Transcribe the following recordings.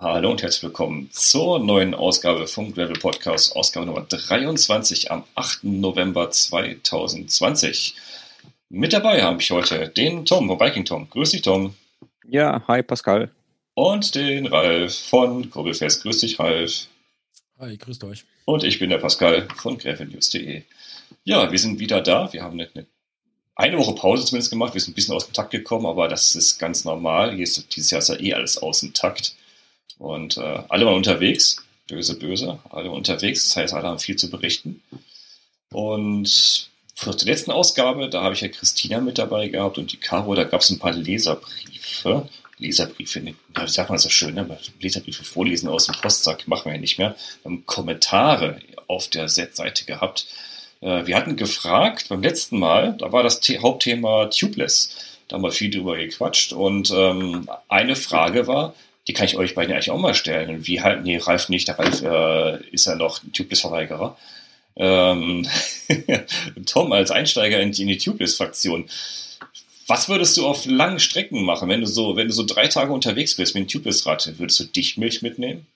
Hallo und herzlich willkommen zur neuen Ausgabe vom Gravel Podcast, Ausgabe Nummer 23 am 8. November 2020. Mit dabei habe ich heute den Tom von Viking Tom. Grüß dich, Tom. Ja, hi Pascal. Und den Ralf von Kurbelfest. Grüß dich, Ralf. Hi, grüßt euch. Und ich bin der Pascal von gravelnews.de. Ja, wir sind wieder da. Wir haben eine, eine Woche Pause zumindest gemacht. Wir sind ein bisschen aus dem Takt gekommen, aber das ist ganz normal. Dieses Jahr ist ja eh alles aus dem Takt. Und äh, alle waren unterwegs, böse, böse, alle unterwegs, das heißt, alle haben viel zu berichten. Und für die letzten Ausgabe, da habe ich ja Christina mit dabei gehabt und die Caro, da gab es ein paar Leserbriefe. Leserbriefe, da sagt man so schön, ne? Leserbriefe vorlesen aus dem Postsack machen wir ja nicht mehr. Wir haben Kommentare auf der Seite gehabt. Äh, wir hatten gefragt beim letzten Mal, da war das Hauptthema Tubeless. Da haben wir viel drüber gequatscht und ähm, eine Frage war, die kann ich euch beiden eigentlich auch mal stellen. Wie halt, nee, Ralf nicht, der Ralf äh, ist ja noch Tubeless-Verweigerer. Ähm, Tom als Einsteiger in, in die Tubeless-Fraktion. Was würdest du auf langen Strecken machen, wenn du so, wenn du so drei Tage unterwegs bist mit dem Tubeless-Rad? Würdest du Dichtmilch mitnehmen?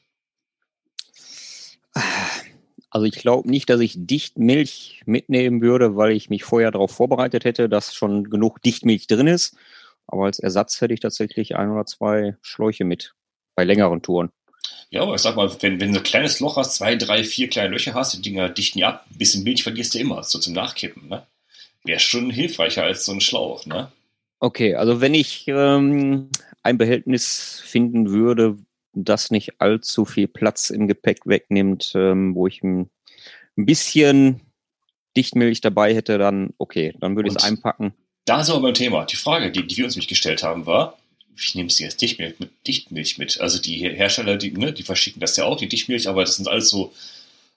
Also ich glaube nicht, dass ich Dichtmilch mitnehmen würde, weil ich mich vorher darauf vorbereitet hätte, dass schon genug Dichtmilch drin ist. Aber als Ersatz hätte ich tatsächlich ein oder zwei Schläuche mit bei längeren Touren. Ja, aber ich sag mal, wenn, wenn du ein kleines Loch hast, zwei, drei, vier kleine Löcher hast, die Dinger dichten ja ab, ein bisschen Milch verlierst du immer, so zum Nachkippen, ne? Wäre schon hilfreicher als so ein Schlauch, ne? Okay, also wenn ich ähm, ein Behältnis finden würde, das nicht allzu viel Platz im Gepäck wegnimmt, ähm, wo ich ein, bisschen Dichtmilch dabei hätte, dann okay, dann würde ich es einpacken. Da sind wir beim Thema. Die Frage, die, die wir uns nämlich gestellt haben, war, wie nimmst du jetzt Dichtmilch mit, Dichtmilch mit? Also die Hersteller, die, ne, die verschicken das ja auch, die Dichtmilch, aber das sind alles so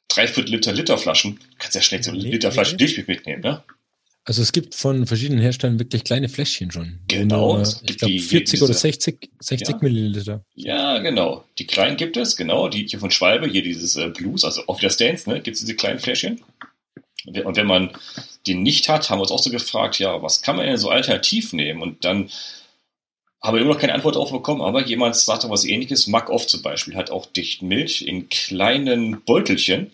dreiviertel Liter Literflaschen. Du kannst ja schnell so eine nee, Literflasche nee. Dichtmilch mitnehmen, ne? Also es gibt von verschiedenen Herstellern wirklich kleine Fläschchen schon. Genau. Nur, ich glaube 40 diese, oder 60, 60 ja. Milliliter. Ja, genau. Die kleinen gibt es, genau. Die hier von Schwalbe, hier dieses äh, Blues, also auch wieder Stance, ne, gibt es diese kleinen Fläschchen. Und wenn man den nicht hat, haben wir uns auch so gefragt, ja, was kann man denn so alternativ nehmen? Und dann haben wir immer noch keine Antwort darauf bekommen, aber jemand sagte was ähnliches. Mac Off zum Beispiel hat auch Dichtmilch in kleinen Beutelchen.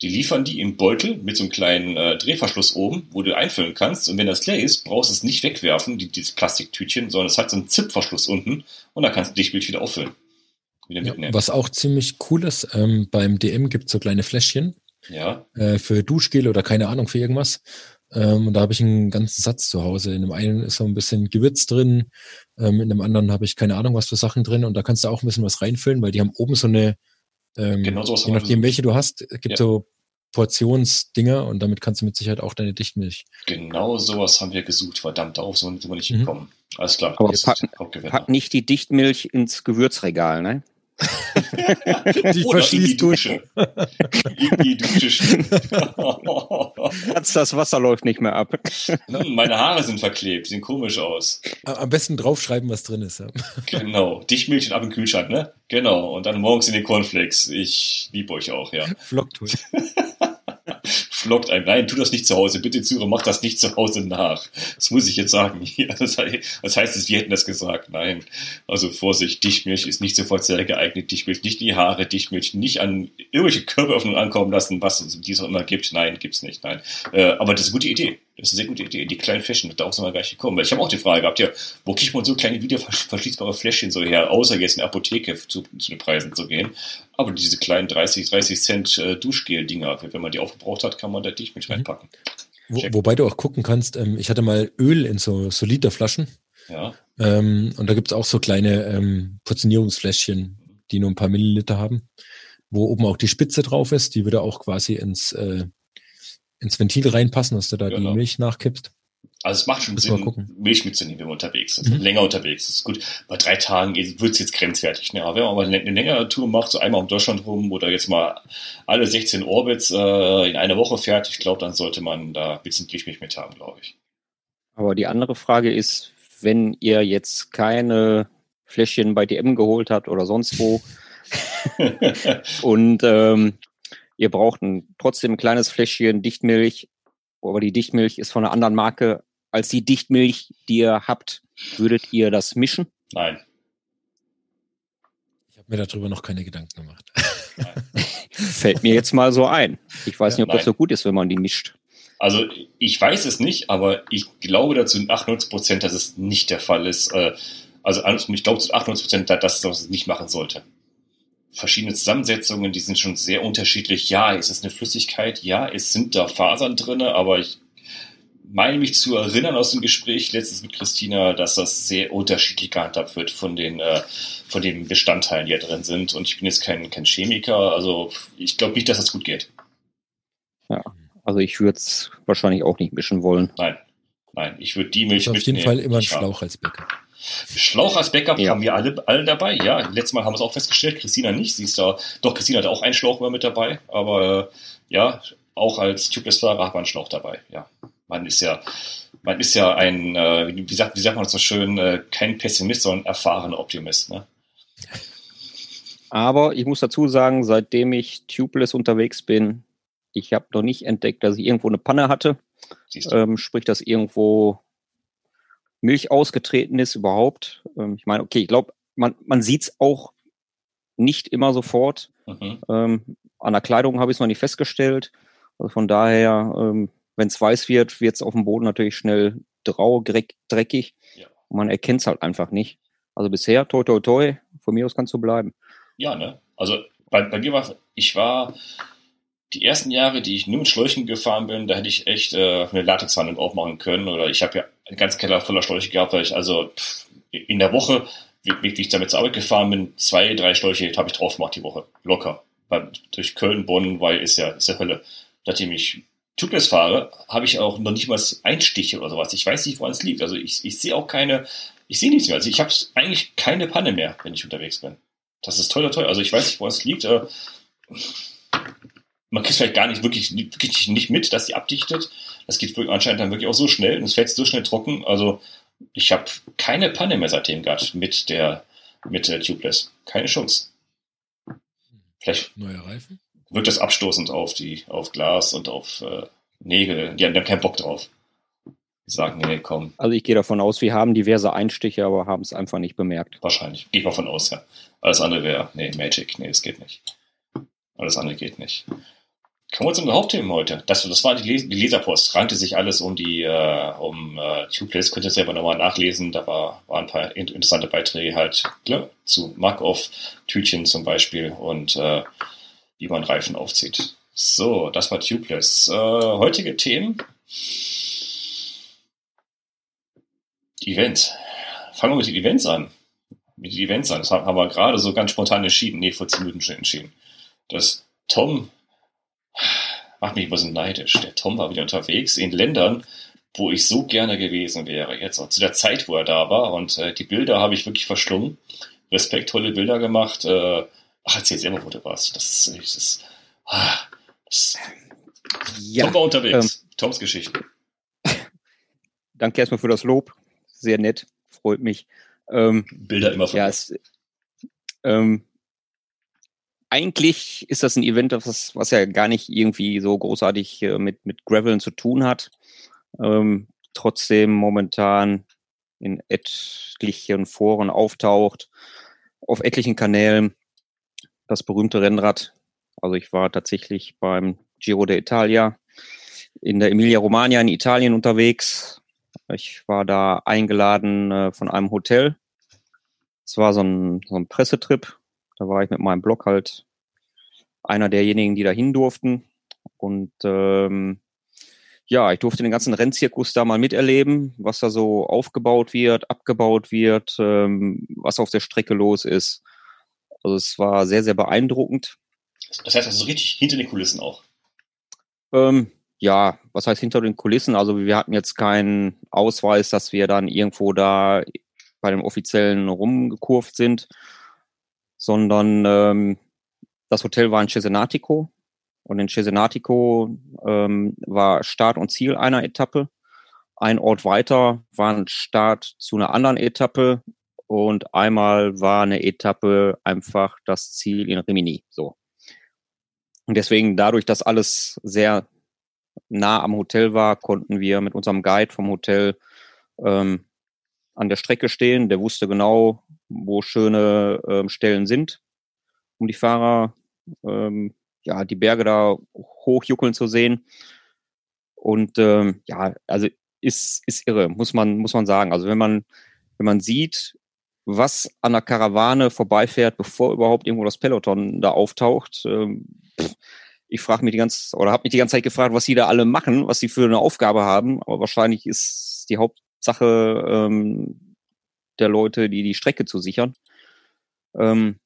Die liefern die im Beutel mit so einem kleinen äh, Drehverschluss oben, wo du einfüllen kannst. Und wenn das leer ist, brauchst du es nicht wegwerfen, die, dieses Plastiktütchen, sondern es hat so einen Zipverschluss unten und da kannst du Dichtmilch wieder auffüllen. Wieder ja, was auch ziemlich cool ist, ähm, beim DM gibt es so kleine Fläschchen. Ja. Äh, für Duschgel oder keine Ahnung, für irgendwas. Ähm, und da habe ich einen ganzen Satz zu Hause. In dem einen ist so ein bisschen Gewürz drin, ähm, in dem anderen habe ich keine Ahnung, was für Sachen drin. Und da kannst du auch ein bisschen was reinfüllen, weil die haben oben so eine, ähm, genau so je nachdem, welche du hast, gibt ja. so Portionsdinger und damit kannst du mit Sicherheit auch deine Dichtmilch. Genau sowas haben wir gesucht, verdammt, darauf sind wir nicht mhm. gekommen. Alles klar. Aber pack, pack nicht die Dichtmilch ins Gewürzregal, ne? Die Oder in die Dusche. in die Dusche. das Wasser läuft nicht mehr ab. Meine Haare sind verklebt, sehen komisch aus. Am besten draufschreiben, was drin ist. Ja. Genau. Dichtmilch ab im Kühlschrank, ne? Genau. Und dann morgens in den Cornflakes. Ich liebe euch auch, ja. Flocktool flockt einem. Nein, tu das nicht zu Hause. Bitte Zuhörer, mach das nicht zu Hause nach. Das muss ich jetzt sagen. Das heißt es, wir hätten das gesagt. Nein. Also Vorsicht, Dichtmilch ist nicht sofort sehr geeignet. Dichtmilch nicht in die Haare, Dichtmilch nicht an irgendwelche Körperöffnungen ankommen lassen, was es auch immer gibt. Nein, gibt's nicht. Nein. Äh, aber das ist eine gute Idee. Das ist eine sehr gute Idee. Die kleinen Fläschchen, da auch sind wir gleich gekommen. Weil ich habe auch die Frage gehabt, ja, wo kriegt man so kleine wiederverschließbare Fläschchen so her, außer jetzt in der Apotheke zu, zu den Preisen zu gehen. Aber diese kleinen 30, 30 Cent äh, Duschgel-Dinger, wenn man die aufgebraucht hat, kann man da dich mit mhm. reinpacken. Wo, wobei du auch gucken kannst, ähm, ich hatte mal Öl in so, so Literflaschen. Ja. Ähm, und da gibt's auch so kleine ähm, Portionierungsfläschchen, die nur ein paar Milliliter haben, wo oben auch die Spitze drauf ist. Die würde auch quasi ins äh, ins Ventil reinpassen, dass du da genau. die Milch nachkippst. Also es macht schon Sinn, Milch mitzunehmen, wenn man unterwegs ist. Mhm. Länger unterwegs ist gut. Bei drei Tagen wird es jetzt grenzwertig. Ne? Aber wenn man mal eine längere Tour macht, so einmal um Deutschland rum oder jetzt mal alle 16 Orbits äh, in einer Woche fährt, ich glaube, dann sollte man da ein bisschen Milch mit haben, glaube ich. Aber die andere Frage ist, wenn ihr jetzt keine Fläschchen bei DM geholt habt oder sonst wo und ähm, Ihr braucht ein, trotzdem ein kleines Fläschchen Dichtmilch, aber die Dichtmilch ist von einer anderen Marke als die Dichtmilch, die ihr habt. Würdet ihr das mischen? Nein. habe mir darüber noch keine Gedanken gemacht. Fällt mir jetzt mal so ein. Ich weiß Ja, nicht, ob das nein. so gut ist, wenn man die mischt. Also ich weiß es nicht, aber ich glaube dazu 98 Prozent, dass es nicht der Fall ist. Äh, Also ich glaube zu 98 Prozent, dass es nicht machen sollte. Verschiedene Zusammensetzungen, die sind schon sehr unterschiedlich. Ja, es ist eine Flüssigkeit, ja, es sind da Fasern drinne, aber ich meine mich zu erinnern aus dem Gespräch letztens mit Christina, dass das sehr unterschiedlich gehandhabt wird von den, äh, von den Bestandteilen, die da drin sind. Und ich bin jetzt kein, kein Chemiker, also ich glaube nicht, dass das gut geht. Also ich würde es wahrscheinlich auch nicht mischen wollen. Nein, nein, ich würde die Milch Also auf jeden mitnehmen. Fall immer ein Ich habe- Schlauch als Bäcker. Schlauch als Backup Ja. haben wir alle, alle dabei, ja. Letztes Mal haben wir es auch festgestellt, Christina nicht. Sie ist da, doch, Christina hat auch einen Schlauch immer mit dabei, aber äh, ja, auch als Tubeless-Fahrer hat man einen Schlauch dabei, ja. Man ist ja, man ist ja ein, äh, wie, sagt, wie sagt man das so schön, äh, kein Pessimist, sondern erfahrener Optimist, ne? Aber ich muss dazu sagen, seitdem ich tubeless unterwegs bin, ich habe noch nicht entdeckt, dass ich irgendwo eine Panne hatte. Ähm, sprich, dass irgendwo Milch ausgetreten ist überhaupt. Ähm, ich meine, okay, ich glaube, man, man sieht es auch nicht immer sofort. Mhm. Ähm, an der Kleidung habe ich es noch nicht festgestellt. Also von daher, ähm, wenn es weiß wird, wird es auf dem Boden natürlich schnell drau, dreck, dreckig. Ja. Und man erkennt es halt einfach nicht. Also bisher, toi, toi, toi, von mir aus kannst du bleiben. Ja, ne? Also bei, bei mir war, ich war die ersten Jahre, die ich nur mit Schläuchen gefahren bin, da hätte ich echt äh, eine Latexpfanne aufmachen können. Oder ich habe ja einen ganzen Keller voller Schläuche gehabt, weil ich also in der Woche, wie ich damit zur Arbeit gefahren bin, zwei, drei Schläuche habe ich drauf gemacht die Woche. Locker. Weil, durch Köln, Bonn, weil ist ja, ist ja Hölle. Nachdem ich Tubeless fahre, habe ich auch noch nicht mal Einstiche oder sowas. Ich weiß nicht, woran es liegt. Also ich, ich sehe auch keine, ich sehe nichts mehr. Also ich habe eigentlich keine Panne mehr, wenn ich unterwegs bin. Das ist toll, toll. Also ich weiß nicht, woran es liegt. Äh, Man kriegt vielleicht gar nicht wirklich, wirklich nicht mit, dass sie abdichtet. Das geht anscheinend dann wirklich auch so schnell und es fällt so schnell trocken. Also ich habe keine Panne mehr seitdem gehabt mit der mit der Tubeless. Keine Chance. Vielleicht Neue Reifen? wirkt das abstoßend auf die auf Glas und auf äh, Nägel. Die haben dann keinen Bock drauf. Die sagen, nee, komm, Also ich gehe davon aus, wir haben diverse Einstiche, aber haben es einfach nicht bemerkt. wahrscheinlich. Gehe ich mal von aus, ja. Alles andere wäre, nee, Magic, nee, das geht nicht. Alles andere geht nicht. Kommen wir zum Hauptthema heute. Das, das war die, Les die Leserpost. Rankte sich alles um die, äh, um äh, Tubeless. Könnt ihr selber nochmal nachlesen. Da war, waren ein paar in interessante Beiträge halt klar, zu Mark-Off-Tütchen zum Beispiel und äh, wie man Reifen aufzieht. So, das war Tubeless. Äh, heutige Themen. Events. Fangen wir mit den Events an. Mit den Events an. Das haben wir gerade so ganz spontan entschieden. Nee, vor zehn Minuten schon entschieden. Dass Tom macht mich ein bisschen neidisch. Der Tom war wieder unterwegs in Ländern, wo ich so gerne gewesen wäre. Jetzt auch zu der Zeit, wo er da war. Und äh, die Bilder habe ich wirklich verschlungen. Respekt, tolle Bilder gemacht. Äh, ach, erzähl selber, wo du warst. Das ist, das ist, ah, das, Ja, Tom war unterwegs. Toms Geschichte. danke erstmal für das Lob. Sehr nett, freut mich. Ähm, Bilder immer von ja, es, ähm, eigentlich ist das ein Event, was, was ja gar nicht irgendwie so großartig äh, mit, mit Graveln zu tun hat. Ähm, trotzdem momentan in etlichen Foren auftaucht, auf etlichen Kanälen das berühmte Rennrad. Also ich war tatsächlich beim Giro d'Italia in der Emilia-Romagna in Italien unterwegs. Ich war da eingeladen äh, von einem Hotel. Es war so ein, so ein Pressetrip. Da war ich mit meinem Blog halt einer derjenigen, die da hin durften. Und ähm, ja, ich durfte den ganzen Rennzirkus da mal miterleben, was da so aufgebaut wird, abgebaut wird, ähm, was auf der Strecke los ist. Also es war sehr, sehr beeindruckend. Das heißt also richtig hinter den Kulissen auch. Ähm, ja, was heißt hinter den Kulissen? Also wir hatten jetzt keinen Ausweis, dass wir dann irgendwo da bei dem Offiziellen rumgekurvt sind, sondern ähm, das Hotel war in Cesenatico und in Cesenatico ähm, war Start und Ziel einer Etappe. Ein Ort weiter war ein Start zu einer anderen Etappe und einmal war eine Etappe einfach das Ziel in Rimini. So. Und deswegen, dadurch, dass alles sehr nah am Hotel war, konnten wir mit unserem Guide vom Hotel ähm, an der Strecke stehen. Der wusste genau, wo schöne ähm, Stellen sind. um die Fahrer, ähm, ja, die Berge da hochjuckeln zu sehen. Und ähm, ja, also ist, ist irre, muss man, muss man sagen. Also wenn man, wenn man sieht, was an der Karawane vorbeifährt, bevor überhaupt irgendwo das Peloton da auftaucht, ähm, ich frage mich die ganze oder habe mich die ganze Zeit gefragt, was sie da alle machen, was sie für eine Aufgabe haben. Aber wahrscheinlich ist die Hauptsache ähm, der Leute, die die Strecke zu sichern. Ähm,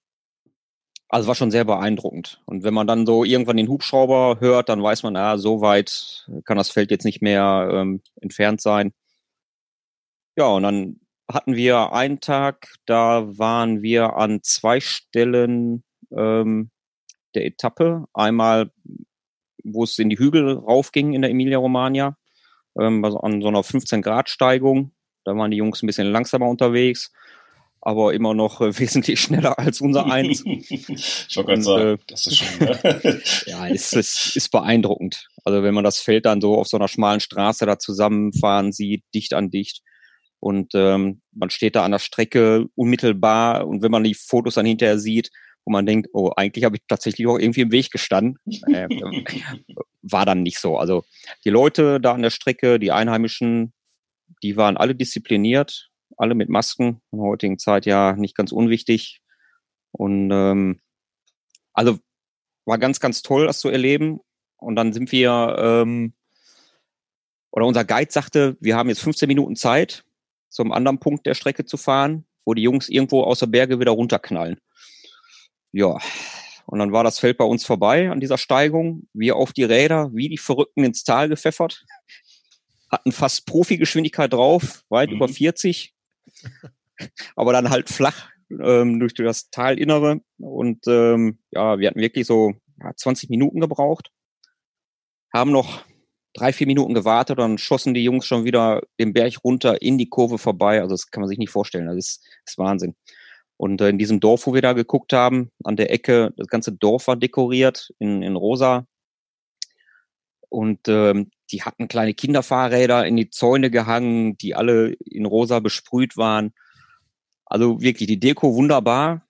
also war schon sehr beeindruckend. Und wenn man dann so irgendwann den Hubschrauber hört, dann weiß man, ja, so weit kann das Feld jetzt nicht mehr ähm, entfernt sein. Ja, und dann hatten wir einen Tag, da waren wir an zwei Stellen ähm, der Etappe. Einmal, wo es in die Hügel raufging in der Emilia-Romagna, ähm, also an so einer 15-Grad-Steigung. Da waren die Jungs ein bisschen langsamer unterwegs aber immer noch äh, wesentlich schneller als unser Eins. ich wollte gerade sagen, äh, das ist schon. Ne? ja, ist, ist, ist beeindruckend. Also wenn man das Feld dann so auf so einer schmalen Straße da zusammenfahren sieht, dicht an dicht. Und ähm, man steht da an der Strecke unmittelbar und wenn man die Fotos dann hinterher sieht, wo man denkt, oh, eigentlich habe ich tatsächlich auch irgendwie im Weg gestanden. Äh, war dann nicht so. Also die Leute da an der Strecke, die Einheimischen, die waren alle diszipliniert, alle mit Masken. In der heutigen Zeit ja nicht ganz unwichtig. Und ähm, also war ganz, ganz toll, das zu erleben. Und dann sind wir, ähm, oder unser Guide sagte, wir haben jetzt 15 Minuten Zeit, zum anderen Punkt der Strecke zu fahren, wo die Jungs irgendwo aus der Berge wieder runterknallen. Ja, und dann war das Feld bei uns vorbei an dieser Steigung. Wir auf die Räder, wie die Verrückten ins Tal gepfeffert. Hatten fast Profi-Geschwindigkeit drauf, weit mhm. über 40 aber dann halt flach ähm, durch das Talinnere. Und ähm, ja, wir hatten wirklich so ja, 20 Minuten gebraucht, haben noch drei, vier Minuten gewartet, dann schossen die Jungs schon wieder den Berg runter in die Kurve vorbei. Also das kann man sich nicht vorstellen. Das ist, ist Wahnsinn. Und äh, in diesem Dorf, wo wir da geguckt haben, an der Ecke, das ganze Dorf war dekoriert in, in rosa. Und ähm, die hatten kleine Kinderfahrräder in die Zäune gehangen, die alle in rosa besprüht waren. Also wirklich die Deko wunderbar.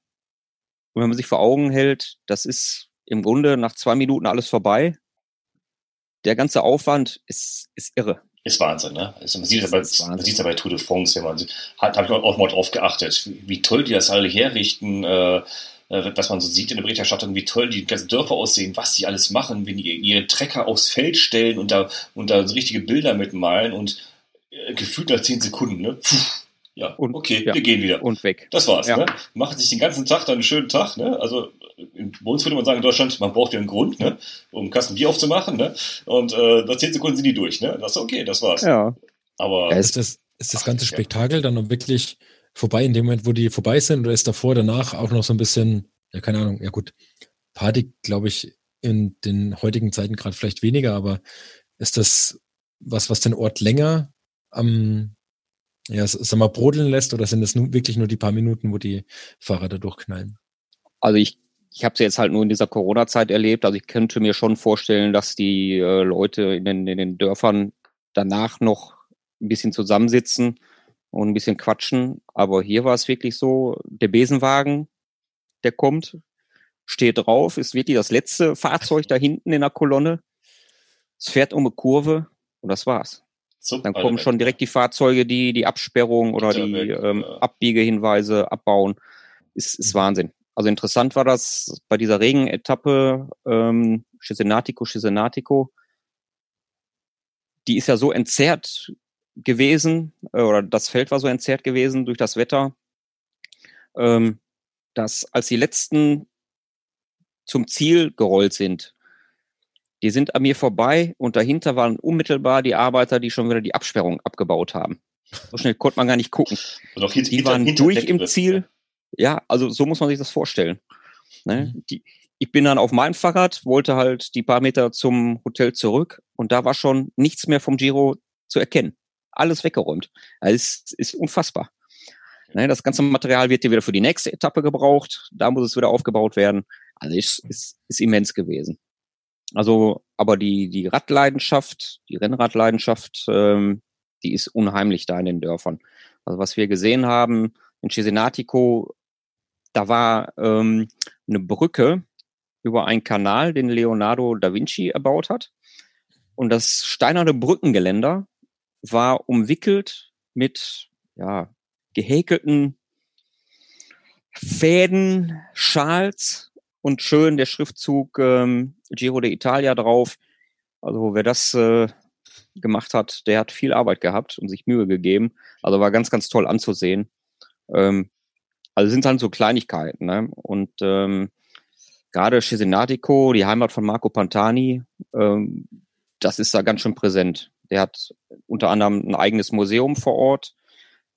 Und wenn man sich vor Augen hält, das ist im Grunde nach zwei Minuten alles vorbei. Der ganze Aufwand ist, ist irre. Ist Wahnsinn, ne? Also man sieht es ja bei, man sieht ja bei Tour de France, wenn man hat, habe ich auch mal drauf geachtet, wie toll die das alle herrichten. Äh, äh, dass man so sieht in der Berichterstattung, wie toll die ganzen Dörfer aussehen, was die alles machen, wenn die ihre Trecker aufs Feld stellen und da, und da so richtige Bilder mitmalen und äh, gefühlt nach zehn Sekunden, ne? Puh, ja, und, okay, ja. wir gehen wieder. Und weg. Das war's, ja. ne? Machen sich den ganzen Tag dann einen schönen Tag, ne? Also, bei uns würde man sagen, in Deutschland, man braucht ja einen Grund, ne? Um einen Kasten Bier aufzumachen, ne? Und äh, nach zehn Sekunden sind die durch, ne? Das ist okay, das war's. Ja. Aber. Ja, ist das, ist das ganze Spektakel dann noch wirklich vorbei in dem Moment, wo die vorbei sind, oder ist davor, danach auch noch so ein bisschen, ja, keine Ahnung, ja gut, Party, glaube ich, in den heutigen Zeiten gerade vielleicht weniger, aber ist das was, was den Ort länger am, ja, sag mal, brodeln lässt, oder sind das nun wirklich nur die paar Minuten, wo die Fahrer da durchknallen? Also ich ich habe es jetzt halt nur in dieser Corona-Zeit erlebt. Also ich könnte mir schon vorstellen, dass die äh, Leute in den, in den Dörfern danach noch ein bisschen zusammensitzen und ein bisschen quatschen. Aber hier war es wirklich so, der Besenwagen, der kommt, steht drauf, ist wirklich das letzte Fahrzeug da hinten in der Kolonne. Es fährt um eine Kurve und das war's. Super, Dann kommen schon direkt die Fahrzeuge, die die Absperrung oder die ähm, Abbiegehinweise abbauen. Ist, ist mhm. Wahnsinn. Also interessant war das bei dieser Regenetappe ähm, Chisenatico, Chisenatico. Die ist ja so entzerrt gewesen, äh, oder das Feld war so entzerrt gewesen durch das Wetter, ähm, dass als die letzten zum Ziel gerollt sind, die sind an mir vorbei und dahinter waren unmittelbar die Arbeiter, die schon wieder die Absperrung abgebaut haben. So schnell konnte man gar nicht gucken. Also hinter, die waren hinter, durch im Ziel. Ja, also so muss man sich das vorstellen. Ne? Mhm. Die, ich bin dann auf meinem Fahrrad, wollte halt die paar Meter zum Hotel zurück und da war schon nichts mehr vom Giro zu erkennen alles weggeräumt. Das ist, ist unfassbar. Ne, das ganze Material wird hier wieder für die nächste Etappe gebraucht. Da muss es wieder aufgebaut werden. Also ist, ist, ist immens gewesen. Also, aber die, die Radleidenschaft, die Rennradleidenschaft, ähm, die ist unheimlich da in den Dörfern. Also was wir gesehen haben in Cesenatico, da war ähm, eine Brücke über einen Kanal, den Leonardo da Vinci erbaut hat. Und das steinerne Brückengeländer war umwickelt mit ja, gehäkelten Fäden, Schals und schön der Schriftzug ähm, Giro d'Italia drauf. Also wer das äh, gemacht hat, der hat viel Arbeit gehabt und sich Mühe gegeben. Also war ganz, ganz toll anzusehen. Ähm, also sind dann so Kleinigkeiten. Ne? Und ähm, gerade Cesenatico, die Heimat von Marco Pantani, ähm, das ist da ganz schön präsent. Der hat unter anderem ein eigenes Museum vor Ort.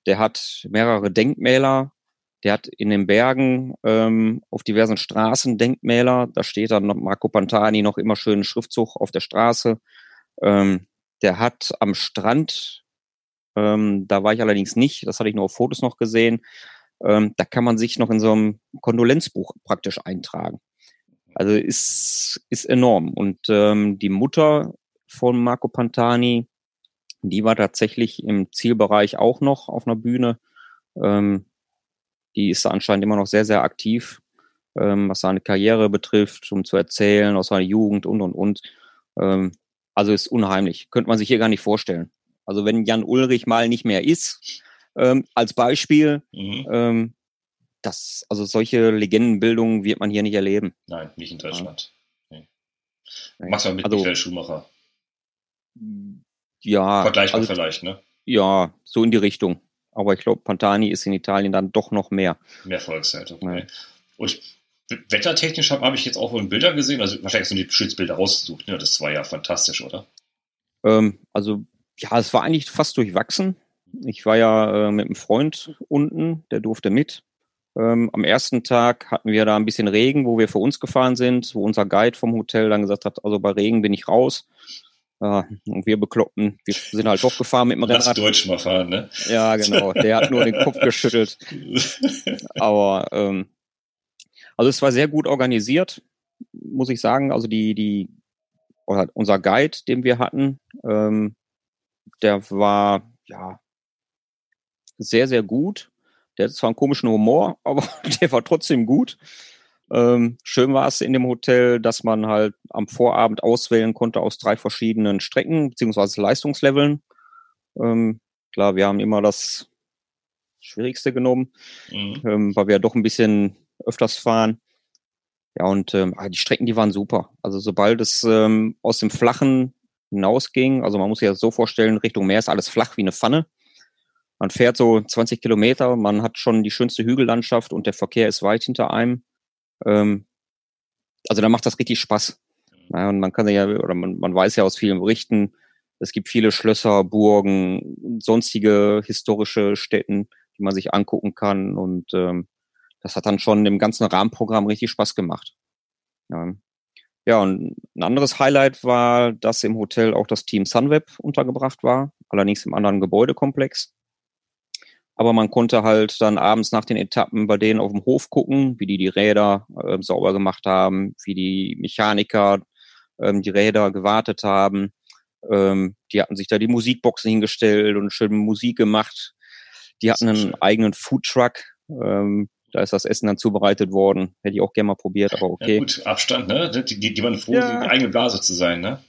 Der hat mehrere Denkmäler. Der hat in den Bergen ähm, auf diversen Straßen Denkmäler. Da steht dann Marco Pantani noch immer schön Schriftzug auf der Straße. Ähm, der hat am Strand, ähm, da war ich allerdings nicht, das hatte ich nur auf Fotos noch gesehen, ähm, da kann man sich noch in so einem Kondolenzbuch praktisch eintragen. Also ist, ist enorm. Und ähm, die Mutter von Marco Pantani, die war tatsächlich im Zielbereich auch noch auf einer Bühne. Ähm, die ist anscheinend immer noch sehr, sehr aktiv, ähm, was seine Karriere betrifft, um zu erzählen aus seiner Jugend und, und, und. Ähm, also ist unheimlich. Könnte man sich hier gar nicht vorstellen. Also wenn Jan Ulrich mal nicht mehr ist, ähm, als Beispiel, mhm. ähm, das, also solche Legendenbildungen wird man hier nicht erleben. Nein, nicht in Deutschland. Ja. Nee. Machst du mit also, Michael Schumacher. Ja. Vergleichbar also, vielleicht, ne? Ja, so in die Richtung. Aber ich glaube, Pantani ist in Italien dann doch noch mehr. Mehr Volkszeit, okay. Ja. Und wettertechnisch habe hab ich jetzt auch wohl Bilder gesehen, also wahrscheinlich sind die Schützbilder rausgesucht. Ne? Das war ja fantastisch, oder? Ähm, also, ja, es war eigentlich fast durchwachsen. Ich war ja äh, mit einem Freund unten, der durfte mit. Ähm, am ersten Tag hatten wir da ein bisschen Regen, wo wir für uns gefahren sind, wo unser Guide vom Hotel dann gesagt hat, also bei Regen bin ich raus. Äh, und wir bekloppten, wir sind halt doch gefahren mit dem Lass Rennrad. Deutsch mal fahren, ne? Ja, genau. Der hat nur den Kopf geschüttelt. Aber ähm, also es war sehr gut organisiert, muss ich sagen. Also die, die, unser Guide, den wir hatten, ähm, der war ja sehr, sehr gut. Der hat zwar einen komischen Humor, aber der war trotzdem gut. Ähm, schön war es in dem Hotel, dass man halt am Vorabend auswählen konnte aus drei verschiedenen Strecken beziehungsweise Leistungsleveln. Ähm, klar, wir haben immer das Schwierigste genommen, mhm. ähm, weil wir ja doch ein bisschen öfters fahren. Ja, und ähm, ah, die Strecken, die waren super. Also sobald es ähm, aus dem Flachen hinausging, also man muss sich das so vorstellen, Richtung Meer ist alles flach wie eine Pfanne. Man fährt so 20 Kilometer, man hat schon die schönste Hügellandschaft und der Verkehr ist weit hinter einem. Ähm, also da macht das richtig Spaß. Ja, und man kann ja, oder man, man weiß ja aus vielen Berichten, es gibt viele Schlösser, Burgen, sonstige historische Städten, die man sich angucken kann. Und ähm, das hat dann schon im ganzen Rahmenprogramm richtig Spaß gemacht. Ja. ja, und ein anderes Highlight war, dass im Hotel auch das Team Sunweb untergebracht war, allerdings im anderen Gebäudekomplex. Aber man konnte halt dann abends nach den Etappen bei denen auf dem Hof gucken, wie die die Räder äh, sauber gemacht haben, wie die Mechaniker ähm, die Räder gewartet haben. Ähm, die hatten sich da die Musikboxen hingestellt und schön Musik gemacht. Die hatten einen eigenen Foodtruck, ähm, da ist das Essen dann zubereitet worden. Hätte ich auch gerne mal probiert, aber okay. Ja, gut, Abstand, ne? Die, die, die waren froh, ja. die eigene Blase zu sein, ne?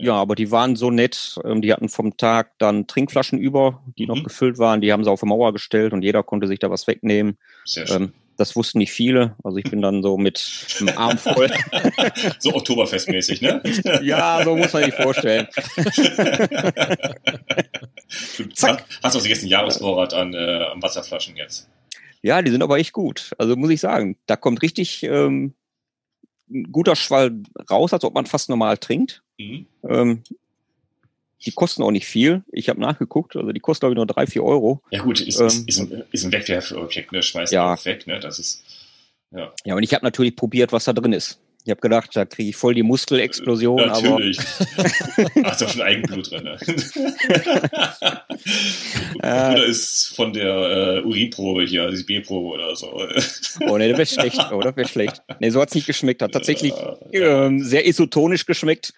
Ja, aber die waren so nett. Ähm, die hatten vom Tag dann Trinkflaschen über, die mhm. noch gefüllt waren. Die haben sie auf die Mauer gestellt und jeder konnte sich da was wegnehmen. Sehr schön. Ähm, das wussten nicht viele. Also ich bin dann so mit einem Arm voll. so Oktoberfestmäßig, ne? ja, so muss man sich vorstellen. Zack. Hast du also jetzt einen Jahresvorrat an, äh, an Wasserflaschen jetzt? Ja, die sind aber echt gut. Also muss ich sagen, da kommt richtig ähm, ein guter Schwall raus, als ob man fast normal trinkt. Mhm. Ähm, die kosten auch nicht viel. Ich habe nachgeguckt, also die kosten glaube ich nur drei, vier Euro. Ja gut, ist, ähm, ist, ist, ein, ist ein Wegwerfobjekt, ne? Schmeißt ja. weg, ne? Das ist ja. Ja, und ich habe natürlich probiert, was da drin ist. Ich habe gedacht, da kriege ich voll die Muskelexplosion. Natürlich. Hast du schon Eigenblut drin. Ne? oder ist von der äh, Urinprobe hier, also die B-Probe oder so. oh ne, das wäre schlecht, oder? Wäre schlecht. Ne, so hat's nicht geschmeckt. Hat tatsächlich ja, ja. Ähm, sehr isotonisch geschmeckt.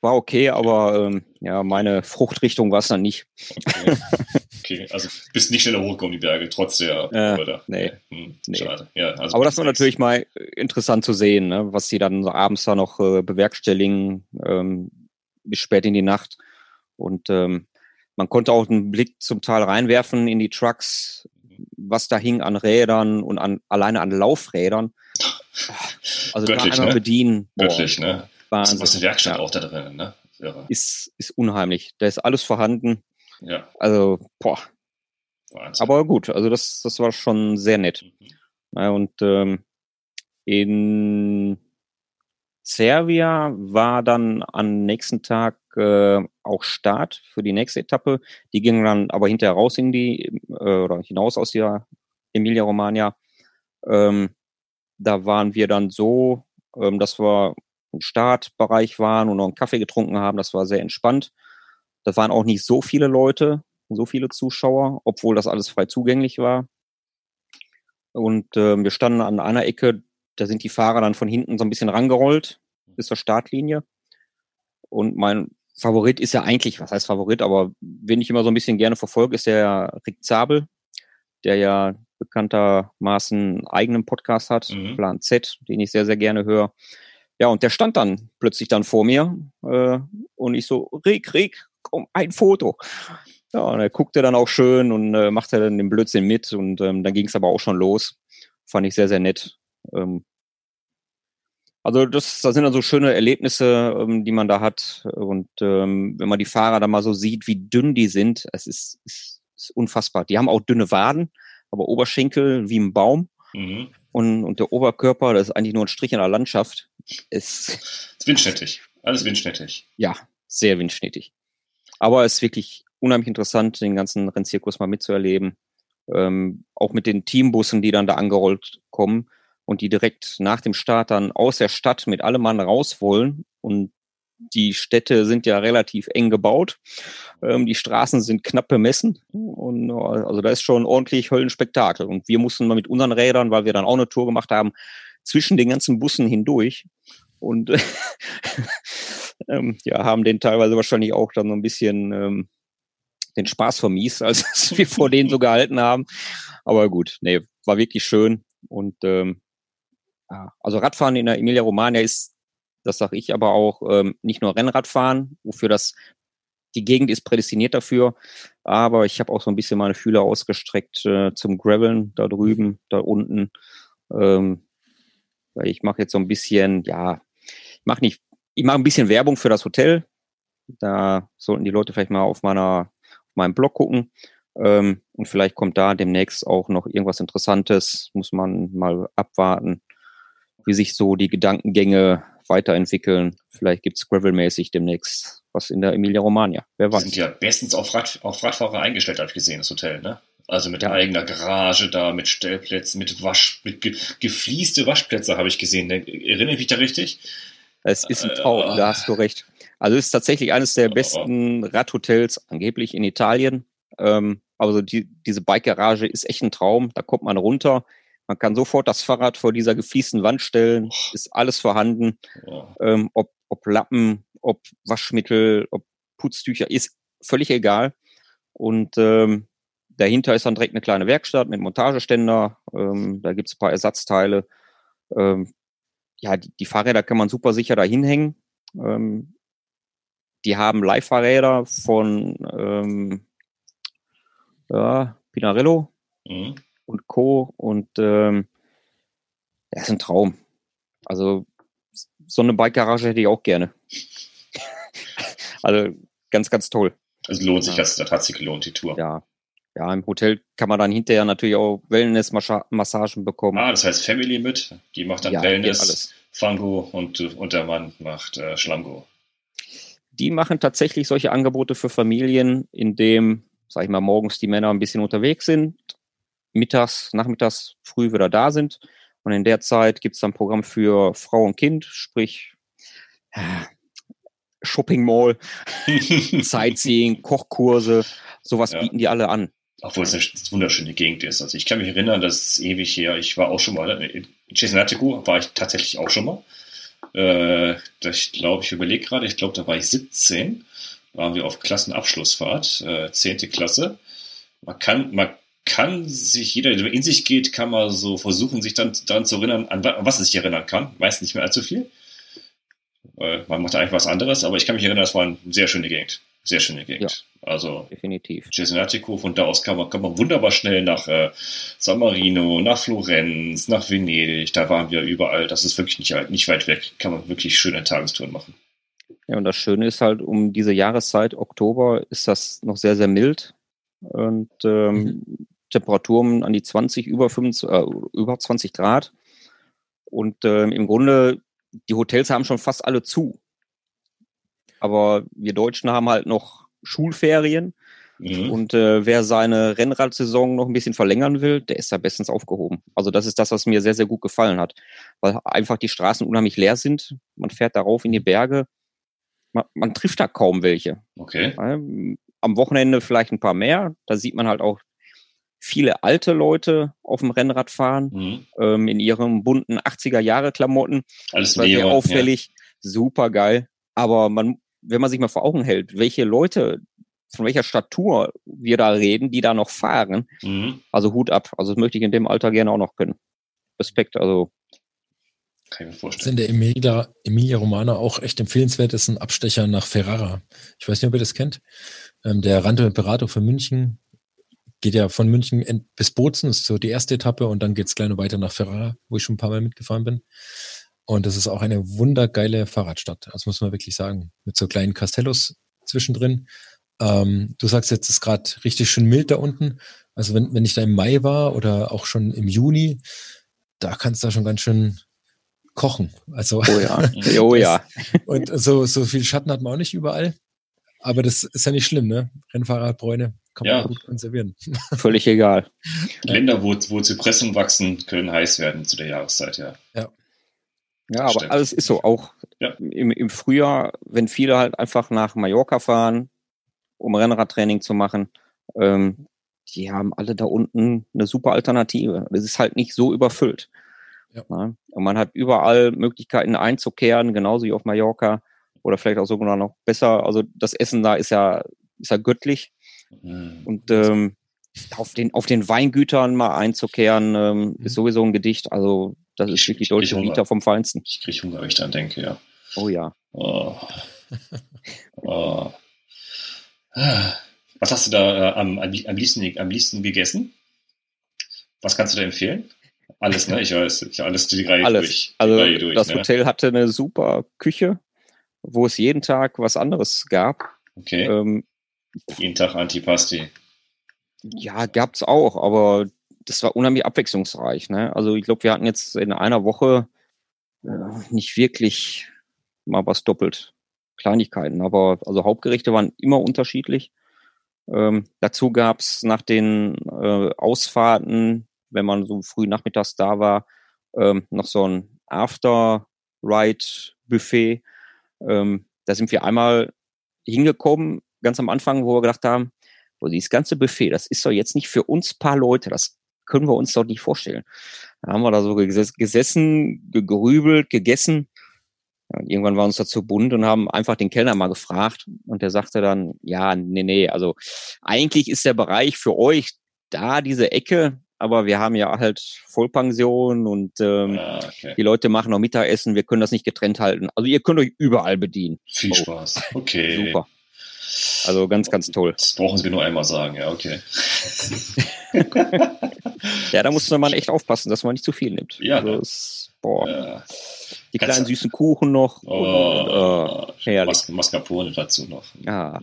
War okay, aber ähm, ja, meine Fruchtrichtung war es dann nicht. Okay. okay. also bist nicht schneller hochgekommen, die Berge, trotz der äh, oder? Nee. Hm, nee. Schade. Ja, also aber das war natürlich mal interessant zu sehen, ne, was sie dann abends da noch äh, bewerkstelligen, ähm, bis spät in die Nacht. Und ähm, man konnte auch einen Blick zum Teil reinwerfen in die Trucks, was da hing an Rädern und an alleine an Laufrädern. Also da Göttlich, einmal ne? bedienen. boah, Göttlich, ne? Wahnsinn. Was eine Werkstatt Ja. auch da drin, ne? Ist, ist unheimlich. Da ist alles vorhanden. Ja, Also, boah. Wahnsinn. Aber gut, also das, das war schon sehr nett. Mhm. Ja, und ähm, in Servia war dann am nächsten Tag äh, auch Start für die nächste Etappe. Die ging dann aber hinterher raus in die äh, oder hinaus aus der Emilia Romagna. Ähm, da waren wir dann so, ähm, dass wir im Startbereich waren und noch einen Kaffee getrunken haben. Das war sehr entspannt. Das waren auch nicht so viele Leute, so viele Zuschauer, obwohl das alles frei zugänglich war. Und ähm, wir standen an einer Ecke, da sind die Fahrer dann von hinten so ein bisschen rangerollt bis zur Startlinie. Und mein Favorit ist ja eigentlich, was heißt Favorit, aber wen ich immer so ein bisschen gerne verfolge, ist der Rick Zabel, der ja bekanntermaßen einen eigenen Podcast hat, Mhm. Plan Z, den ich sehr, sehr gerne höre. Ja, und der stand dann plötzlich dann vor mir äh, und ich so, Rick, Rick, komm, ein Foto. Ja, und er guckte dann auch schön und äh, machte dann den Blödsinn mit und ähm, dann ging es aber auch schon los. Fand ich sehr, sehr nett. Ähm, also das, das sind dann so schöne Erlebnisse, ähm, die man da hat. Und ähm, wenn man die Fahrer dann mal so sieht, wie dünn die sind, es ist, ist, ist unfassbar. Die haben auch dünne Waden, aber Oberschenkel wie ein Baum. Mhm. Und, und der Oberkörper, das ist eigentlich nur ein Strich in der Landschaft. Ist Ist windschnittig. Alles windschnittig. ja sehr windschnittig. Aber es ist wirklich unheimlich interessant, den ganzen Rennzirkus mal mitzuerleben. Ähm, auch mit den Teambussen, die dann da angerollt kommen und die direkt nach dem Start dann aus der Stadt mit allem Mann raus wollen. Und die Städte sind ja relativ eng gebaut. Ähm, die Straßen sind knapp bemessen. Und äh, also da ist schon ordentlich Höllenspektakel. Und wir mussten mal mit unseren Rädern, weil wir dann auch eine Tour gemacht haben, zwischen den ganzen Bussen hindurch. Und ähm, ja, haben den teilweise wahrscheinlich auch dann so ein bisschen ähm, den Spaß vermiest, als wir vor denen so gehalten haben. Aber gut, nee, war wirklich schön. Und ähm, also Radfahren in der Emilia Romagna ist, das sage ich aber auch, ähm, nicht nur Rennradfahren, wofür das die Gegend ist prädestiniert dafür, aber ich habe auch so ein bisschen meine Fühler ausgestreckt äh, zum Graveln da drüben, da unten. Ähm, weil ich mache jetzt so ein bisschen, ja, ich mache nicht, ich mache ein bisschen Werbung für das Hotel. Da sollten die Leute vielleicht mal auf meiner, auf meinem Blog gucken. Ähm, und vielleicht kommt da demnächst auch noch irgendwas Interessantes. Muss man mal abwarten, wie sich so die Gedankengänge weiterentwickeln. Vielleicht gibt's Gravel-mäßig demnächst was in der Emilia Romagna. Wer Die weiß. sind ja bestens auf, Rad, auf Radfahrer eingestellt, habe ich gesehen, das Hotel, ne? Also mit Ja. eigener Garage da, mit Stellplätzen, mit Wasch, mit ge geflieste Waschplätze habe ich gesehen. Ne? Erinnere ich mich da richtig? Es ist ein Äh, Traum, da hast du recht. Also es ist tatsächlich eines der besten Radhotels angeblich in Italien. Ähm, also die, diese Bike-Garage ist echt ein Traum. Da kommt man runter. Man kann sofort das Fahrrad vor dieser gefliesten Wand stellen. Ist alles vorhanden. Ja. Ähm, ob, ob Lappen, ob Waschmittel, ob Putztücher, ist völlig egal. Und ähm, dahinter ist dann direkt eine kleine Werkstatt mit Montageständer. Ähm, da gibt's ein paar Ersatzteile. Ähm, ja, die, die Fahrräder kann man super sicher da hinhängen. Ähm, die haben Leihfahrräder von ähm, ja, Pinarello Mhm. und Co. Und ähm, ja, ist ein Traum. Also so eine Bike-Garage hätte ich auch gerne. also ganz, ganz toll. Also lohnt sich Ja. das, das hat sich gelohnt, die Tour. Ja. Ja, im Hotel kann man dann hinterher natürlich auch Wellness-Massagen bekommen. Ah, das heißt Family mit, die macht dann ja, Wellness. Fango und, und der Mann macht äh, Schlamgo. Die machen tatsächlich solche Angebote für Familien, in dem, sag ich mal, morgens die Männer ein bisschen unterwegs sind, mittags, nachmittags früh wieder da sind. Und in der Zeit gibt's dann ein Programm für Frau und Kind, sprich ja, Shopping Mall, Sightseeing, Kochkurse, sowas Ja. bieten die alle an. Obwohl es eine wunderschöne Gegend ist. Also ich kann mich erinnern, das ist ewig her. Ich war auch schon mal in Cesenatico, war ich tatsächlich auch schon mal. Äh, ich glaube, ich überlege gerade, ich glaube, da war ich 17, waren wir auf Klassenabschlussfahrt, äh, 10. Klasse. Man kann, man kann sich, jeder, der in sich geht, kann mal so versuchen, sich dann daran zu erinnern, an was er sich erinnern kann. Weiß nicht mehr allzu viel. Äh, man macht eigentlich was anderes, aber ich kann mich erinnern, das war eine sehr schöne Gegend. Sehr schöne Gegend. Ja, also definitiv. Cesenatico, von da aus kann man, kann man wunderbar schnell nach äh, San Marino, nach Florenz, nach Venedig, da waren wir überall. Das ist wirklich nicht, nicht weit weg. Kann man wirklich schöne Tagestouren machen. Ja, und das Schöne ist halt, um diese Jahreszeit, Oktober, ist das noch sehr, sehr mild. Und ähm, mhm. Temperaturen an die 20, über, 25, äh, über 20 Grad. Und ähm, im Grunde, die Hotels haben schon fast alle zu. Aber wir Deutschen haben halt noch Schulferien. Mhm. Und äh, wer seine Rennradsaison noch ein bisschen verlängern will, der ist da bestens aufgehoben. Also das ist das, was mir sehr, sehr gut gefallen hat. Weil einfach die Straßen unheimlich leer sind. Man fährt darauf in die Berge. Man, man trifft da kaum welche. Okay. Am Wochenende vielleicht ein paar mehr. Da sieht man halt auch viele alte Leute auf dem Rennrad fahren, mhm. ähm, in ihren bunten 80er-Jahre-Klamotten. Alles das war sehr auffällig, ja. super geil. Aber man wenn man sich mal vor Augen hält, welche Leute, von welcher Statur wir da reden, die da noch fahren, mhm. also Hut ab. Also das möchte ich in dem Alter gerne auch noch können. Respekt, also. Kann ich mir vorstellen. Sind der Emilia, Emilia Romana auch echt empfehlenswert, ist ein Abstecher nach Ferrara. Ich weiß nicht, ob ihr das kennt. Ähm, der Rando Imperator für München geht ja von München bis Bozen, ist so die erste Etappe und dann geht's gleich noch weiter nach Ferrara, wo ich schon ein paar Mal mitgefahren bin. Und das ist auch eine wundergeile Fahrradstadt. Das muss man wirklich sagen. Mit so kleinen Castellos zwischendrin. Ähm, du sagst jetzt, es ist gerade richtig schön mild da unten. Also wenn, wenn ich da im Mai war oder auch schon im Juni, da kannst du da schon ganz schön kochen. Also, oh ja, oh ja. und so, so viel Schatten hat man auch nicht überall. Aber das ist ja nicht schlimm, ne? Rennfahrradbräune kann man ja. gut konservieren. Völlig egal. Länder, wo, wo Zypressen wachsen, können heiß werden zu der Jahreszeit, ja. Ja. Ja, aber Stimmt. alles ist so. Auch ja. im, im Frühjahr, wenn viele halt einfach nach Mallorca fahren, um Rennradtraining zu machen, ähm, die haben alle da unten eine super Alternative. Das ist halt nicht so überfüllt. Ja. Ja? Und man hat überall Möglichkeiten einzukehren, genauso wie auf Mallorca oder vielleicht auch sogar noch besser. Also das Essen da ist ja, ist ja göttlich. Mhm. Und ähm, auf den, auf den Weingütern mal einzukehren, ähm, mhm. ist sowieso ein Gedicht. Also das ist wirklich deutsche Vita vom Feinsten. Ich kriege Hunger, wenn ich daran denke, ja. Oh ja. Oh. oh. Was hast du da äh, am, am, liebsten, am liebsten gegessen? Was kannst du da empfehlen? Alles, ne? Ich weiß, ich alles die Reihe alles. durch. Die also Reihe durch, das ne? Hotel hatte eine super Küche, wo es jeden Tag was anderes gab. Okay. Ähm, jeden Tag Antipasti. Ja, gab's auch, aber das war unheimlich abwechslungsreich. Ne? Also ich glaube, wir hatten jetzt in einer Woche äh, nicht wirklich mal was doppelt. Kleinigkeiten, aber also Hauptgerichte waren immer unterschiedlich. Ähm, dazu gab's nach den äh, Ausfahrten, wenn man so früh nachmittags da war, ähm, noch so ein After-Ride-Buffet. Ähm, da sind wir einmal hingekommen, ganz am Anfang, wo wir gedacht haben, wo dieses ganze Buffet, das ist doch jetzt nicht für uns paar Leute, das können wir uns doch nicht vorstellen. Da haben wir da so gesessen, gegrübelt, gegessen. Ja, irgendwann war uns dazu bunt und haben einfach den Kellner mal gefragt und der sagte dann, ja, nee, nee, also eigentlich ist der Bereich für euch da, diese Ecke, aber wir haben ja halt Vollpension und ähm, ah, okay. die Leute machen noch Mittagessen, wir können das nicht getrennt halten. Also ihr könnt euch überall bedienen. Viel oh. Spaß. Okay. Super. Also ganz, ganz toll. Das brauchen Sie mir nur einmal sagen, ja, okay. ja, da muss man echt aufpassen, dass man nicht zu viel nimmt. Ja. Also es, boah. Ja. Die Ganz kleinen süßen Kuchen noch. Oh, und, oh, herrlich. Mas Mascarpone dazu noch. Ja.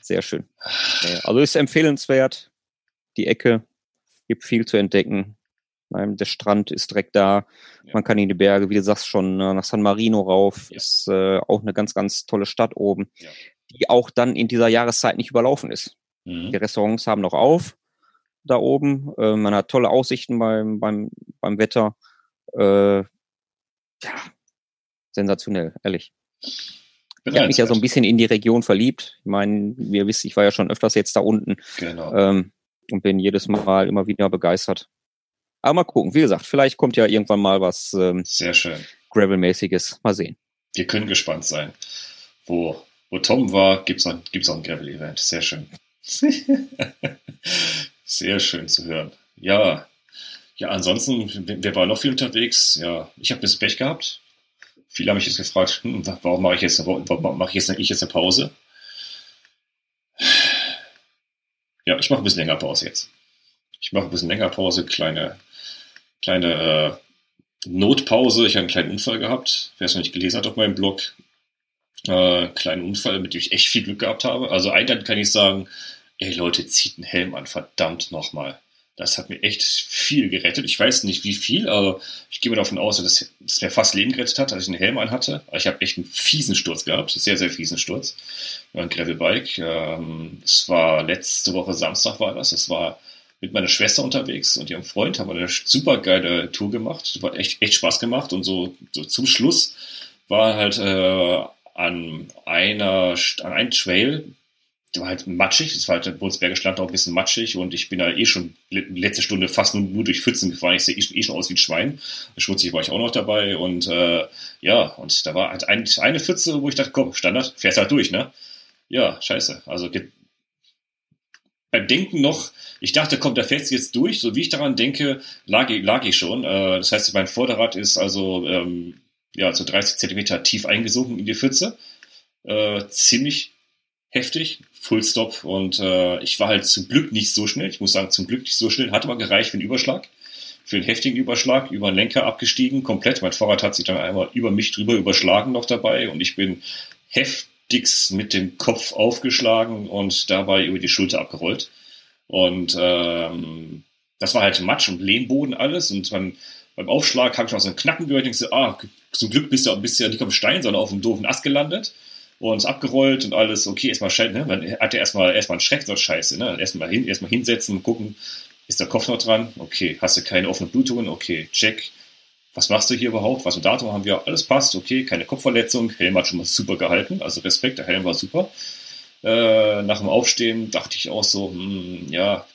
Sehr schön. Also ist empfehlenswert. Die Ecke gibt viel zu entdecken. Der Strand ist direkt da. Ja. Man kann in die Berge, wie du sagst, schon äh, nach San Marino rauf. Ja. Ist äh, auch eine ganz, ganz tolle Stadt oben, ja. die auch dann in dieser Jahreszeit nicht überlaufen ist. Mhm. Die Restaurants haben noch auf da oben. Äh, man hat tolle Aussichten beim, beim, beim Wetter. Äh, ja, sensationell, ehrlich. Ich habe mich ja so ein bisschen in die Region verliebt. Ich meine, wir wissen, ich war ja schon öfters jetzt da unten. Genau. Ähm, und bin jedes Mal immer wieder begeistert. Aber mal gucken. Wie gesagt, vielleicht kommt ja irgendwann mal was. Ähm, Sehr schön. Gravel-mäßiges. Mal sehen. Wir können gespannt sein. Wo, wo Tom war, gibt es auch, gibt's auch ein Gravel-Event. Sehr schön. Sehr schön zu hören. Ja, ja, ansonsten, wer war noch viel unterwegs? Ja, ich habe das Pech gehabt. Viele haben mich jetzt gefragt, hm, warum mache ich jetzt, warum mache ich jetzt, ich jetzt eine Pause? Ja, ich mache ein bisschen länger Pause jetzt. Ich mache ein bisschen länger Pause, kleine, kleine äh, Notpause. Ich habe einen kleinen Unfall gehabt. Wer es noch nicht gelesen hat auf meinem Blog, äh, kleinen Unfall, mit dem ich echt viel Glück gehabt habe. Also eigentlich kann ich sagen, ey Leute, zieht einen Helm an, verdammt nochmal. Das hat mir echt viel gerettet. Ich weiß nicht wie viel, aber ich gehe mir davon aus, dass es mir fast Leben gerettet hat, als ich einen Helm an hatte. Ich habe echt einen fiesen Sturz gehabt, sehr, sehr fiesen Sturz. Ein Gravelbike. Ähm, es war letzte Woche Samstag war das. Es war mit meiner Schwester unterwegs und ihrem Freund haben wir eine super geile Tour gemacht. Hat echt, echt Spaß gemacht und so, so zum Schluss war halt äh, an einer an einem Trail war halt matschig, es war halt der Bundesbergische Land auch ein bisschen matschig und ich bin da eh schon letzte Stunde fast nur, nur durch Pfützen gefahren. Ich sehe eh, eh, schon aus wie ein Schwein. Schmutzig war ich auch noch dabei und äh, ja, und da war halt ein, eine Pfütze, wo ich dachte, komm, Standard, fährst halt durch, ne? Ja, scheiße. Also beim Denken noch, ich dachte, komm, da fährst du jetzt durch. So wie ich daran denke, lag, lag ich schon. Äh, das heißt, mein Vorderrad ist also ähm, ja, so 30 Zentimeter tief eingesunken in die Pfütze. Äh, ziemlich heftig, Full Stop und äh, ich war halt zum Glück nicht so schnell. Ich muss sagen, zum Glück nicht so schnell. Hat aber gereicht für einen Überschlag, für einen heftigen Überschlag, über den Lenker abgestiegen, komplett. Mein Fahrrad hat sich dann einmal über mich drüber überschlagen noch dabei und ich bin heftigst mit dem Kopf aufgeschlagen und dabei über die Schulter abgerollt. Und ähm, das war halt Matsch und Lehmboden alles und beim, beim Aufschlag habe ich noch so einen Knacken gehört ich so, ah, zum Glück bist du, bist du ja nicht auf dem Stein, sondern auf dem doofen Ast gelandet und abgerollt und alles, okay, erstmal scheiße, ne? Man hat ja erstmal erstmal einen Schreck, so scheiße, ne? Erstmal hin, erstmal hinsetzen, gucken, ist der Kopf noch dran? Okay, hast du keine offenen Blutungen? Okay, check. Was machst du hier überhaupt? Was für Datum haben wir? Alles passt, okay, keine Kopfverletzung. Helm hat schon mal super gehalten, also Respekt, der Helm war super. Äh, nach dem Aufstehen dachte ich auch so, hm, ja,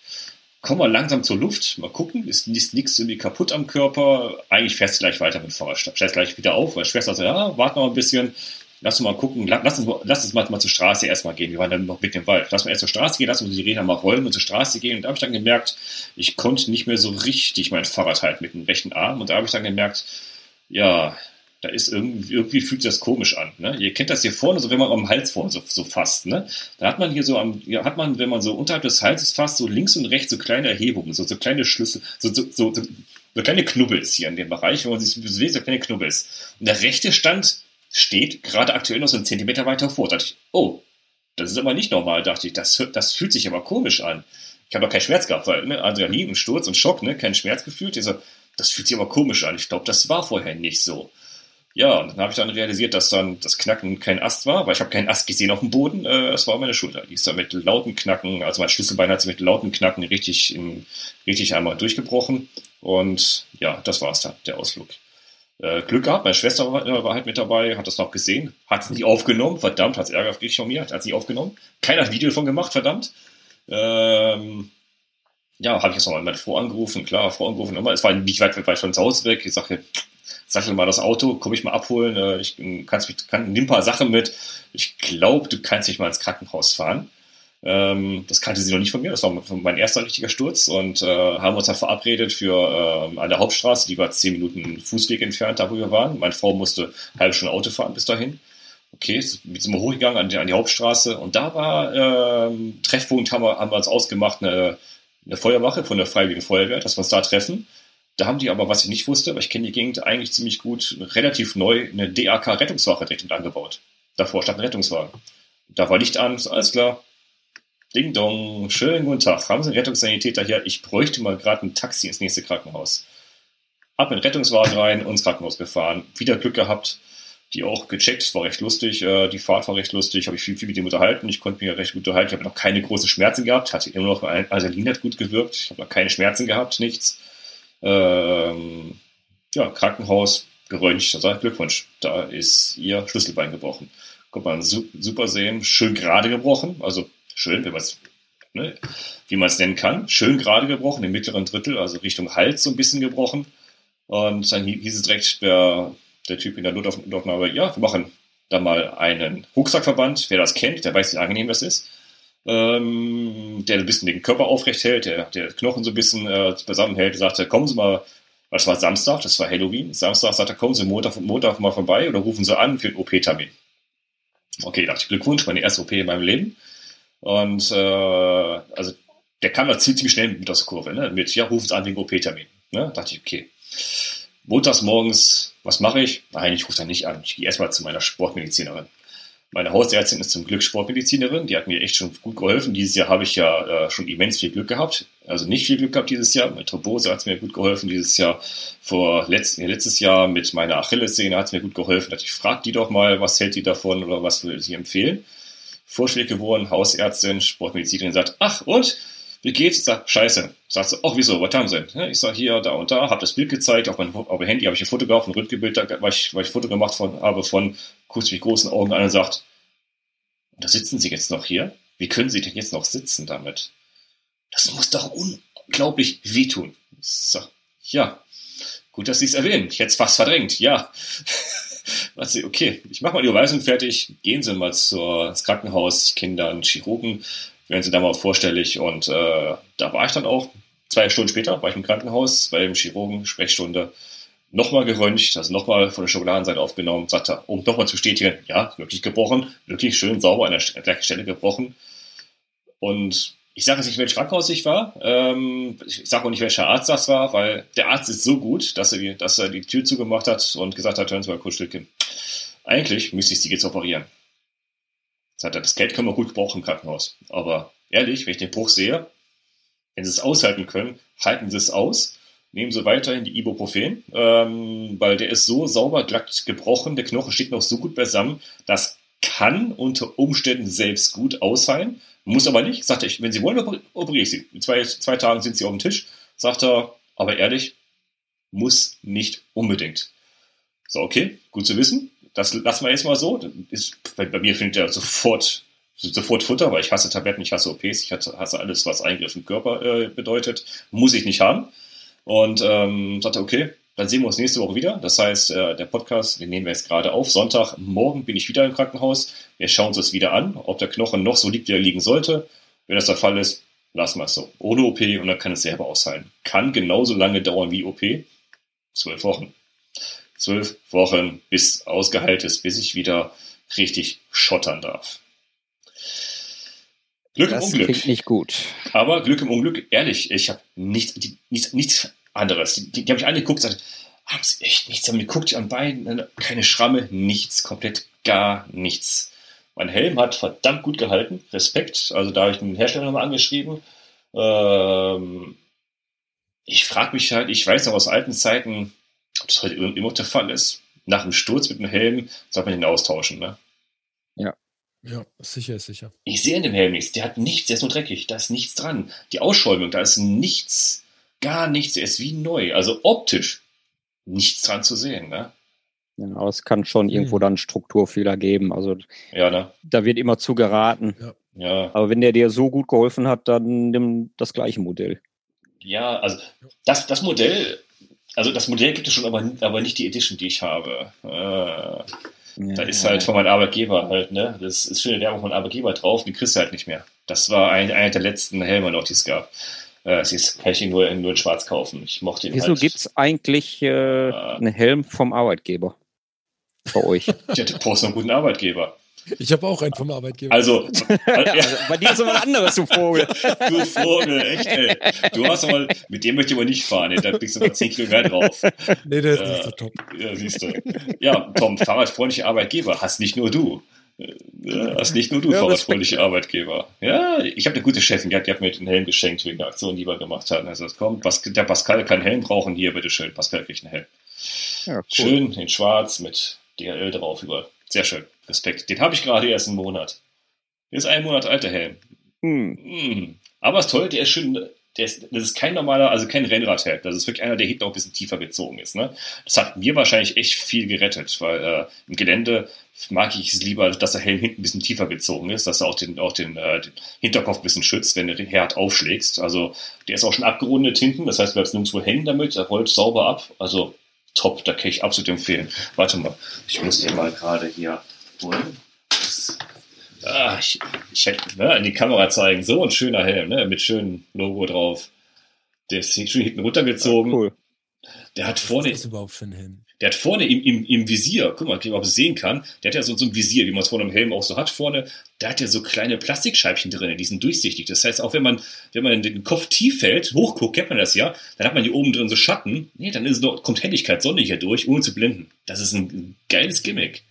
komm mal langsam zur Luft, mal gucken, ist, nichts irgendwie kaputt am Körper. Eigentlich fährst du gleich weiter mit Fahrrad, stellst gleich wieder auf, weil Schwester sagt, ja, warte noch ein bisschen, lass uns mal gucken, lass uns, lass uns mal, mal zur Straße erstmal gehen. Wir waren dann noch mit dem Wald. Lass uns erst zur Straße gehen, lass uns die Räder mal rollen und zur Straße gehen. Und da habe ich dann gemerkt, ich konnte nicht mehr so richtig mein Fahrrad halten mit dem rechten Arm. Und da habe ich dann gemerkt, ja, da ist irgendwie, irgendwie fühlt sich das komisch an. Ne? Ihr kennt das hier vorne, so wenn man am Hals vorne so, so fasst. Ne? Da hat man hier so am, ja, hat man, wenn man so unterhalb des Halses fasst, so links und rechts so kleine Erhebungen, so, so kleine Schlüssel, so, so, so, so kleine Knubbels hier in dem Bereich, wo man sich bewegt, so kleine Knubbels. Und der rechte Stand steht gerade aktuell noch so einen Zentimeter weiter vor. Da dachte ich, oh, das ist aber nicht normal, dachte ich. Das, das fühlt sich aber komisch an. Ich habe doch keinen Schmerz gehabt, weil ne, Adrenalin und Sturz und Schock, ne, keinen Schmerz gefühlt. Ich so, das fühlt sich aber komisch an. Ich glaube, das war vorher nicht so. Ja, und dann habe ich dann realisiert, dass dann das Knacken kein Ast war, weil ich habe keinen Ast gesehen auf dem Boden. Äh, es war meine Schulter. Die ist dann mit lauten Knacken, also mein Schlüsselbein hat sich mit lauten Knacken richtig, in, richtig einmal durchgebrochen. Und ja, das war's dann, der Ausflug äh, Glück gehabt. Meine Schwester war, war, halt mit dabei, hat das noch gesehen, hat es nicht aufgenommen, verdammt, hat es Ärger von mir, hat es nicht aufgenommen. Keiner hat Video davon gemacht, verdammt. Ähm, ja, habe ich jetzt nochmal meine Frau angerufen, klar, Frau angerufen, immer. es war nicht weit, weit von zu Hause weg. Ich sage, sattel mal das Auto, komm ich mal abholen, äh, ich kannst kann, nimm ein paar Sachen mit. Ich glaube, du kannst mich mal ins Krankenhaus fahren. Ähm, das kannte sie noch nicht von mir, das war mein erster richtiger Sturz und äh, haben uns dann verabredet für äh, an der Hauptstraße, die war zehn Minuten Fußweg entfernt, da wo wir waren. Meine Frau musste halbe Stunde Auto fahren bis dahin. Okay, sind wir hochgegangen an die, an die Hauptstraße und da war ähm, Treffpunkt, haben wir, haben wir uns ausgemacht, eine, eine Feuerwache von der Freiwilligen Feuerwehr, dass wir uns da treffen. Da haben die aber, was ich nicht wusste, aber ich kenne die Gegend eigentlich ziemlich gut, relativ neu eine DAK-Rettungswache direkt mit angebaut. Davor stand ein Rettungswagen. Da war Licht an, alles klar, Ding Dong, schönen guten Tag. Haben Sie einen Rettungssanitäter hier? Ich bräuchte mal gerade ein Taxi ins nächste Krankenhaus. Hab in den Rettungswagen rein, ins Krankenhaus gefahren. Wieder Glück gehabt. Die auch gecheckt, war recht lustig. Äh, die Fahrt war recht lustig. Habe ich viel, viel mit dem unterhalten. Ich konnte mich recht gut unterhalten. Ich habe noch keine großen Schmerzen gehabt. Hatte immer noch, Adrenalin hat gut gewirkt. Ich habe noch keine Schmerzen gehabt, nichts. Ähm, ja, Krankenhaus, geröntgt. Also Glückwunsch. Da ist Ihr Schlüsselbein gebrochen. Kommt man super sehen. Schön gerade gebrochen. Also schön, wenn man es, ne, wie man es nennen kann, schön gerade gebrochen, im mittleren Drittel, also Richtung Hals so ein bisschen gebrochen. Und dann hieß es direkt, der, der Typ in der Notaufnahme, ja, wir machen da mal einen Rucksackverband. Wer das kennt, der weiß, wie angenehm das ist. Ähm, der ein bisschen den Körper aufrecht hält, der, der Knochen so ein bisschen äh, beisammenhält, sagte, kommen Sie mal, das war Samstag, das war Halloween. Samstag sagte kommen Sie Montag, Montag mal vorbei oder rufen Sie an für einen OP-Termin. Okay, dachte ich, Glückwunsch, meine erste OP in meinem Leben. Und äh, also der kam da ziemlich schnell mit aus der Kurve, ne? mit, ja, Sie an wegen OP-Termin. Ne? Dachte ich, okay. Montags morgens, was mache ich? Nein, ich rufe da nicht an. Ich gehe erstmal zu meiner Sportmedizinerin. Meine Hausärztin ist zum Glück Sportmedizinerin, die hat mir echt schon gut geholfen. Dieses Jahr habe ich ja äh, schon immens viel Glück gehabt. Also nicht viel Glück gehabt dieses Jahr. Mit Thrombose hat es mir gut geholfen dieses Jahr. Vor letzt, letztes Jahr mit meiner Achillessehne hat es mir gut geholfen. Ich frage die doch mal, was hält die davon oder was würde sie empfehlen? Vorschläge geworden, Hausärztin, Sportmedizinerin sagt, ach und? wie geht's? Sag, scheiße. Sagt sie, ach wieso, was haben sie? Ich sag, hier, da und da, hab das Bild gezeigt, auf mein, auf mein Handy habe ich ein Foto gemacht, ein Röntgenbild, weil ich, weil ich ein Foto gemacht von, habe von, kurz mit großen Augen an und sagt, da sitzen Sie jetzt noch hier? Wie können Sie denn jetzt noch sitzen damit? Das muss doch unglaublich wehtun. Ich sag, ja, gut, dass Sie es erwähnen. Ich hätte es fast verdrängt, ja. Was, okay, ich mache mal die Überweisung fertig. Gehen Sie mal zur, ins Krankenhaus. Da einen Chirurgen werden sie da mal vorstellig. Und äh, da war ich dann auch, zwei Stunden später, war ich im Krankenhaus bei dem Chirurgen, Sprechstunde, nochmal geröntgt, also nochmal von der Schokoladenseite aufgenommen, sagte, um nochmal zu bestätigen, ja, wirklich gebrochen, wirklich schön sauber an der gleichen Stelle gebrochen. Und ich sage jetzt nicht, welches Krankenhaus ich war. Ähm, ich sage auch nicht, welcher Arzt das war, weil der Arzt ist so gut, dass er, die, dass er die Tür zugemacht hat und gesagt hat, hören Sie mal kurz Stückchen. Eigentlich müsste ich Sie jetzt operieren. Sagt er, das Geld können wir gut gebrauchen im Krankenhaus. Aber ehrlich, wenn ich den Bruch sehe, wenn Sie es aushalten können, halten Sie es aus. Nehmen Sie weiterhin die Ibuprofen, ähm, weil der ist so sauber glatt gebrochen, der Knochen steht noch so gut beisammen, das kann unter Umständen selbst gut ausheilen, muss aber nicht. Sagt er, wenn Sie wollen, operiere ich Sie. In zwei, zwei Tagen sind Sie auf dem Tisch. Sagt er, aber ehrlich, muss nicht unbedingt. So, okay, gut zu wissen das lassen wir jetzt mal so. Ist, bei, bei, mir findet er sofort, sofort Futter, weil ich hasse Tabletten, ich hasse OPs, ich hasse alles, was Eingriff im Körper äh, bedeutet. Muss ich nicht haben. Und ähm, sagte, okay, dann sehen wir uns nächste Woche wieder. Das heißt, äh, der Podcast, den nehmen wir jetzt gerade auf. Sonntag, morgen bin ich wieder im Krankenhaus. Wir schauen uns das wieder an, ob der Knochen noch so liegt, wie er liegen sollte. Wenn das der Fall ist, lassen wir es so. Ohne OP und dann kann es selber ausheilen. Kann genauso lange dauern wie OP. Zwölf Wochen zwölf Wochen bis ausgeheilt ist, bis ich wieder richtig schottern darf. Glück das im Unglück. Klingt nicht gut. Aber Glück im Unglück, ehrlich, ich habe nichts, nichts, nichts anderes. Die, die, die habe ich angeguckt, gesagt, haben sie echt nichts damit geguckt an Beinen, keine Schramme, nichts, komplett gar nichts. Mein Helm hat verdammt gut gehalten, Respekt. Also da habe ich den Hersteller nochmal angeschrieben. Ähm, ich frage mich halt, ich weiß noch aus alten Zeiten, ob das heute immer der Fall ist. Nach dem Sturz mit dem Helm sollte man ihn austauschen, ne? Ja. Ja, sicher ist sicher. Ich sehe in dem Helm nichts. Der hat nichts, der ist nur dreckig. Da ist nichts dran. Die Ausschäumung, da ist nichts, gar nichts. Der ist wie neu. Also optisch nichts dran zu sehen, ne? Genau, es kann schon irgendwo hm. dann Strukturfehler geben. Also ja, ne? da wird immer zu geraten. Ja. ja. Aber wenn der dir so gut geholfen hat, dann nimm das gleiche Modell. Ja, also das, das Modell also das Modell gibt es schon, aber, aber nicht die Edition, die ich habe. Äh, ja, da ist halt von meinem Arbeitgeber halt, ne? Das ist schöne Werbung von Arbeitgeber drauf, die kriegst du halt nicht mehr. Das war ein, einer der letzten Helme noch, die es gab. Äh, es kann ich ihn nur, nur in schwarz kaufen. Ich mochte ihn Wieso halt. gibt es eigentlich äh, äh, einen Helm vom Arbeitgeber? Bei euch? ja, du brauchst einen guten Arbeitgeber. Ich habe auch einen vom Arbeitgeber. Also, ja, also bei dir ist aber ein anderes, du Vogel. du Vogel, echt, ey. Du hast aber, mit dem möchte ich aber nicht fahren, ey. da kriegst du mal 10 Kilo mehr drauf. Nee, der ist äh, nicht so top. Ja, siehst du. Ja, Tom, fahrradfreundliche Arbeitgeber hast nicht nur du. Ja, hast nicht nur du ja, fahrradfreundliche Arbeitgeber. Ja, ich habe eine gute Chefin gehabt, die hat mir den Helm geschenkt wegen der Aktion, die wir gemacht haben. Also, komm, der Pascal kann Helm brauchen, hier, bitteschön. Pascal kriegt einen Helm. Ja, cool. Schön in schwarz mit DHL drauf über. Sehr schön. Respekt. Den habe ich gerade erst einen Monat. Der ist ein Monat alt, der Helm. Hm. Hm. Aber ist toll, der ist schön, ist, das ist kein normaler, also kein Rennradhelm. Das ist wirklich einer, der hinten auch ein bisschen tiefer gezogen ist. Ne? Das hat mir wahrscheinlich echt viel gerettet, weil äh, im Gelände mag ich es lieber, dass der Helm hinten ein bisschen tiefer gezogen ist, dass er auch den, auch den, äh, den Hinterkopf ein bisschen schützt, wenn du den Herd aufschlägst. Also der ist auch schon abgerundet hinten, das heißt, du bleibst nirgendwo hängen damit, er rollt sauber ab. Also top, da kann ich absolut empfehlen. Warte mal, ich muss dir mal gerade hier holen. Ah, ich, ich hätte ne, in die Kamera zeigen. So ein schöner Helm, ne, mit schönem Logo drauf. Der ist schön hinten runtergezogen. Cool. Der hat vorne, Was ist das überhaupt für ein Helm? der hat vorne im, im, im Visier, guck mal, ob ich es sehen kann, der hat ja so, so ein Visier, wie man es vorne im Helm auch so hat vorne, da hat er so kleine Plastikscheibchen drin, die sind durchsichtig. Das heißt, auch wenn man, wenn man den Kopf tief hält, hochguckt, kennt man das ja, dann hat man hier oben drin so Schatten, nee, dann ist noch, kommt Helligkeit, Sonne hier durch, ohne zu blenden. Das ist ein geiles Gimmick.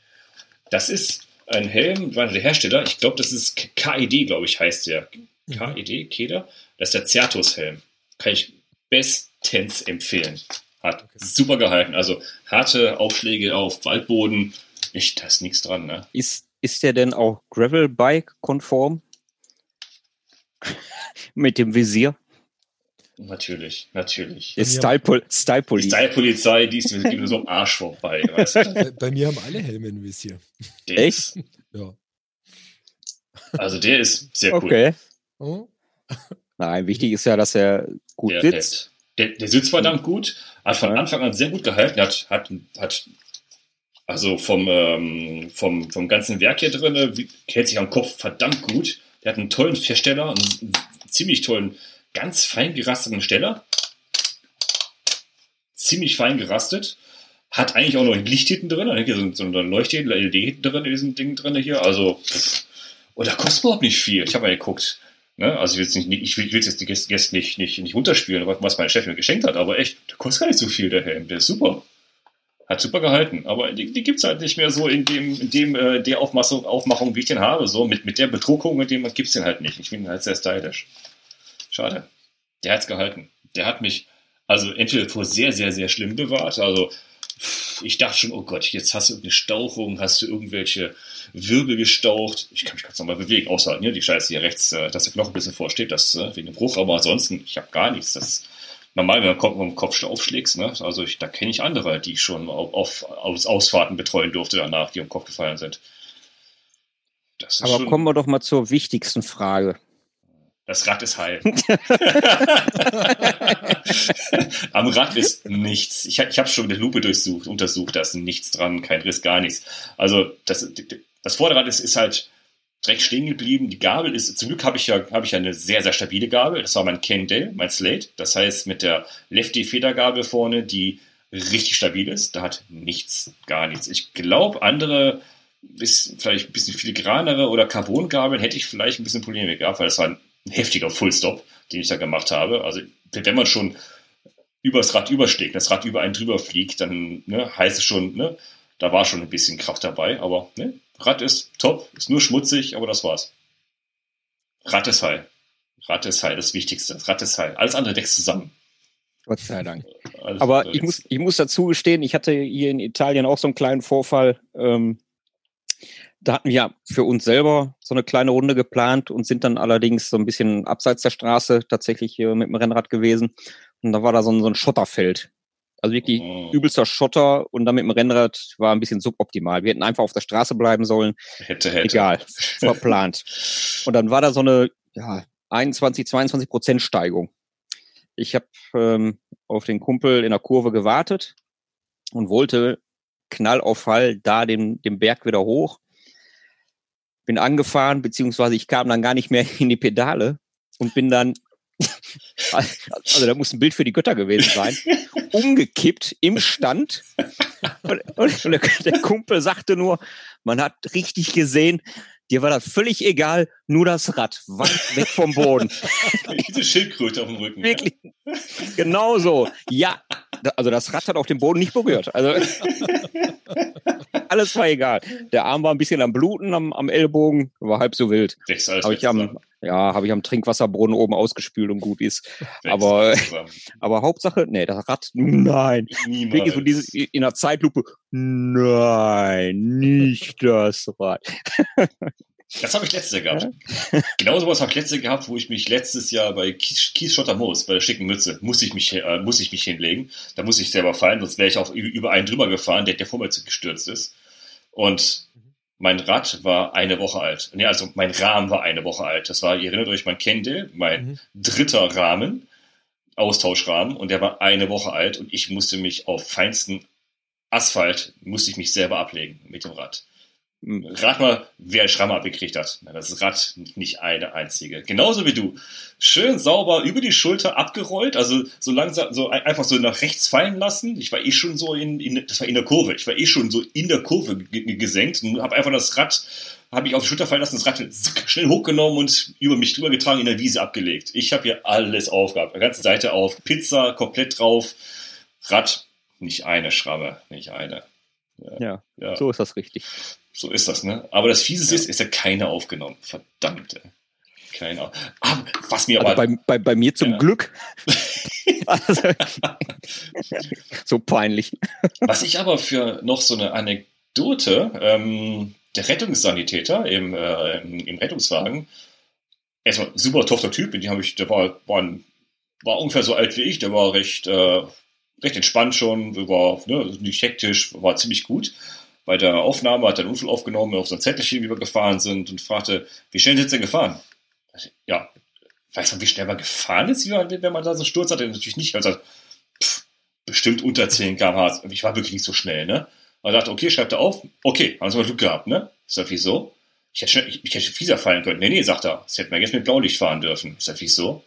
Das ist ein Helm, war der Hersteller, ich glaube, das ist KED, glaube ich, heißt der. KED, Keder, das ist der Certus-Helm. Kann ich bestens empfehlen. Hat super gehalten. Also harte Aufschläge auf Waldboden. Ich, da ist nichts dran, ne? Ist, ist der denn auch Gravelbike-konform? Mit dem Visier? Natürlich, natürlich. Ist Ja. Style, Die. Style-Polizei, die ist mir so am Arsch vorbei. Weißt du? Bei, bei mir haben alle Helme ein Visier. Der Echt? Ist, Ja. also der ist sehr cool. Okay. Oh. Nein, wichtig ist ja, dass er gut Der, sitzt. der, der, sitzt verdammt gut, hat von Anfang an sehr gut gehalten, hat, hat, hat also vom, ähm, vom, vom ganzen Werk hier drin, hält sich am Kopf verdammt gut. Der hat einen tollen Versteller, einen ziemlich tollen, ganz fein gerasteten Steller. Ziemlich fein gerastet. Hat eigentlich auch noch ein Licht hinten drin, hier so, so ein Leuchtdähl, LED hinten drin in diesem Ding drin hier. Also, und da kostet überhaupt nicht viel. Ich habe mal geguckt. Ne? Also ich will jetzt nicht, jetzt die Gäste nicht, nicht, nicht runterspielen, was meine Chefin mir geschenkt hat, aber echt, der kostet gar nicht so viel, der Helm. Der ist super. Hat super gehalten. Aber die, die gibt's halt nicht mehr so in dem, in dem, äh, der Aufmachung, Aufmachung, wie ich den habe. So, mit, mit der Bedruckung, mit dem gibt's den halt nicht. Ich finde ihn halt sehr stylisch. Schade. Der hat's gehalten. Der hat mich, also entweder vor sehr, sehr, sehr schlimm bewahrt. Also, ich dachte schon, oh Gott, jetzt hast du eine Stauchung, hast du irgendwelche Wirbel gestaucht. Ich kann mich ganz normal bewegen, außer ne, die Scheiße hier rechts, äh, dass der Knochen ein bisschen vorsteht, das äh, wegen dem Bruch. Aber ansonsten, ich habe gar nichts. Das normal, wenn du Kopf, mit dem Kopf aufschlägst, ne? Also ich, da kenne ich andere, die ich schon auf, auf aus Ausfahrten betreuen durfte danach, die um den Kopf gefallen sind. Aber schon, kommen wir doch mal zur wichtigsten Frage. Das Rad ist heil. Am Rad ist nichts. Ich, hab- ich habe schon mit der Lupe durchsucht, untersucht, da ist nichts dran, kein Riss, gar nichts. Also das, das Vorderrad ist, ist halt direkt stehen geblieben. Die Gabel ist, zum Glück habe ich ja, habe ich eine sehr, sehr stabile Gabel. Das war mein Kendall, mein Slate. Das heißt, mit der Lefty-Federgabel vorne, die richtig stabil ist, da hat nichts, gar nichts. Ich glaube, andere, ist vielleicht ein bisschen filigranere oder Carbon-Gabeln hätte ich vielleicht ein bisschen Probleme gehabt, weil das war ein heftiger Fullstop, den ich da gemacht habe. Also, wenn man schon übers Rad überschlägt, das Rad über einen drüber fliegt, dann ne, heißt es schon, ne, da war schon ein bisschen Kraft dabei, aber ne, Rad ist top, ist nur schmutzig, aber das war's. Rad ist heil. Rad ist heil, das Wichtigste. Rad ist heil. Alles andere wächst zusammen. Gott sei Dank. Alles Aber ich muss, ich muss dazu gestehen, ich hatte hier in Italien auch so einen kleinen Vorfall. Ähm, da hatten wir für uns selber so eine kleine Runde geplant und sind dann allerdings so ein bisschen abseits der Straße tatsächlich hier mit dem Rennrad gewesen. Und da war da so ein, so ein Schotterfeld. Also wirklich Oh, übelster Schotter und dann mit dem Rennrad war ein bisschen suboptimal. Wir hätten einfach auf der Straße bleiben sollen. hätte, hätte. Egal, verplant. Und dann war da so eine ja, 21, 22 Prozent Steigung. Ich habe ähm, auf den Kumpel in der Kurve gewartet und wollte Knall auf Fall da den, den Berg wieder hoch. Bin angefahren, beziehungsweise ich kam dann gar nicht mehr in die Pedale und bin dann, also da muss ein Bild für die Götter gewesen sein, umgekippt im Stand. Und, und der, der Kumpel sagte nur, man hat richtig gesehen, dir war das völlig egal, nur das Rad, weit weg vom Boden. Diese Schildkröte auf dem Rücken. Wirklich. Genau so. Ja. Also das Rad hat auch den Boden nicht berührt. Also alles war egal. Der Arm war ein bisschen am Bluten am, am Ellbogen, war halb so wild. Weg ich am. Ja, habe ich am Trinkwasserbrunnen oben ausgespült und gut ist. Aber-. Aber Hauptsache, nee, das Rad, nein. Niemals. So dieses in der Zeitlupe, nein, nicht das Rad. Das habe ich letztes Jahr gehabt. Genau sowas habe ich letztes Jahr gehabt, wo ich mich letztes Jahr bei Kies, Kies Schotter Moos, bei der schicken Mütze, musste ich mich, äh, muss ich mich hinlegen. Da muss ich selber fallen, sonst wäre ich auch über einen drüber gefahren, der, der vor mir gestürzt ist. Und mein Rad war eine Woche alt. Nee, also mein Rahmen war eine Woche alt. Das war, ihr erinnert euch, mein Kendall, mein Mhm. dritter Rahmen, Austauschrahmen, und der war eine Woche alt und ich musste mich auf feinsten Asphalt musste ich mich selber ablegen mit dem Rad. Hm. Rat mal, wer Schramme abgekriegt hat. Na, Das Rad nicht eine einzige. Genauso wie du. Schön sauber über die Schulter abgerollt, also so langsam, so ein- einfach so nach rechts fallen lassen. Ich war eh schon so in, in das war in der Kurve. Ich war eh schon so in der Kurve ge- gesenkt und habe einfach das Rad, habe ich auf die Schulter fallen lassen, das Rad schnell hochgenommen und über mich drüber getragen, in der Wiese abgelegt. Ich habe hier alles aufgehabt, die ganze Seite auf, Pizza komplett drauf, Rad, nicht eine Schramme, nicht eine. Ja, Ja. so ist das richtig. So ist das, ne? Aber das Fiese ist, ist ja keine aufgenommen. Verdammt, ey. Keine Ah, was mir Also aber. bei, bei, bei mir zum Ja. Glück. also, so peinlich. Was ich aber für noch so eine Anekdote, ähm, der Rettungssanitäter im, äh, im, Rettungswagen, erstmal super tochter Typ, den habe ich, der war, war, ein, war ungefähr so alt wie ich, der war recht, äh, recht entspannt schon, war ne, nicht hektisch, war ziemlich gut. Bei der Aufnahme hat er einen Unfall aufgenommen auf so ein Zettelchen, wie wir gefahren sind und fragte, wie schnell sind Sie gefahren? Ja, weiß man, wie schnell man gefahren ist, wenn man da so einen Sturz hatte? Natürlich nicht. Also, pff, bestimmt unter 10 km/h. Ich war wirklich nicht so schnell, ne? Man dachte, okay, schreibt er auf. Okay, haben Sie mal Glück gehabt, ne? Ich sag, wieso? Ich hätte, schnell, ich, ich hätte fieser fallen können. Nee, nee, sagt er. Sie hätten wir jetzt mit Blaulicht fahren dürfen. Ich sag, wieso?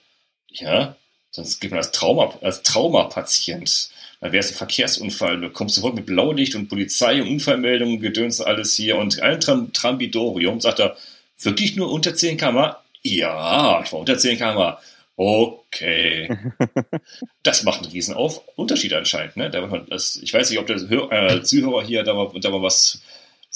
Ja, sonst gibt man als Trauma, als Traumapatient. Dann wäre es ein Verkehrsunfall. Du kommst sofort mit Blaulicht und Polizei und Unfallmeldungen, Gedöns alles hier und ein Tram Trambidorium. Sagt er, wirklich nur unter 10 km? Ja, ich war unter 10 km. Okay. Das macht einen riesen Auf Unterschied anscheinend. Ne? Ich weiß nicht, ob der äh, Zuhörer hier da mal, da mal was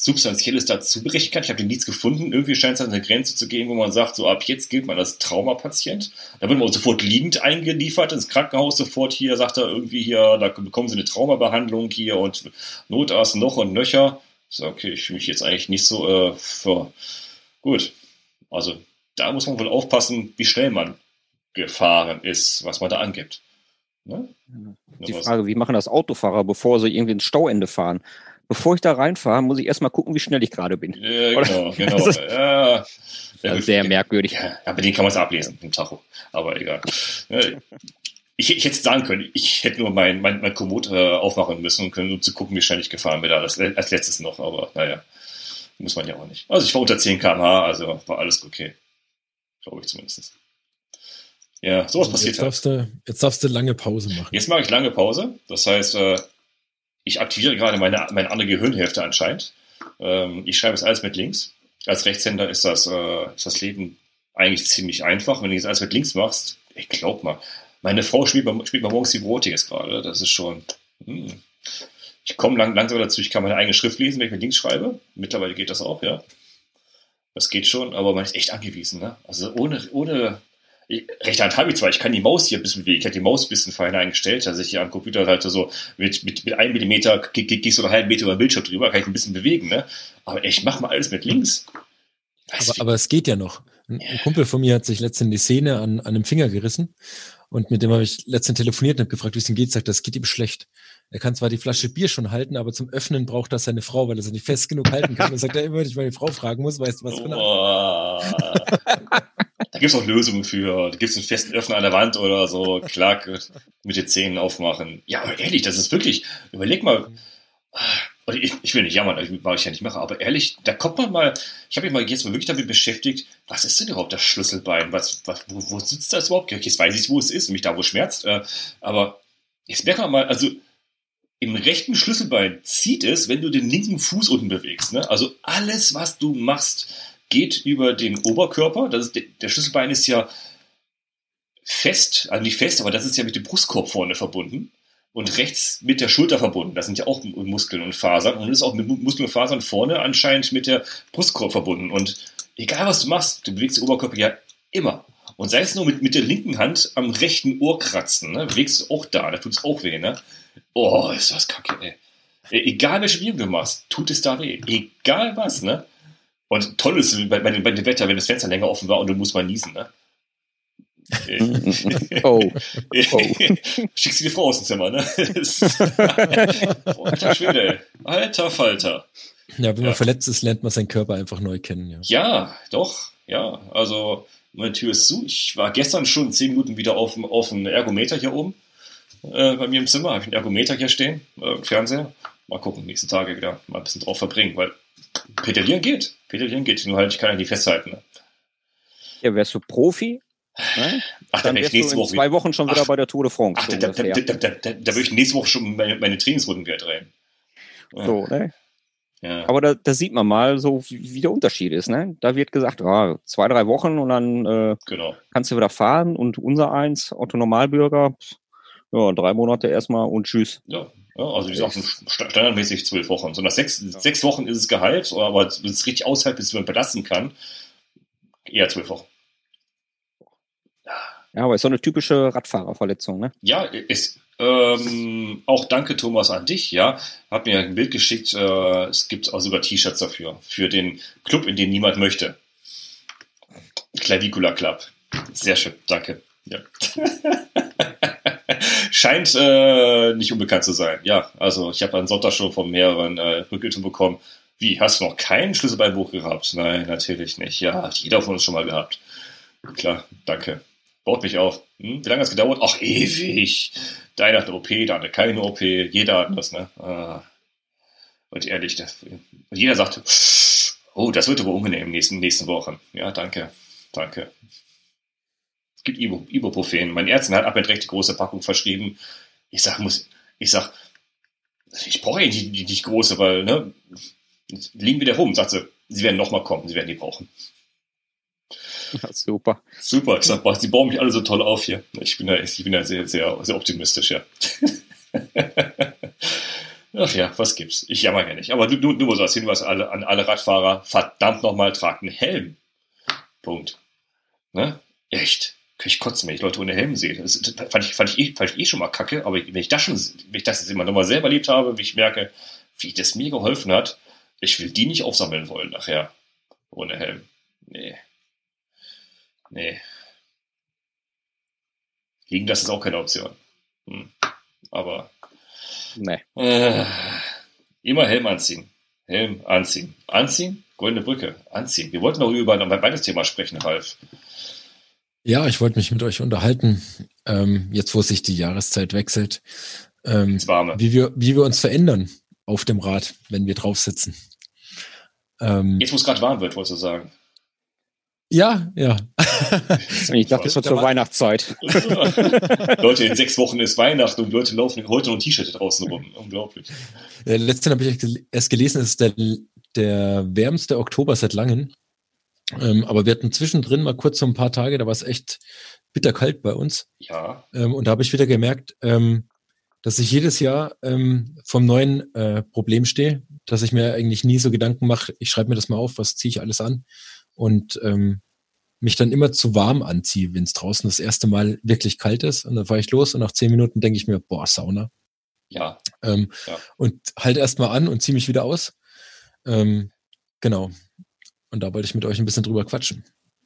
Substanzielles dazu berichten kann. Ich habe nichts gefunden. Irgendwie scheint es eine Grenze zu geben, wo man sagt, so ab jetzt gilt man als Traumapatient. Da wird man auch sofort liegend eingeliefert ins Krankenhaus, sofort hier, sagt er irgendwie hier, da bekommen sie eine Traumabehandlung hier und Notarzt noch und nöcher. So, okay, ich fühle mich jetzt eigentlich nicht so äh, für gut. Also da muss man wohl aufpassen, wie schnell man gefahren ist, was man da angibt. Ne? Die Was- Frage, wie machen das Autofahrer, bevor sie irgendwie ins Stauende fahren? Bevor ich da reinfahre, muss ich erstmal gucken, wie schnell ich gerade bin. Ja, genau, genau. Das ist- ja, ja, Also sehr ja, merkwürdig. Ja, aber den kann man es ablesen im Tacho. Aber egal. Ich, ich hätte sagen können, ich hätte nur mein, mein, mein Komoot äh, aufmachen müssen und können, um zu gucken, wie schnell ich gefahren bin. Da als, als letztes noch, aber naja, muss man ja auch nicht. Also ich war unter 10 km/h, also war alles okay. Glaube ich zumindest. Ja, sowas passiert jetzt, halt. darfst du, jetzt darfst du lange Pause machen. Jetzt mache ich lange Pause. Das heißt, äh, ich aktiviere gerade meine, meine andere Gehirnhälfte anscheinend. Ähm, ich schreibe es alles mit links. Als Rechtshänder ist das, äh, ist das Leben eigentlich ziemlich einfach. Wenn du jetzt alles mit links machst, ich glaub mal, meine Frau spielt bei, spielt bei morgens die Brote jetzt gerade. Das ist schon. Hm. Ich komme lang, langsam dazu, ich kann meine eigene Schrift lesen, wenn ich mit links schreibe. Mittlerweile geht das auch, ja. Das geht schon, aber man ist echt angewiesen, ne? Also ohne, ohne ich- rechte Hand habe ich zwar, ich kann die Maus hier ein bisschen bewegen, ich habe die Maus ein bisschen feiner eingestellt, dass ich hier am Computer halt so mit, mit, mit einem Millimeter ge- ge- gehst du einen halben Meter über den Bildschirm drüber, kann ich ein bisschen bewegen, ne? Aber ich mach mal alles mit links. Aber, aber es geht ja noch. Ein, ein Kumpel von mir hat sich letztens die Szene an, an einem Finger gerissen und mit dem habe ich letztens telefoniert und habe gefragt, wie es ihm geht. Sagt, das geht ihm schlecht. Er kann zwar die Flasche Bier schon halten, aber zum Öffnen braucht das seine Frau, weil er sie nicht fest genug halten kann. Und sagt er immer, wenn ich meine Frau fragen muss, weißt du was? für eine- Boah. da gibt es auch Lösungen für. Da gibt es einen festen Öffner an der Wand oder so. Klar, mit den Zähnen aufmachen. Ja, aber ehrlich, das ist wirklich, überleg mal, und ich, ich will nicht jammern, weil ich ja nicht mache, aber ehrlich, da kommt man mal, ich habe mich mal jetzt mal wirklich damit beschäftigt, was ist denn überhaupt das Schlüsselbein? Was, was, wo, wo sitzt das überhaupt? Jetzt weiß ich, wo es ist, nämlich da, wo es schmerzt. Äh, aber jetzt merkt man mal, also im rechten Schlüsselbein zieht es, wenn du den linken Fuß unten bewegst. Ne? Also alles, was du machst, geht über den Oberkörper. Das ist, der Schlüsselbein ist ja fest, also nicht fest, aber das ist ja mit dem Brustkorb vorne verbunden und rechts mit der Schulter verbunden. Das sind ja auch Muskeln und Fasern und ist auch mit Muskeln und Fasern vorne anscheinend mit der Brustkorb verbunden. Und egal was du machst, du bewegst den Oberkörper ja immer. Und sei es nur mit, mit der linken Hand am rechten Ohr kratzen, ne? bewegst du auch da, da tut es auch weh, ne? Oh, ist das kacke, ey. Egal welche Bewegung du machst, tut es da weh. Egal was, ne? Und toll ist bei, bei, dem, bei dem Wetter, wenn das Fenster länger offen war und du musst mal niesen, ne? Oh, Schickst du die Frau aus dem Zimmer, ne? Alter Schwede, ey. Alter Falter. Ja, wenn Ja. man verletzt ist, lernt man seinen Körper einfach neu kennen. Ja. Ja, doch, ja. Also, meine Tür ist zu. Ich war gestern schon zehn Minuten wieder auf dem, auf dem Ergometer hier oben. Äh, bei mir im Zimmer habe ich einen Ergometer hier stehen, äh, Fernseher. mal gucken, nächsten Tage wieder mal ein bisschen drauf verbringen, weil Pedalieren geht. Pedalieren geht, nur halt, ich kann ja nicht festhalten. Ne? Ja, wärst du Profi? Ne? Ach, Dann dann wärst du nächste in Woche. zwei Wochen schon wieder Ach. bei der Tour de France. Ach, so da, da, da, da, würde ich nächste Woche schon meine, meine Trainingsrunden wieder drehen. Ja. So, ne? Ja. Aber da, da sieht man mal so, wie, der Unterschied ist. Ne? Da wird gesagt, ah, zwei, drei Wochen und dann äh, genau. kannst du wieder fahren. Und unser eins, Otto Normalbürger, ja, drei Monate erstmal und tschüss. Ja. Ja, also die Sachen sta- standardmäßig zwölf Wochen. So nach sechs, sechs Wochen ist es geheilt, aber wenn es richtig aushält, bis man belasten kann, eher zwölf Wochen. Ja, aber ist so eine typische Radfahrerverletzung, ne? Ja, ist ähm, auch danke Thomas an dich, ja. Hat mir ein Bild geschickt, äh, es gibt auch sogar T-Shirts dafür, für den Club, in den niemand möchte. Clavicula Club. Sehr schön, danke. Ja. Scheint äh, nicht unbekannt zu sein. Ja, also ich habe am Sonntag schon von mehreren äh, Rückmeldungen bekommen. Wie, hast du noch keinen Schlüsselbeinbruch gehabt? Nein, natürlich nicht. Ja, hat jeder von uns schon mal gehabt. Klar, danke. Baut mich auf. Hm? Wie lange hat es gedauert? Ach, ewig. Deiner hat eine OP, der keine OP. Jeder hat das, ne? Ah. Und ehrlich, das, jeder sagt, oh, das wird aber unangenehm in den nächsten, nächsten Wochen. Ja, danke. Danke. Es gibt Ibu, Ibuprofen. Mein Ärztin hat ab und recht die große Packung verschrieben. Ich sag, muss, ich sag, ich brauche die, die nicht große, weil, ne, liegen wieder rum. Sagt sie, sie werden nochmal kommen, sie werden die brauchen. Ja, super. Super, ich sag, die bauen mich alle so toll auf hier. Ich bin da, ich bin da sehr, sehr, sehr optimistisch, ja. Ach ja, was gibt's? Ich jammer ja nicht. Aber du, du, du musst als Hinweis alle, an alle Radfahrer, verdammt nochmal, tragt einen Helm. Punkt. Ne? Echt. Kann ich kotzen, wenn ich Leute ohne Helm sehe. Das fand ich, fand ich, eh, fand ich eh schon mal kacke, aber wenn ich das schon, wenn ich das jetzt immer nochmal selber erlebt habe, wie ich merke, wie das mir geholfen hat, ich will die nicht aufsammeln wollen nachher. Ohne Helm. Nee. Nee. Liegen, das ist auch keine Option. Hm. Aber Nee. äh, immer Helm anziehen. Helm anziehen. Anziehen? Goldene Brücke. Anziehen. Wir wollten noch über ein beides Thema sprechen, Ralf. Ja, ich wollte mich mit euch unterhalten, ähm, jetzt wo sich die Jahreszeit wechselt, ähm, wie, wir, wie wir uns verändern auf dem Rad, wenn wir drauf sitzen. Ähm, Jetzt, wo es gerade warm wird, wolltest du sagen. ja, ja. Ich dachte, das war zur Weihnachtszeit. Leute, in sechs Wochen ist Weihnachten und Leute laufen heute noch ein T-Shirt draußen rum. Unglaublich. Äh, Letztens habe ich erst gelesen, es ist der, der wärmste Oktober seit langem. Ähm, aber wir hatten zwischendrin mal kurz so ein paar Tage, da war es echt bitterkalt bei uns. Ja, Ähm, und da habe ich wieder gemerkt, ähm, dass ich jedes Jahr ähm, vom neuen äh, Problem stehe, dass ich mir eigentlich nie so Gedanken mache, ich schreibe mir das mal auf, was ziehe ich alles an und ähm, mich dann immer zu warm anziehe, wenn es draußen das erste Mal wirklich kalt ist. Und dann fahre ich los und nach zehn Minuten denke ich mir, boah, Sauna. ja. Ähm, Ja. Und halt erstmal an und ziehe mich wieder aus. Ähm, genau. Und da wollte ich mit euch ein bisschen drüber quatschen.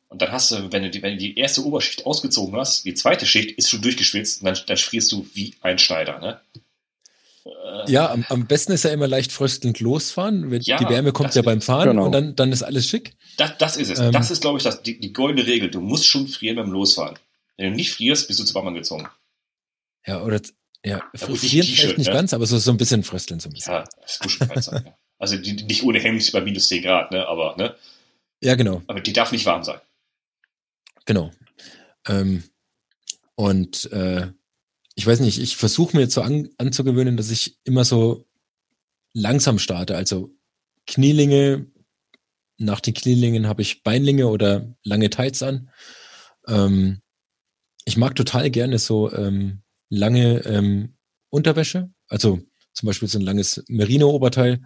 Und dann hast du, wenn du die, wenn du die erste Oberschicht ausgezogen hast, die zweite Schicht ist schon durchgeschwitzt und dann, dann frierst du wie ein Schneider, ne? Äh, Ja, am, am besten ist ja immer leicht fröstelnd losfahren. Wenn- Ja, die Wärme kommt ja ist- beim Fahren genau. und dann, dann ist alles schick. Das, das ist es. Ähm. das ist, glaube ich, das, die, die goldene Regel. Du musst schon frieren beim Losfahren. Wenn du nicht frierst, bist du zu warm angezogen. Ja, oder ja, Ja, gut, frieren vielleicht nicht ne? ganz, aber so, so ein bisschen frösteln so ein bisschen. Ja, das muss schon sein. ja. Also die nicht ohne Hemd bei minus 10 Grad, ne? Aber, ne? Ja, genau, Aber die darf nicht warm sein. genau. Ähm, und äh, ich weiß nicht, ich versuche mir jetzt so an, anzugewöhnen, dass ich immer so langsam starte. Also Knielinge, nach den Knielingen habe ich Beinlinge oder lange Tights an. Ähm, ich mag total gerne so ähm, lange ähm, Unterwäsche, also zum Beispiel so ein langes Merino-Oberteil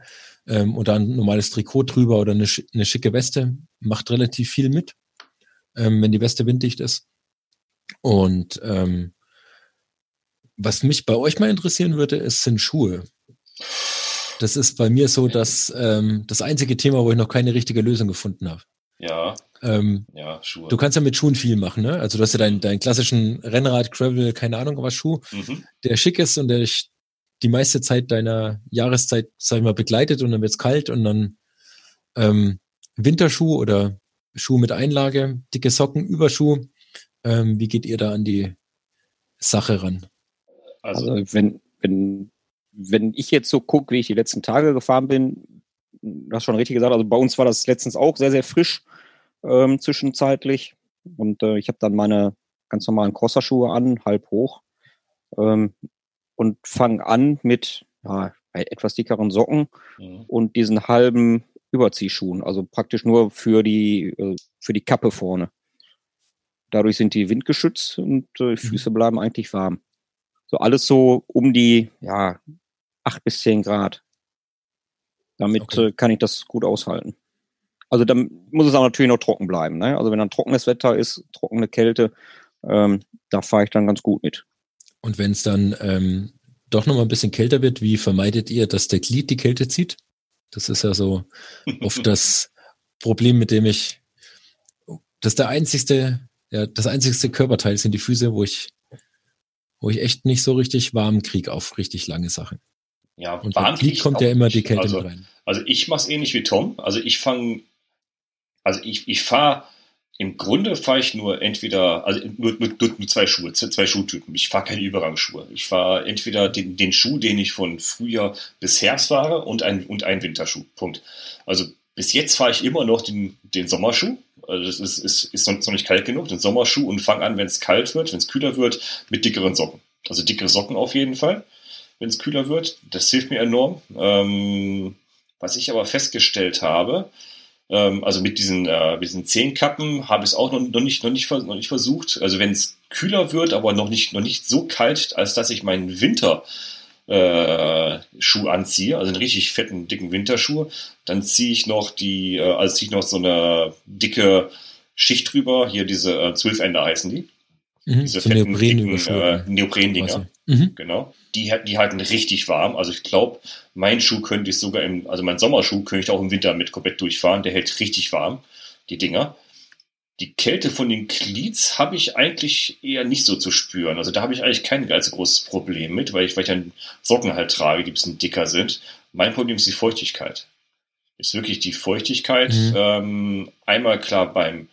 ähm, und dann ein normales Trikot drüber oder eine, eine schicke Weste. Macht relativ viel mit, ähm, wenn die Weste winddicht ist. Und ähm, was mich bei euch mal interessieren würde, ist, sind Schuhe. Das ist bei mir so, dass ähm, das einzige Thema, wo ich noch keine richtige Lösung gefunden habe. Ja, Ähm, ja, Schuhe. du kannst ja mit Schuhen viel machen, ne? Also du hast ja deinen, deinen klassischen Rennrad, Gravel, keine Ahnung was Schuh, mhm. der schick ist und der die meiste Zeit deiner Jahreszeit, sag ich mal, begleitet und dann wird's kalt und dann ähm, Winterschuh oder Schuh mit Einlage, dicke Socken, Überschuh. Ähm, wie geht ihr da an die Sache ran? Also, Also wenn, wenn wenn ich jetzt so gucke, wie ich die letzten Tage gefahren bin, du hast schon richtig gesagt, also bei uns war das letztens auch sehr, sehr frisch ähm, zwischenzeitlich. Und äh, ich habe dann meine ganz normalen Crosserschuhe an, halb hoch. Ähm, und fange an mit ja, etwas dickeren Socken mhm. und diesen halben Überziehschuhen, also praktisch nur für die, äh, für die Kappe vorne. Dadurch sind die windgeschützt und äh, die mhm. Füße bleiben eigentlich warm. So alles so um die ja, acht bis zehn Grad. Damit okay. äh, kann ich das gut aushalten. Also dann muss es auch natürlich noch trocken bleiben. Ne? Also wenn dann trockenes Wetter ist, trockene Kälte, ähm, da fahre ich dann ganz gut mit. Und wenn es dann ähm, doch noch mal ein bisschen kälter wird, wie vermeidet ihr, dass der Glied die Kälte zieht? Das ist ja so oft das Problem, mit dem ich, das ist der einzigste, ja, das einzigste Körperteil sind die Füße, wo ich, wo ich echt nicht so richtig warm kriege auf richtig lange Sachen. Ja, und warm Glied kommt ja immer die Kälte also, mit rein. Also ich mache es ähnlich wie Tom. Also ich fange, also ich, ich fahre im Grunde fahre ich nur entweder, also nur, nur, nur zwei Schuhe, zwei Schuhtypen. Ich fahre keine Übergangsschuhe. Ich fahre entweder den, den Schuh, den ich von Frühjahr bis Herbst fahre und ein, und einen Winterschuh. Punkt. Also bis jetzt fahre ich immer noch den, den Sommerschuh. Also das ist, ist, ist noch nicht kalt genug, den Sommerschuh und fange an, wenn es kalt wird, wenn es kühler wird, mit dickeren Socken. Also dickere Socken auf jeden Fall, wenn es kühler wird. Das hilft mir enorm. Ähm, was ich aber festgestellt habe, ähm, also mit diesen, äh, mit diesen Zehenkappen habe ich es auch noch, noch, nicht, noch, nicht, noch nicht versucht. Also wenn es kühler wird, aber noch nicht, noch nicht so kalt, als dass ich meinen Winter äh, Schuh anziehe, also einen richtig fetten, dicken Winterschuh, dann ziehe ich noch die, äh, also ziehe ich noch so eine dicke Schicht drüber, hier diese äh, Zwölfender heißen die. Mhm, diese so fetten, Neopren dicken, äh, Neopren-Dinger. Mhm. Genau. Die, die halten richtig warm. Also ich glaube, mein Schuh könnte ich sogar im, also mein Sommerschuh könnte ich auch im Winter mit komplett durchfahren. Der hält richtig warm, die Dinger. Die Kälte von den Cleats habe ich eigentlich eher nicht so zu spüren. Also da habe ich eigentlich kein allzu großes Problem mit, weil ich, weil ich dann Socken halt trage, die ein bisschen dicker sind. Mein Problem ist die Feuchtigkeit. Ist wirklich die Feuchtigkeit. Mhm. Ähm, einmal klar beim,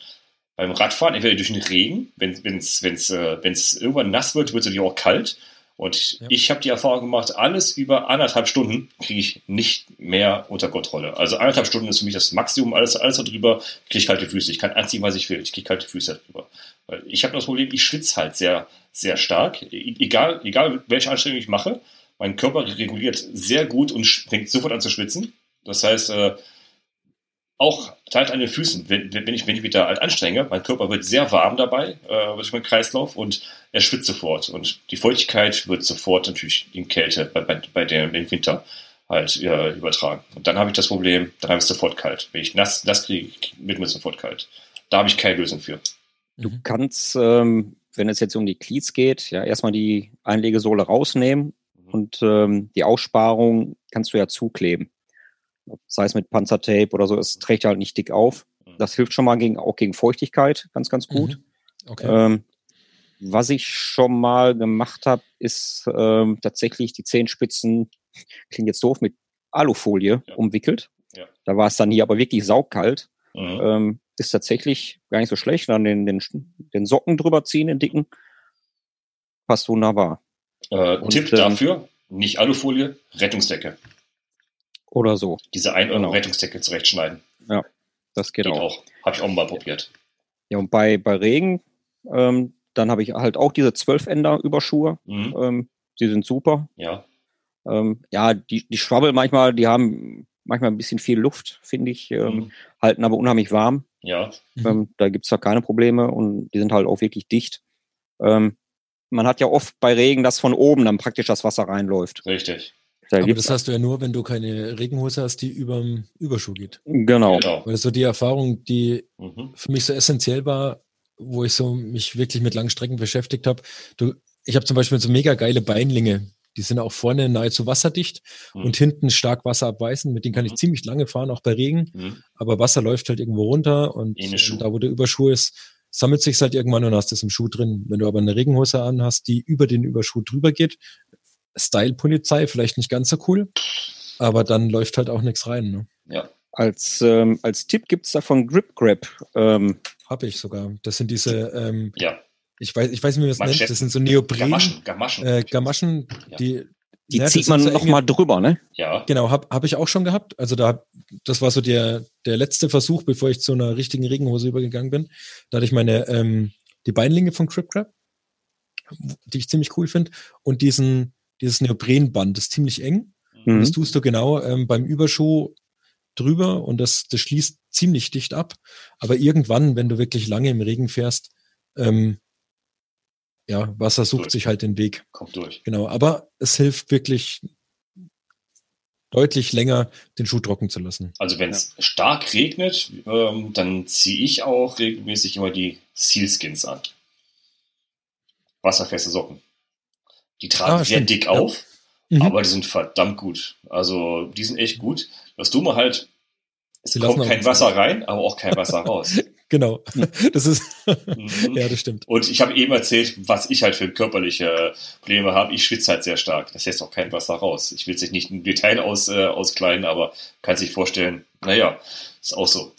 beim Radfahren, entweder durch den Regen, wenn es wenn's, wenn's, äh, wenn's irgendwann nass wird, wird es natürlich auch kalt. Und ja. ich habe die Erfahrung gemacht, alles über anderthalb Stunden kriege ich nicht mehr unter Kontrolle. Also anderthalb Stunden ist für mich das Maximum, alles, alles darüber kriege ich kalte Füße. Ich kann anziehen, was ich will. Ich kriege kalte Füße darüber. Weil ich habe das Problem, ich schwitze halt sehr, sehr stark. E-, egal, egal welche Anstrengung ich mache, mein Körper reguliert sehr gut und fängt sofort an zu schwitzen. Das heißt, äh, auch halt an den Füßen, wenn, wenn, ich, wenn ich mich da halt anstrenge, mein Körper wird sehr warm dabei, äh, durch meinen Kreislauf und er schwitzt sofort. Und die Feuchtigkeit wird sofort natürlich in Kälte bei, bei, bei dem, dem Winter halt äh, übertragen. Und dann habe ich das Problem, dann habe ich es sofort kalt. Wenn ich nass, nass kriege, wird mir sofort kalt. Da habe ich keine Lösung für. Du kannst, ähm, wenn es jetzt um die Cleats geht, ja erstmal die Einlegesohle rausnehmen mhm. und ähm, die Aussparung kannst du ja zukleben sei es mit Panzertape oder so, es trägt halt nicht dick auf. Mhm. Das hilft schon mal gegen, auch gegen Feuchtigkeit ganz, ganz gut. Mhm. Okay. Ähm, was ich schon mal gemacht habe, ist ähm, tatsächlich die Zehenspitzen, klingt jetzt doof, mit Alufolie ja. umwickelt. Ja. Da war es dann hier aber wirklich saukalt. Mhm. Ähm, ist tatsächlich gar nicht so schlecht. Dann den, den, den Socken drüber ziehen, den dicken. Passt wunderbar. Äh, Und, Tipp ähm, dafür, nicht Alufolie, Rettungsdecke. Oder so. Diese 1 Euro genau. Rettungsdecke zurechtschneiden. Ja, das geht, geht auch. auch. Habe ich auch mal probiert. Ja, und bei, bei Regen, ähm, dann habe ich halt auch diese 12-Ender-Überschuhe. Mhm. Ähm, die sind super. Ja. Ähm, ja, die, die Schwabbel manchmal, die haben manchmal ein bisschen viel Luft, finde ich, ähm, mhm. halten aber unheimlich warm. Ja. Mhm. da gibt es da keine Probleme und die sind halt auch wirklich dicht. Ähm, man hat ja oft bei Regen, dass von oben dann praktisch das Wasser reinläuft. Richtig. Da Aber das hast du ja nur, wenn du keine Regenhose hast, die über dem Überschuh geht. Genau. genau. Weil das so die Erfahrung, die mhm. für mich so essentiell war, wo ich so mich wirklich mit langen Strecken beschäftigt habe. Du, ich habe zum Beispiel so mega geile Beinlinge. Die sind auch vorne nahezu wasserdicht mhm. und hinten stark Wasser abweisen. Mit denen kann ich mhm. ziemlich lange fahren, auch bei Regen. Mhm. Aber Wasser läuft halt irgendwo runter und da, wo der Überschuh ist, sammelt sich halt irgendwann und hast es im Schuh drin. Wenn du aber eine Regenhose anhast, die über den Überschuh drüber geht, Style-Polizei, vielleicht nicht ganz so cool, aber dann läuft halt auch nichts rein. Ne? Ja. Als, ähm, als Tipp gibt es davon Grip Grab. Ähm, Habe ich sogar. Das sind diese, ähm, ja. ich weiß, ich weiß nicht, wie man das nennt. Das sind so Neopren. Gamaschen. Gamaschen, äh, Gamaschen ja. die Die Ja, zieht das man ist ja noch enge- mal drüber, ne? Ja. Genau, habe hab ich auch schon gehabt. Also da, das war so der, der letzte Versuch, bevor ich zu einer richtigen Regenhose übergegangen bin. Da hatte ich meine, ähm, die Beinlinge von Crip Crab, die ich ziemlich cool finde, und diesen, dieses Neoprenband, das ist ziemlich eng. Und Das Mhm. tust du genau ähm, beim Überschuh drüber und das, das schließt ziemlich dicht ab. Aber irgendwann, wenn du wirklich lange im Regen fährst, ähm, ja, Wasser sucht Durch. sich halt den Weg. Kommt durch. Genau, aber es hilft wirklich deutlich länger, den Schuh trocken zu lassen. Also wenn es stark regnet, ähm, dann ziehe ich auch regelmäßig immer die Sealskins an. Wasserfeste Socken. Die tragen Ah, sehr stimmt. dick Ja. auf, Mhm. aber die sind verdammt gut. Also die sind echt gut. Das Dumme halt, es Sie kommt kein Wasser raus. rein, aber auch kein Wasser raus. Genau. Das ist, Mhm. ja, das stimmt. Und ich habe eben erzählt, was ich halt für körperliche Probleme habe. Ich schwitze halt sehr stark. Das lässt auch kein Wasser raus. Ich will es nicht im Detail aus, äh, auskleiden, aber kann sich vorstellen, naja, ist auch so.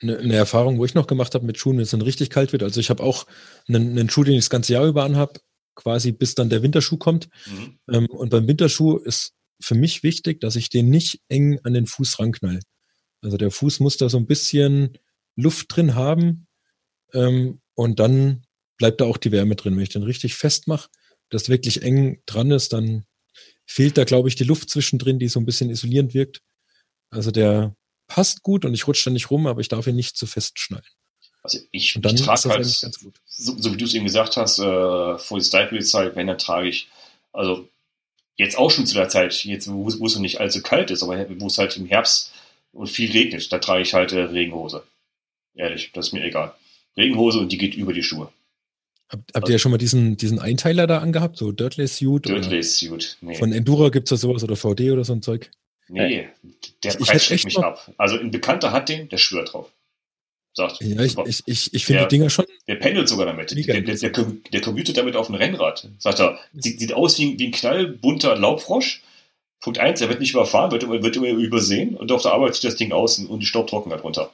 Eine, eine Erfahrung, wo ich noch gemacht habe mit Schuhen, wenn es dann richtig kalt wird. Also ich habe auch einen, einen Schuh, den ich das ganze Jahr über anhab, quasi bis dann der Winterschuh kommt. Mhm. Ähm, und beim Winterschuh ist für mich wichtig, dass ich den nicht eng an den Fuß ranknall. Also der Fuß muss da so ein bisschen Luft drin haben ähm, und dann bleibt da auch die Wärme drin. Wenn ich den richtig festmache, das wirklich eng dran ist, dann fehlt da, glaube ich, die Luft zwischendrin, die so ein bisschen isolierend wirkt. Also der passt gut und ich rutsche da nicht rum, aber ich darf ihn nicht zu fest schnallen. Also ich, ich trage halt, eigentlich ganz gut. so, so wie du es eben gesagt hast, äh, vor die Style-Zeit, wenn, dann trage ich, also jetzt auch schon zu der Zeit, jetzt wo, es- wo es noch nicht allzu kalt ist, aber wo es halt im Herbst und viel regnet, da trage ich halt äh, Regenhose. Ehrlich, das ist mir egal. Regenhose und die geht über die Schuhe. Habt, habt ihr ja schon mal diesen, diesen Einteiler da angehabt, so Dirtley Suit? Dirtley Suit. Nee. Von Endura gibt's da sowas oder VD oder so ein Zeug. nee, der Ich Preis schreckt mich noch- ab. Also ein Bekannter hat den, der schwört drauf. Sagt, Ja, ich, ich, ich, ich finde die Dinger schon. Der pendelt sogar damit. Der, der, der, der commutet damit auf dem Rennrad. Sagt er, sieht, sieht aus wie, ein- wie ein knallbunter Laubfrosch. Punkt eins, er wird nicht überfahren, wird, immer- wird immer übersehen und auf der Arbeit zieht das Ding aus und die Staubtrockenheit runter.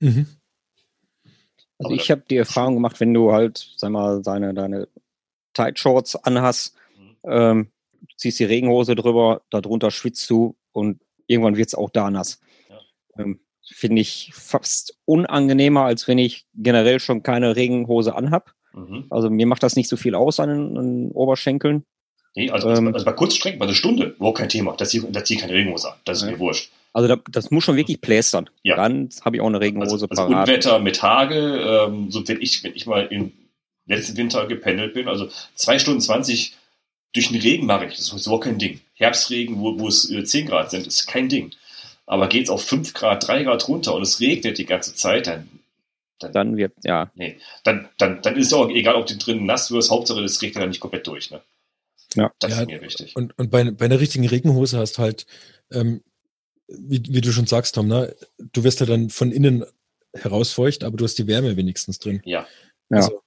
Mhm. Also ich habe die Erfahrung gemacht, wenn du halt, sag mal, deine, deine Tight Shorts anhast, Mhm. ähm, du ziehst die Regenhose drüber, darunter schwitzt du und irgendwann wird's auch da nass. Ja. Ähm, Finde ich fast unangenehmer, als wenn ich generell schon keine Regenhose anhab. Mhm. Also mir macht das nicht so viel aus an den, Oberschenkeln. Nee, also, Ähm. also bei Kurzstrecken, bei einer Stunde, überhaupt kein Thema. Da ziehe zieh ich keine Regenhose an. Das ist Ja. mir wurscht. Also da, das muss schon wirklich plästern. Ja. Dann habe ich auch eine Regenhose Also, also parat. Unwetter mit Hagel, ähm, so wenn ich, wenn ich mal im letzten Winter gependelt bin, also zwei Stunden 20 durch den Regen mache ich, das ist überhaupt kein Ding. Herbstregen, wo, wo es äh, 10 Grad sind, ist kein Ding. Aber geht's auf 5 Grad, 3 Grad runter und es regnet die ganze Zeit, dann, dann, Dann wird, ja, nee, dann, dann, dann ist es auch egal, ob du drinnen nass wirst, Hauptsache das regnet dann nicht komplett durch. Ne? Ja. Das Ja, ist mir wichtig. Und, und bei, bei einer richtigen Regenhose hast du halt, ähm, wie, wie du schon sagst, Tom, ne, du wirst ja dann von innen herausfeucht, aber du hast die Wärme wenigstens drin. Ja, Ja. Also,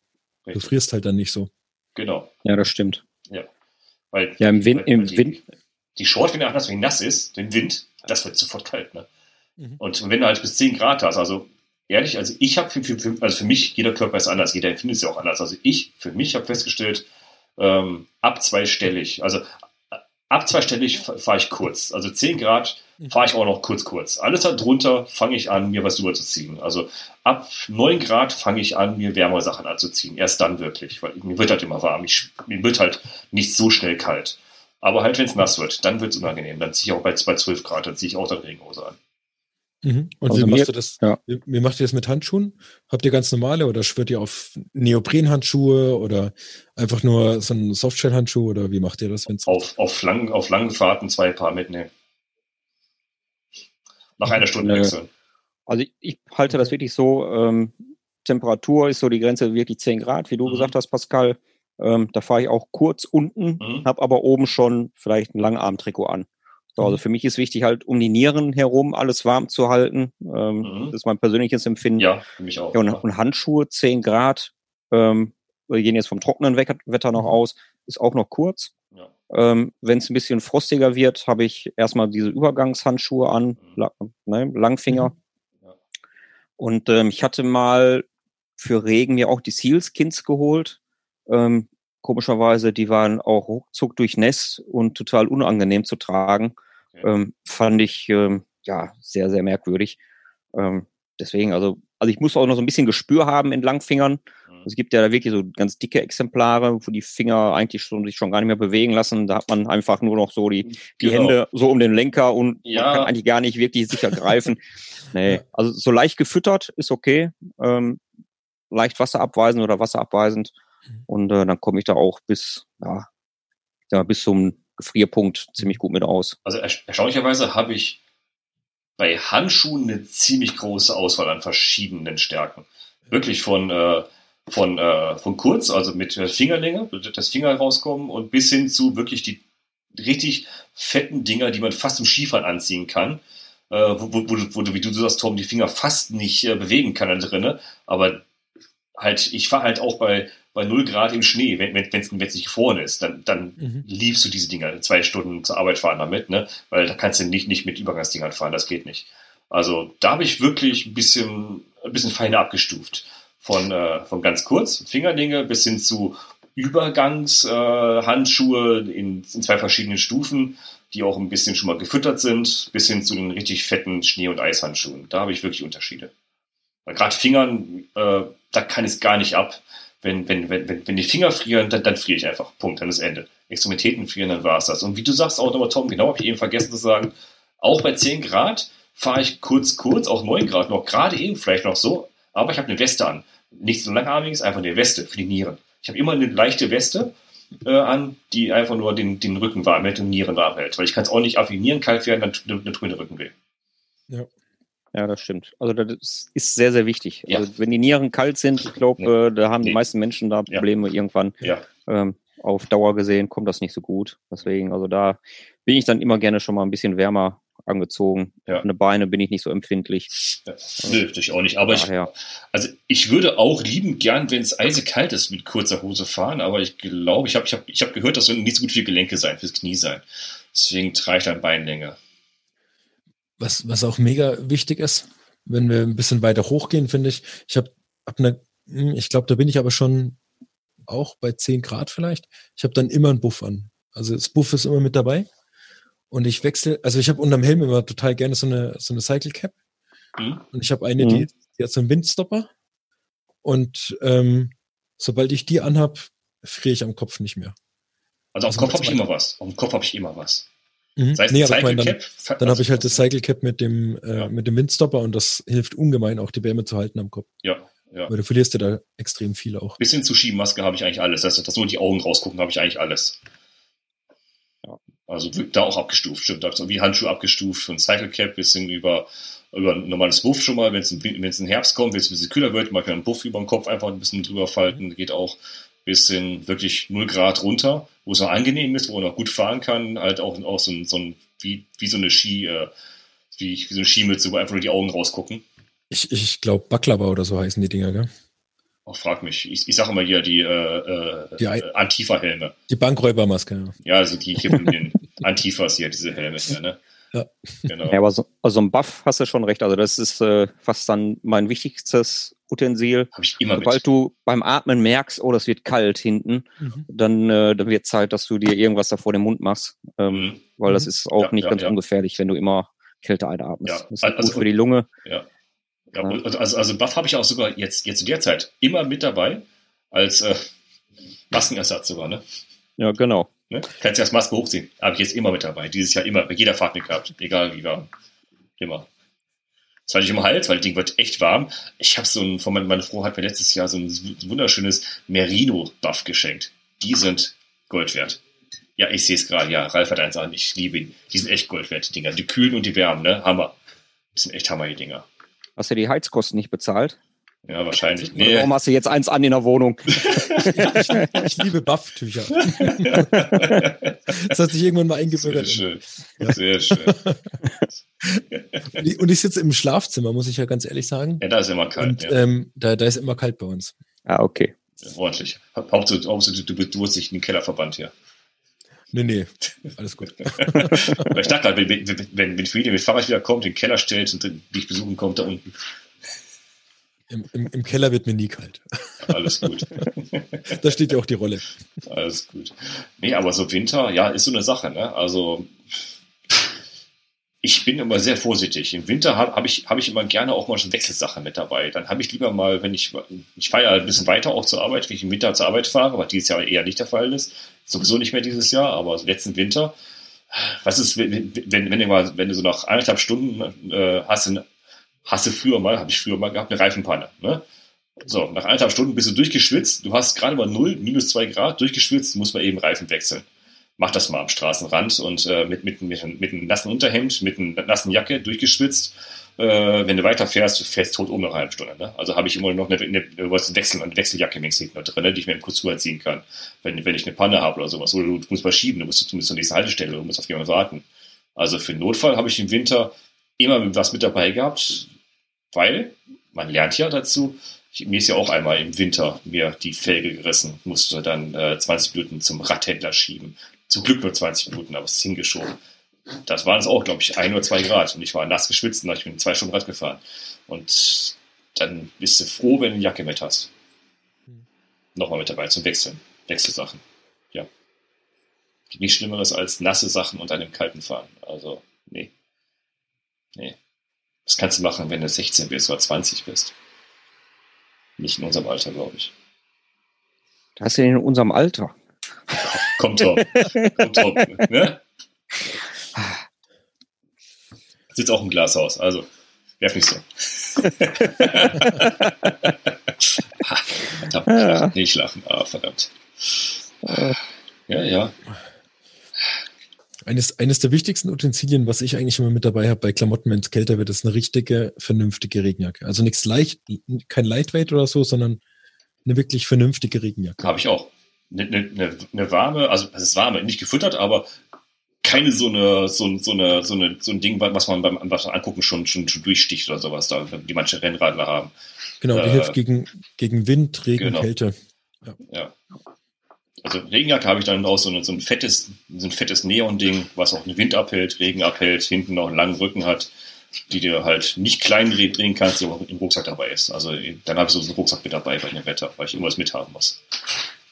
du frierst halt dann nicht so. Genau. ja, das stimmt. Weil, Ja, im Wind, weil, im die, Wind, Die Short, wenn er anders, wenn nass ist, den Wind, das wird sofort kalt. Ne? Mhm. Und wenn du halt bis 10 Grad hast, also ehrlich, also ich habe für, für, für, also für mich, jeder Körper ist anders, jeder empfindet es ja auch anders. Also ich, für mich habe festgestellt, ähm, ab zweistellig, also äh, ab zweistellig fahre ich kurz. Also 10 Grad fahre ich auch noch kurz, kurz. Alles darunter fange ich an, mir was überzuziehen. Also ab 9 Grad fange ich an, mir wärmere Sachen anzuziehen. Erst dann wirklich, weil mir wird halt immer warm. Ich, mir wird halt nicht so schnell kalt. Aber halt, wenn es nass wird, dann wird es unangenehm. Dann ziehe ich auch bei, bei 12 Grad, dann ziehe ich auch dann Regenhose an. Mhm. Und Also wie mir- machst du das? ja. Wie, wie macht ihr das mit Handschuhen? Habt ihr ganz normale oder schwört ihr auf Neoprenhandschuhe oder einfach nur so einen Softshell-Handschuh oder wie macht ihr das, wenn's Auf, auf, lang, auf langen Fahrten zwei Paar mitnehmen. Nach einer Stunde wechseln. Also ich, ich halte das wirklich so, ähm, Temperatur ist so die Grenze wirklich 10 Grad, wie du Mhm. gesagt hast, Pascal. Ähm, da fahre ich auch kurz unten, Mhm. habe aber oben schon vielleicht ein Langarmtrikot an. So, also Mhm. für mich ist wichtig halt um die Nieren herum alles warm zu halten. Ähm, Mhm. Das ist mein persönliches Empfinden. Ja, für mich auch. Ja, und, und Handschuhe 10 Grad, ähm, wir gehen jetzt vom trockenen Wetter noch Mhm. aus, ist auch noch kurz. Ja. Ähm, Wenn es ein bisschen frostiger wird, habe ich erstmal diese Übergangshandschuhe an, Mhm. ne, Langfinger. Mhm. Ja. Und ähm, ich hatte mal für Regen mir auch die Sealskins geholt. Ähm, komischerweise, die waren auch ruckzuck durchnässt und total unangenehm zu tragen. Okay. Ähm, fand ich ähm, ja sehr, sehr merkwürdig. Ähm, deswegen, also, also ich muss auch noch so ein bisschen Gespür haben in Langfingern. Mhm. Es gibt ja da wirklich so ganz dicke Exemplare, wo die Finger eigentlich schon sich schon gar nicht mehr bewegen lassen. Da hat man einfach nur noch so die, die genau. Hände so um den Lenker und ja. man kann eigentlich gar nicht wirklich sicher greifen. Nee, also so leicht gefüttert ist okay. Ähm, leicht wasserabweisend oder wasserabweisend. Mhm. Und äh, dann komme ich da auch bis, ja, ja, bis zum Gefrierpunkt ziemlich gut mit aus. Also erstaunlicherweise habe ich bei Handschuhen eine ziemlich große Auswahl an verschiedenen Stärken. Wirklich von, äh, von, äh, von kurz, also mit Fingerlänge, das Finger rauskommen und bis hin zu wirklich die richtig fetten Dinger, die man fast im Skifahren anziehen kann. Äh, wo, wo, wo, wo, du, wie du sagst, Tom, die Finger fast nicht äh, bewegen kann da drinnen. Aber halt, ich fahre halt auch bei, bei 0 Grad im Schnee, wenn es wenn, nicht gefroren ist, dann, dann mhm. liebst du diese Dinger, zwei Stunden zur Arbeit fahren damit, ne? Weil da kannst du nicht, nicht mit Übergangsdingern fahren, das geht nicht. Also da habe ich wirklich ein bisschen, ein bisschen feiner abgestuft. Von, äh, von ganz kurz, Fingerdinge, bis hin zu Übergangshandschuhe äh, in, in zwei verschiedenen Stufen, die auch ein bisschen schon mal gefüttert sind, bis hin zu den richtig fetten Schnee- und Eishandschuhen. Da habe ich wirklich Unterschiede. Weil gerade Fingern, äh, da kann ich es gar nicht ab. Wenn, wenn, wenn, wenn die Finger frieren, dann, dann friere ich einfach. Punkt, dann ist Ende. Extremitäten frieren, dann war es das. Und wie du sagst auch nochmal, Tom, genau habe ich eben vergessen zu sagen, auch bei 10 Grad fahre ich kurz, kurz, auch 9 Grad noch, gerade eben vielleicht noch so, aber ich habe eine Weste an. Nicht so langarmiges, einfach eine Weste für die Nieren. Ich habe immer eine leichte Weste äh, an, die einfach nur den, den Rücken warm hält und Nieren warm hält. Weil ich kann es auch nicht auf die Nieren kalt werden, dann tut mir der Rücken weh. Ja. Ja, das stimmt. Also das ist sehr, sehr wichtig. Ja. Also wenn die Nieren kalt sind, ich glaube, ja. äh, da haben die meisten Menschen da Probleme ja. irgendwann. Ja. Ähm, auf Dauer gesehen kommt das nicht so gut. Deswegen, also da bin ich dann immer gerne schon mal ein bisschen wärmer angezogen. Ja. Eine Beine bin ich nicht so empfindlich. Ja. Nö, ich auch nicht. Aber ich, also ich würde auch lieben gern, wenn es eisekalt ist, mit kurzer Hose fahren. Aber ich glaube, ich habe ich hab, ich hab gehört, das sollen nicht so gut für Gelenke sein, fürs Knie sein. Deswegen trage ich dann Beinlänge was, was auch mega wichtig ist, wenn wir ein bisschen weiter hochgehen, finde ich. Ich habe hab eine, hm, ich glaube, da bin ich aber schon auch bei 10 Grad vielleicht. Ich habe dann immer einen Buff an. Also das Buff ist immer mit dabei. Und ich wechsle, also ich habe unterm Helm immer total gerne so eine, so eine Cycle Cap. Mhm. Und ich habe eine, mhm. die, die hat so einen Windstopper. Und ähm, sobald ich die anhab, friere ich am Kopf nicht mehr. Also auf dem also Kopf habe ich immer was. Auf dem Kopf habe ich immer was. Mhm. Das nee, aber ich meine, dann, dann habe ich halt das Cycle Cap mit dem, äh, ja. mit dem Windstopper und das hilft ungemein, auch die Wärme zu halten am Kopf. Ja, ja. Weil du verlierst ja da extrem viel auch. Bis hin zu Schienenmaske habe ich eigentlich alles. Das heißt, dass nur die Augen rausgucken, habe ich eigentlich alles. Ja. Also da auch abgestuft, stimmt. Also wie Handschuhe abgestuft, von Cycle Cap bis hin über, über ein normales Buff schon mal, wenn es in Herbst kommt, wenn es ein bisschen kühler wird, man kann einen Buff über den Kopf einfach ein bisschen drüber falten, geht auch bisschen wirklich 0 Grad runter, wo es noch angenehm ist, wo man noch gut fahren kann, halt auch, auch so ein, so ein wie, wie so eine Ski, äh, wie, wie so eine Skimütze, wo einfach nur die Augen rausgucken. Ich, ich glaube, Baklava oder so heißen die Dinger, gell? Auch frag mich. Ich, ich sage immer hier die, äh, äh, die äh, Antifa-Helme. Die Bankräubermaske, ja. Ja, also die hier von den Antifas hier, diese Helme hier, ne? Ja. Genau. ja, aber so, also ein Buff hast du schon recht. Also das ist äh, fast dann mein wichtigstes Utensil. Hab ich immer Sobald mit. du beim Atmen merkst, oh, das wird kalt hinten, mhm. dann, äh, dann wird Zeit, dass du dir irgendwas da vor dem Mund machst. Ähm, mhm. Weil das mhm. ist auch ja, nicht ja, ganz ja. ungefährlich, wenn du immer Kälte einatmest. Ja. Das ist also, gut für die Lunge. Ja. ja. Also, also Buff habe ich auch sogar jetzt, jetzt zu der Zeit immer mit dabei, als äh, Maskenersatz sogar, ne? Ja, genau. Ne? Kannst du das Maske hochziehen. Habe ich jetzt immer mit dabei. Dieses Jahr immer, bei jeder Fahrt mit gehabt. Egal wie war. Immer. Hatte ich im Hals, weil das Ding wird echt warm. Ich habe so ein, von meiner Frau hat mir letztes Jahr so ein wunderschönes Merino-Buff geschenkt. Die sind Gold wert. Ja, ich sehe es gerade. Ja, Ralf hat eins an. Ich liebe ihn. Die sind echt Gold wert, die Dinger. Die kühlen und die wärmen, ne? Hammer. Die sind echt Hammer, die Dinger. Hast du die Heizkosten nicht bezahlt? Ja, wahrscheinlich. Nee. Warum hast du jetzt eins an in der Wohnung? ich, ich, liebe Bufftücher. das hat sich irgendwann mal eingebürgert. Sehr schön. Ja. Sehr schön. und, ich, und ich sitze im Schlafzimmer, muss ich ja ganz ehrlich sagen. Ja, da ist immer kalt. Und, ja. ähm, da, da ist immer kalt bei uns. Ah, okay. Ja, ordentlich. Hauptsache, Hauptsache du, du, du hast dich in den Keller verbannt hier. Nee, nee, alles gut. ich dachte gerade, wenn, wenn, wenn, wenn Friede mit Fahrrad wieder kommt, den Keller stellt und dich besuchen kommt da unten. Im, im, Im, Keller wird mir nie kalt. Alles gut. da steht ja auch die Rolle. Alles gut. Nee, aber so Winter, ja, ist so eine Sache, ne? Also ich bin immer sehr vorsichtig. Im Winter habe hab ich, hab ich immer gerne auch mal so Wechselsachen mit dabei. Dann habe ich lieber mal, wenn ich, ich fahre ja ein bisschen weiter auch zur Arbeit, wenn ich im Winter zur Arbeit fahre, was dieses Jahr eher nicht der Fall ist. Sowieso nicht mehr dieses Jahr, aber letzten Winter. Was ist, wenn, wenn, wenn du mal, wenn du so nach eineinhalb Stunden äh, hast, hast du früher mal, habe ich früher mal gehabt, eine Reifenpanne. Ne? So, nach eineinhalb Stunden bist du durchgeschwitzt, du hast gerade mal 0, minus 2 Grad durchgeschwitzt, muss man eben Reifen wechseln mach das mal am Straßenrand und äh, mit, mit, mit, mit einem nassen Unterhemd, mit einer nassen Jacke durchgeschwitzt. Äh, wenn du weiterfährst, du fährst tot um eine halbe Stunde. Ne? Also habe ich immer noch eine, eine, eine Wechsel, eine Wechseljacke noch drin, die ich mir kurz zuziehen kann, wenn, wenn ich eine Panne habe oder sowas. Oder du, du musst mal schieben, du musst, musst zur nächsten Haltestelle, du musst auf jemanden warten. Also für den Notfall habe ich im Winter immer was mit dabei gehabt, weil man lernt ja dazu, ich, mir ist ja auch einmal im Winter mir die Felge gerissen, musste dann äh, 20 Minuten zum Radhändler schieben. Zum Glück nur 20 Minuten, aber es ist hingeschoben. Das waren es auch, glaube ich, ein oder zwei Grad. Und ich war nass geschwitzt und ich bin zwei Stunden Rad gefahren. Und dann bist du froh, wenn du eine Jacke mit hast. Hm. Nochmal mit dabei zum Wechseln. Wechselsachen. Ja. Nichts Schlimmeres als nasse Sachen und einem kalten fahren. Also, nee. Nee. Das kannst du machen, wenn du 16 bist oder 20 bist. Nicht in unserem Alter, glaube ich. Das ist ja in unserem Alter. Kommt drauf. Kommt drauf. Ne? Sitzt auch im Glashaus, also werf nicht so. verdammt, ja. nicht lachen. Ah, verdammt. Ja, ja. Eines, eines der wichtigsten Utensilien, was ich eigentlich immer mit dabei habe bei Klamotten, wenn es kälter wird, ist eine richtige, vernünftige Regenjacke. Also nichts leicht, kein Lightweight oder so, sondern eine wirklich vernünftige Regenjacke. Habe ich auch eine, eine, eine warme, also es ist warme, nicht gefüttert, aber keine so eine, so, so eine, so eine, so ein Ding, was man beim, beim Angucken schon, schon, schon durchsticht oder sowas, da, die manche Rennradler haben. Genau, die äh, hilft gegen, gegen Wind, Regen, genau. Kälte. Ja. ja. Also Regenjacke habe ich dann auch so, eine, so ein fettes, so ein fettes Neon-Ding, was auch den Wind abhält, Regen abhält, hinten noch einen langen Rücken hat, die du halt nicht klein drehen kannst, die auch im Rucksack dabei ist. Also dann habe ich so einen Rucksack mit dabei bei dem Wetter, weil ich irgendwas mithaben muss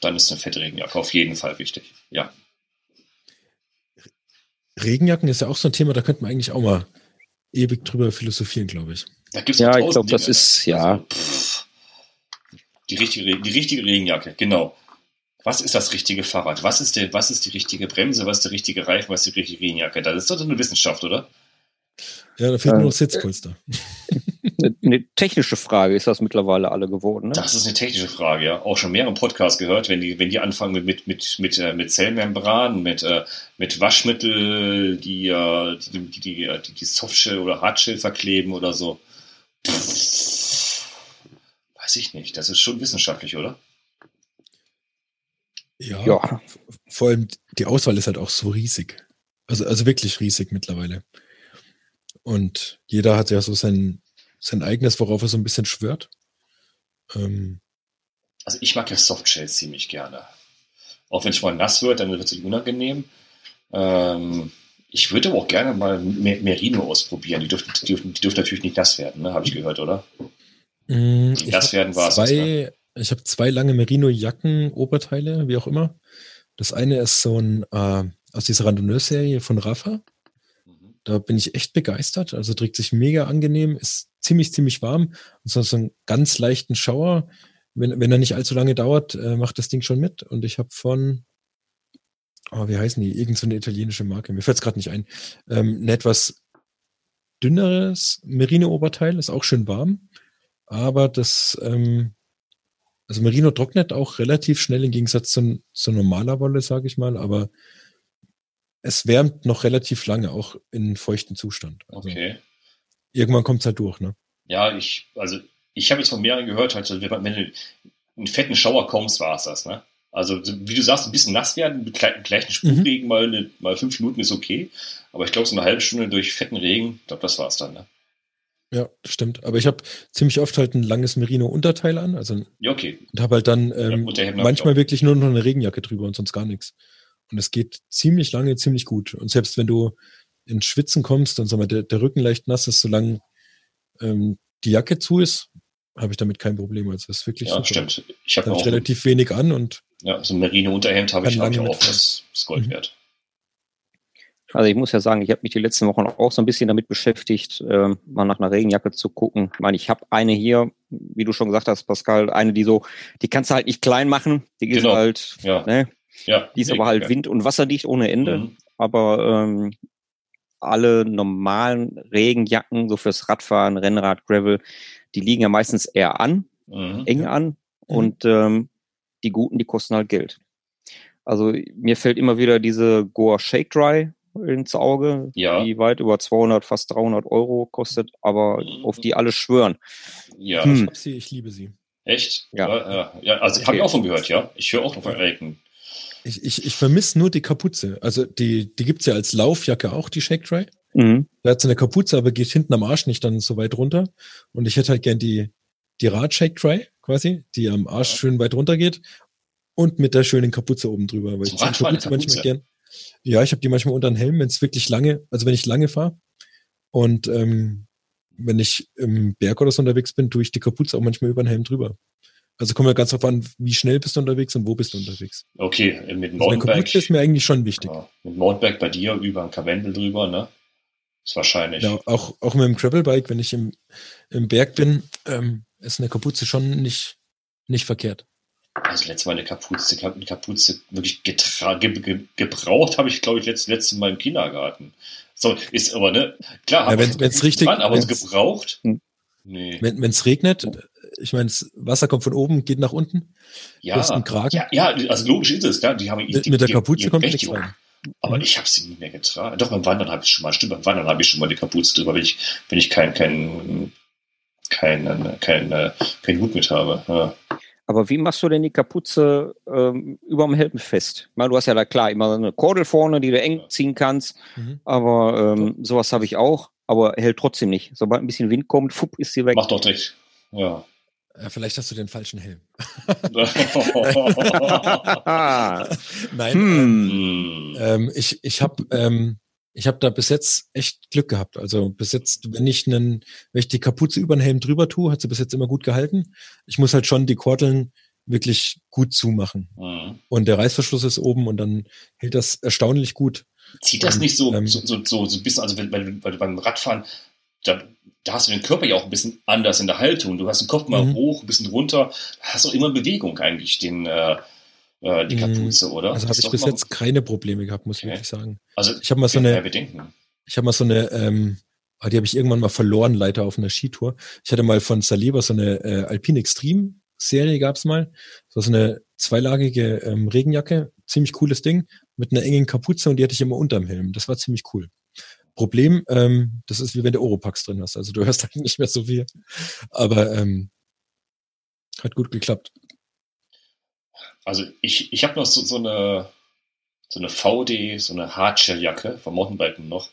dann ist eine fette Regenjacke auf jeden Fall wichtig. Ja. Regenjacken ist ja auch so ein Thema, da könnte man eigentlich auch mal ewig drüber philosophieren, glaube ich. ja, ich glaube, das ist, ja. Also, die, richtige, die richtige Regenjacke, genau. Was ist das richtige Fahrrad? Was ist, der, was ist die richtige Bremse? Was ist der richtige Reifen? Was ist die richtige Regenjacke? Das ist doch eine Wissenschaft, oder? Ja, da fehlt äh, nur noch Sitzpolster. eine technische Frage ist das mittlerweile alle geworden. Ne? Das ist eine technische Frage, ja. Auch schon mehrere Podcasts gehört, wenn die, wenn die anfangen mit, mit, mit, mit, äh, mit Zellmembran, mit, äh, mit Waschmittel, die, äh, die, die, die, die, die Softshell oder Hardshell verkleben oder so. Pff, weiß ich nicht. Das ist schon wissenschaftlich, oder? Ja, ja. Vor allem die Auswahl ist halt auch so riesig. Also, also wirklich riesig mittlerweile. Und jeder hat ja so sein, sein eigenes, worauf er so ein bisschen schwört. Ähm, also ich mag ja Softshells ziemlich gerne. Auch wenn es mal nass wird, dann wird es unangenehm. Ähm, ich würde aber auch gerne mal Merino ausprobieren. Die dürfen, die dürfen, die dürfen natürlich nicht nass werden, ne? habe ich gehört, oder? Mm, nass werden war es. Ne? Ich habe zwei lange Merino-Jacken, Oberteile, wie auch immer. Das eine ist so ein äh, aus dieser Randonneur-Serie von Rafa. Da bin ich echt begeistert. Also trägt sich mega angenehm, ist ziemlich, ziemlich warm. Und so, so einen ganz leichten Schauer. Wenn, wenn er nicht allzu lange dauert, äh, macht das Ding schon mit. Und ich habe von, oh, wie heißen die? Irgend so eine italienische Marke. Mir fällt es gerade nicht ein. Ähm, ein etwas dünneres Merino-Oberteil, ist auch schön warm. Aber das, ähm, also Merino trocknet auch relativ schnell im Gegensatz zu, zu normaler Wolle, sage ich mal. Aber es wärmt noch relativ lange, auch in feuchten Zustand. Also okay. Irgendwann kommt es halt durch, ne? Ja, ich, also ich habe jetzt von mehreren gehört, halt, wenn du einen fetten Schauer kommst, war es das, ne? Also, wie du sagst, ein bisschen nass werden, mit gleichen Sprühregen, mhm. mal, eine, mal fünf Minuten ist okay. Aber ich glaube, so eine halbe Stunde durch fetten Regen, ich glaube, das war es dann, ne? Ja, stimmt. Aber ich habe ziemlich oft halt ein langes Merino-Unterteil an. Also ja, okay. Und habe halt dann ähm, ja, manchmal wirklich nur noch eine Regenjacke drüber und sonst gar nichts. Und es geht ziemlich lange, ziemlich gut. Und selbst wenn du ins Schwitzen kommst und sag mal, der, der Rücken leicht nass ist, solange ähm, die Jacke zu ist, habe ich damit kein Problem. Also das ist wirklich Ja, super. stimmt. Ich habe auch relativ wenig an und ja, so ein Merino-Unterhemd habe ich, hab ich auch. Das ist Gold Mhm. Also ich muss ja sagen, ich habe mich die letzten Wochen auch so ein bisschen damit beschäftigt, ähm, mal nach einer Regenjacke zu gucken. Ich meine, ich habe eine hier, wie du schon gesagt hast, Pascal, eine, die so, die kannst du halt nicht klein machen. Die ist Genau. halt, Ja, ne, ja. die ist aber halt wind- und wasserdicht ohne Ende. Mhm. Aber ähm, alle normalen Regenjacken, so fürs Radfahren, Rennrad, Gravel, die liegen ja meistens eher an, Mhm. eng an. Und ähm, die guten, die kosten halt Geld. Also mir fällt immer wieder diese Goa Shake Dry ins Auge, Ja. die weit über 200, fast 300 Euro kostet, aber auf die alle schwören. Ja, Hm. ich hab sie, ich liebe sie. echt? Ja. ja, ja also habe ich auch von gehört, ja. Ich höre auch von Elken. Ich, ich, ich vermisse nur die Kapuze. Also die, die gibt's ja als Laufjacke auch, die Shake Dry. Mhm. Da hat so eine Kapuze, aber geht hinten am Arsch nicht dann so weit runter. Und ich hätte halt gern die, die Rad-Shake Dry quasi, die am Arsch Ja. schön weit runter geht. Und mit der schönen Kapuze oben drüber. Weil Zum ich die eine Kapuze manchmal Kapuze? gern. Ja, ich habe die manchmal unter den Helm, wenn es wirklich lange, also wenn ich lange fahre. Und ähm, wenn ich im Berg oder so unterwegs bin, tue ich die Kapuze auch manchmal über den Helm drüber. Also kommt ja ganz drauf an, wie schnell bist du unterwegs und wo bist du unterwegs. Okay, äh, mit Also Mountainbike. Kapuze ist mir eigentlich schon wichtig. ja, mit Mountainbike bei dir über ein Karwendel drüber, ne? Ist wahrscheinlich. Ja, auch, auch mit dem Gravelbike, wenn ich im, im Berg bin, ähm, ist eine Kapuze schon nicht, nicht verkehrt. Also letztes Mal eine Kapuze, eine Kapuze wirklich getra ge ge gebraucht habe ich, glaube ich, letztes letzte Mal im Kindergarten. So, ist aber, ne? Klar, Ja, wenn- Kapuzen richtig- dran, aber wenn's- gebraucht? Hm. Nee. Wenn es regnet, ich meine, das Wasser kommt von oben, geht nach unten, Ja, ja, ja, also logisch ist es, ja. Die haben mit, die, mit der die- Kapuze die kommt nichts rein. Aber Mhm. ich habe sie nie mehr getragen. Doch, beim Wandern habe ich schon mal, stimmt, beim Wandern habe ich schon mal die Kapuze drüber, wenn ich, wenn ich kein, kein, kein, kein, äh, kein Hut mit habe. Ja. Aber wie machst du denn die Kapuze ähm, über dem Helm fest? Meine, du hast ja da klar immer eine Kordel vorne, die du eng ziehen kannst, Mhm. aber ähm, sowas habe ich auch, aber hält trotzdem nicht. Sobald ein bisschen Wind kommt, fupp, ist sie weg. Mach doch direkt. Ja. Äh, vielleicht hast du den falschen Helm. Nein, hm. Hm. ähm, ich, ich habe ähm, ich hab da bis jetzt echt Glück gehabt. Also bis jetzt, wenn ich, einen, wenn ich die Kapuze über den Helm drüber tue, hat sie bis jetzt immer gut gehalten. Ich muss halt schon die Kordeln wirklich gut zumachen. Hm. Und der Reißverschluss ist oben und dann hält das erstaunlich gut. Zieht das Und, nicht so, ähm, so, so, so, so ein bisschen, also wenn, du beim Radfahren, da, da hast du den Körper ja auch ein bisschen anders in der Haltung. Du hast den Kopf mal Mhm. hoch, ein bisschen runter. Da hast du auch immer Bewegung eigentlich, den, äh, äh, die Mhm. Kapuze, oder? Also habe ich bis jetzt keine Probleme gehabt, muss ich Okay. wirklich sagen. Also, Ich habe mal so eine, ich habe mal so eine, ähm, ah, die habe ich irgendwann mal verloren, leider auf einer Skitour. Ich hatte mal von Saliba so eine äh, Alpine Extreme Serie gab's mal. Das war so eine zweilagige ähm, Regenjacke, ziemlich cooles Ding, mit einer engen Kapuze und die hatte ich immer unterm Helm. Das war ziemlich cool. Problem, ähm, das ist wie wenn du Oropax drin hast. Also du hörst halt nicht mehr so viel. Aber ähm, hat gut geklappt. Also ich, ich habe noch so, so eine so eine VD, so eine Hardshell-Jacke vom Mountainbiken noch.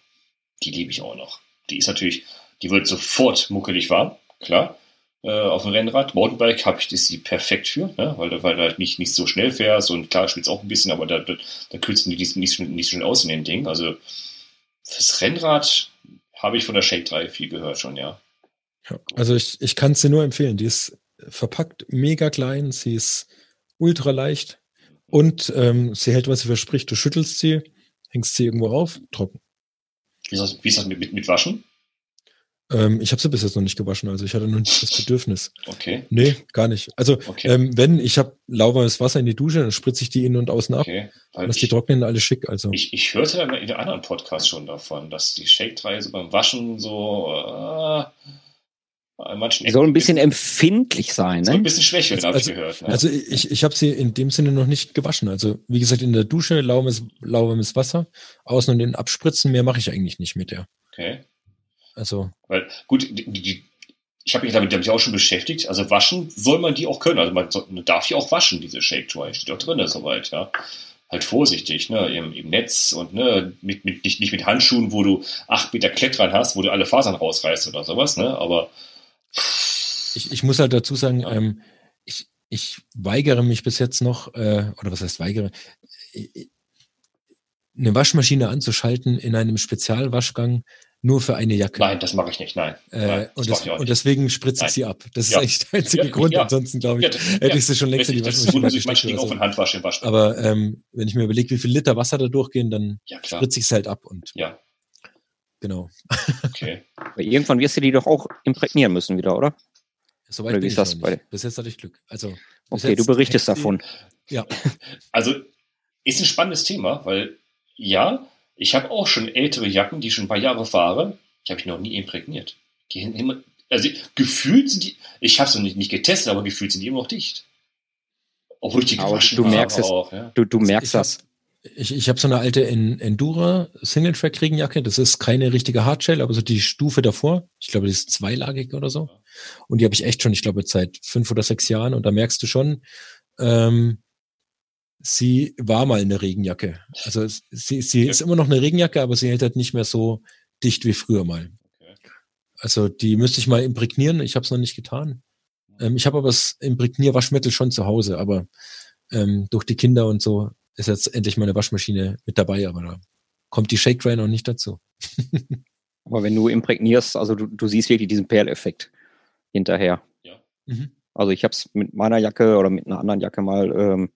Die liebe ich auch noch. Die ist natürlich, die wird sofort muckelig warm, klar. Äh, auf dem Rennrad. Mountainbike habe ich ist die perfekt für, ne? weil, weil du halt nicht, nicht so schnell fährst und klar schwitzt auch ein bisschen, aber da, da, da kühlst du nicht, nicht, nicht, schnell aus in dem Ding. Also fürs Rennrad habe ich von der Shake 3 viel gehört schon, ja. Ja, also ich, ich kann es dir nur empfehlen. Die ist verpackt mega klein, sie ist ultra leicht und ähm, sie hält, was sie verspricht. Du schüttelst sie, hängst sie irgendwo auf, trocken. Wie ist das, wie ist das mit, mit, mit Waschen? Ähm, ich habe sie bis jetzt noch nicht gewaschen, also ich hatte noch nicht das Bedürfnis. Okay, Nee, gar nicht. Also okay, ähm, wenn, ich habe lauwarmes Wasser in die Dusche, dann spritze ich die innen und außen ab. okay. Weil Lass die trocknen, alles schick. Also Ich, ich hörte da in einem anderen Podcast schon davon, dass die Shake-3 so beim Waschen so äh, soll ein bisschen empfindlich sein, so ein ne? bisschen schwächeln, habe ich Also- gehört. Ne? Also ich, ich habe sie in dem Sinne noch nicht gewaschen. Also wie gesagt, in der Dusche lauwarmes, lauwarmes Wasser, außen und innen abspritzen, mehr mache ich eigentlich nicht mit der. okay. Also Weil, gut, die, die, ich habe mich damit, damit auch schon beschäftigt. Also waschen soll man die auch können. Also man, soll, man darf die auch waschen, diese Shake-Dry. Steht auch drin, soweit, ja. Halt vorsichtig, ne, im, im Netz und ne, mit, mit, nicht, nicht mit Handschuhen, wo du acht Meter Klett dran hast, wo du alle Fasern rausreißt oder sowas, ne, aber ich, ich muss halt dazu sagen, ähm, ich, ich weigere mich bis jetzt noch, äh, oder was heißt weigere, eine Waschmaschine anzuschalten in einem Spezialwaschgang nur für eine Jacke. Nein, das mache ich nicht, nein. Äh, nein und, das, und, deswegen spritze ich sie ab. Das ist ja. eigentlich der einzige ja, Grund. Ja. Ansonsten, glaube ich, ja, hätte ich sie schon längst in die Waschmaschine Das ist gut, ich auch in Handwasch im Waschbecken. Aber ähm, wenn ich mir überlege, wie viel Liter Wasser da durchgehen, dann spritze ich es halt ab. Und ja. Genau. Okay. Aber irgendwann wirst du die doch auch imprägnieren müssen wieder, oder? Soweit oder bin ich das bei Bis jetzt hatte ich Glück. Also, okay, du berichtest davon. Ja. Also, ist ein spannendes Thema, weil ja, ich habe auch schon ältere Jacken, die schon ein paar Jahre fahren, die habe ich noch nie imprägniert. Die sind immer, also gefühlt sind die, ich habe es noch nicht, nicht getestet, aber gefühlt sind die immer noch dicht. Obwohl ich die gewaschen du merkst es, auch, ja. du, du merkst ich das. Ich ich habe so eine alte Endura Single Track Regenjacke. Das ist keine richtige Hardshell, aber so die Stufe davor. Ich glaube, die ist zweilagig oder so. Und die habe ich echt schon, ich glaube, seit fünf oder sechs Jahren. Und da merkst du schon, ähm, sie war mal eine Regenjacke. Also sie, sie ist immer noch eine Regenjacke, aber sie hält halt nicht mehr so dicht wie früher mal. Also die müsste ich mal imprägnieren. Ich habe es noch nicht getan. Ähm, ich habe aber das Imprägnierwaschmittel schon zu Hause, aber ähm, durch die Kinder und so ist jetzt endlich meine Waschmaschine mit dabei, aber da kommt die Shake Dry noch nicht dazu. aber wenn du imprägnierst, also du, du siehst wirklich diesen Perleffekt hinterher. Ja. Mhm. Also ich habe es mit meiner Jacke oder mit einer anderen Jacke mal ähm,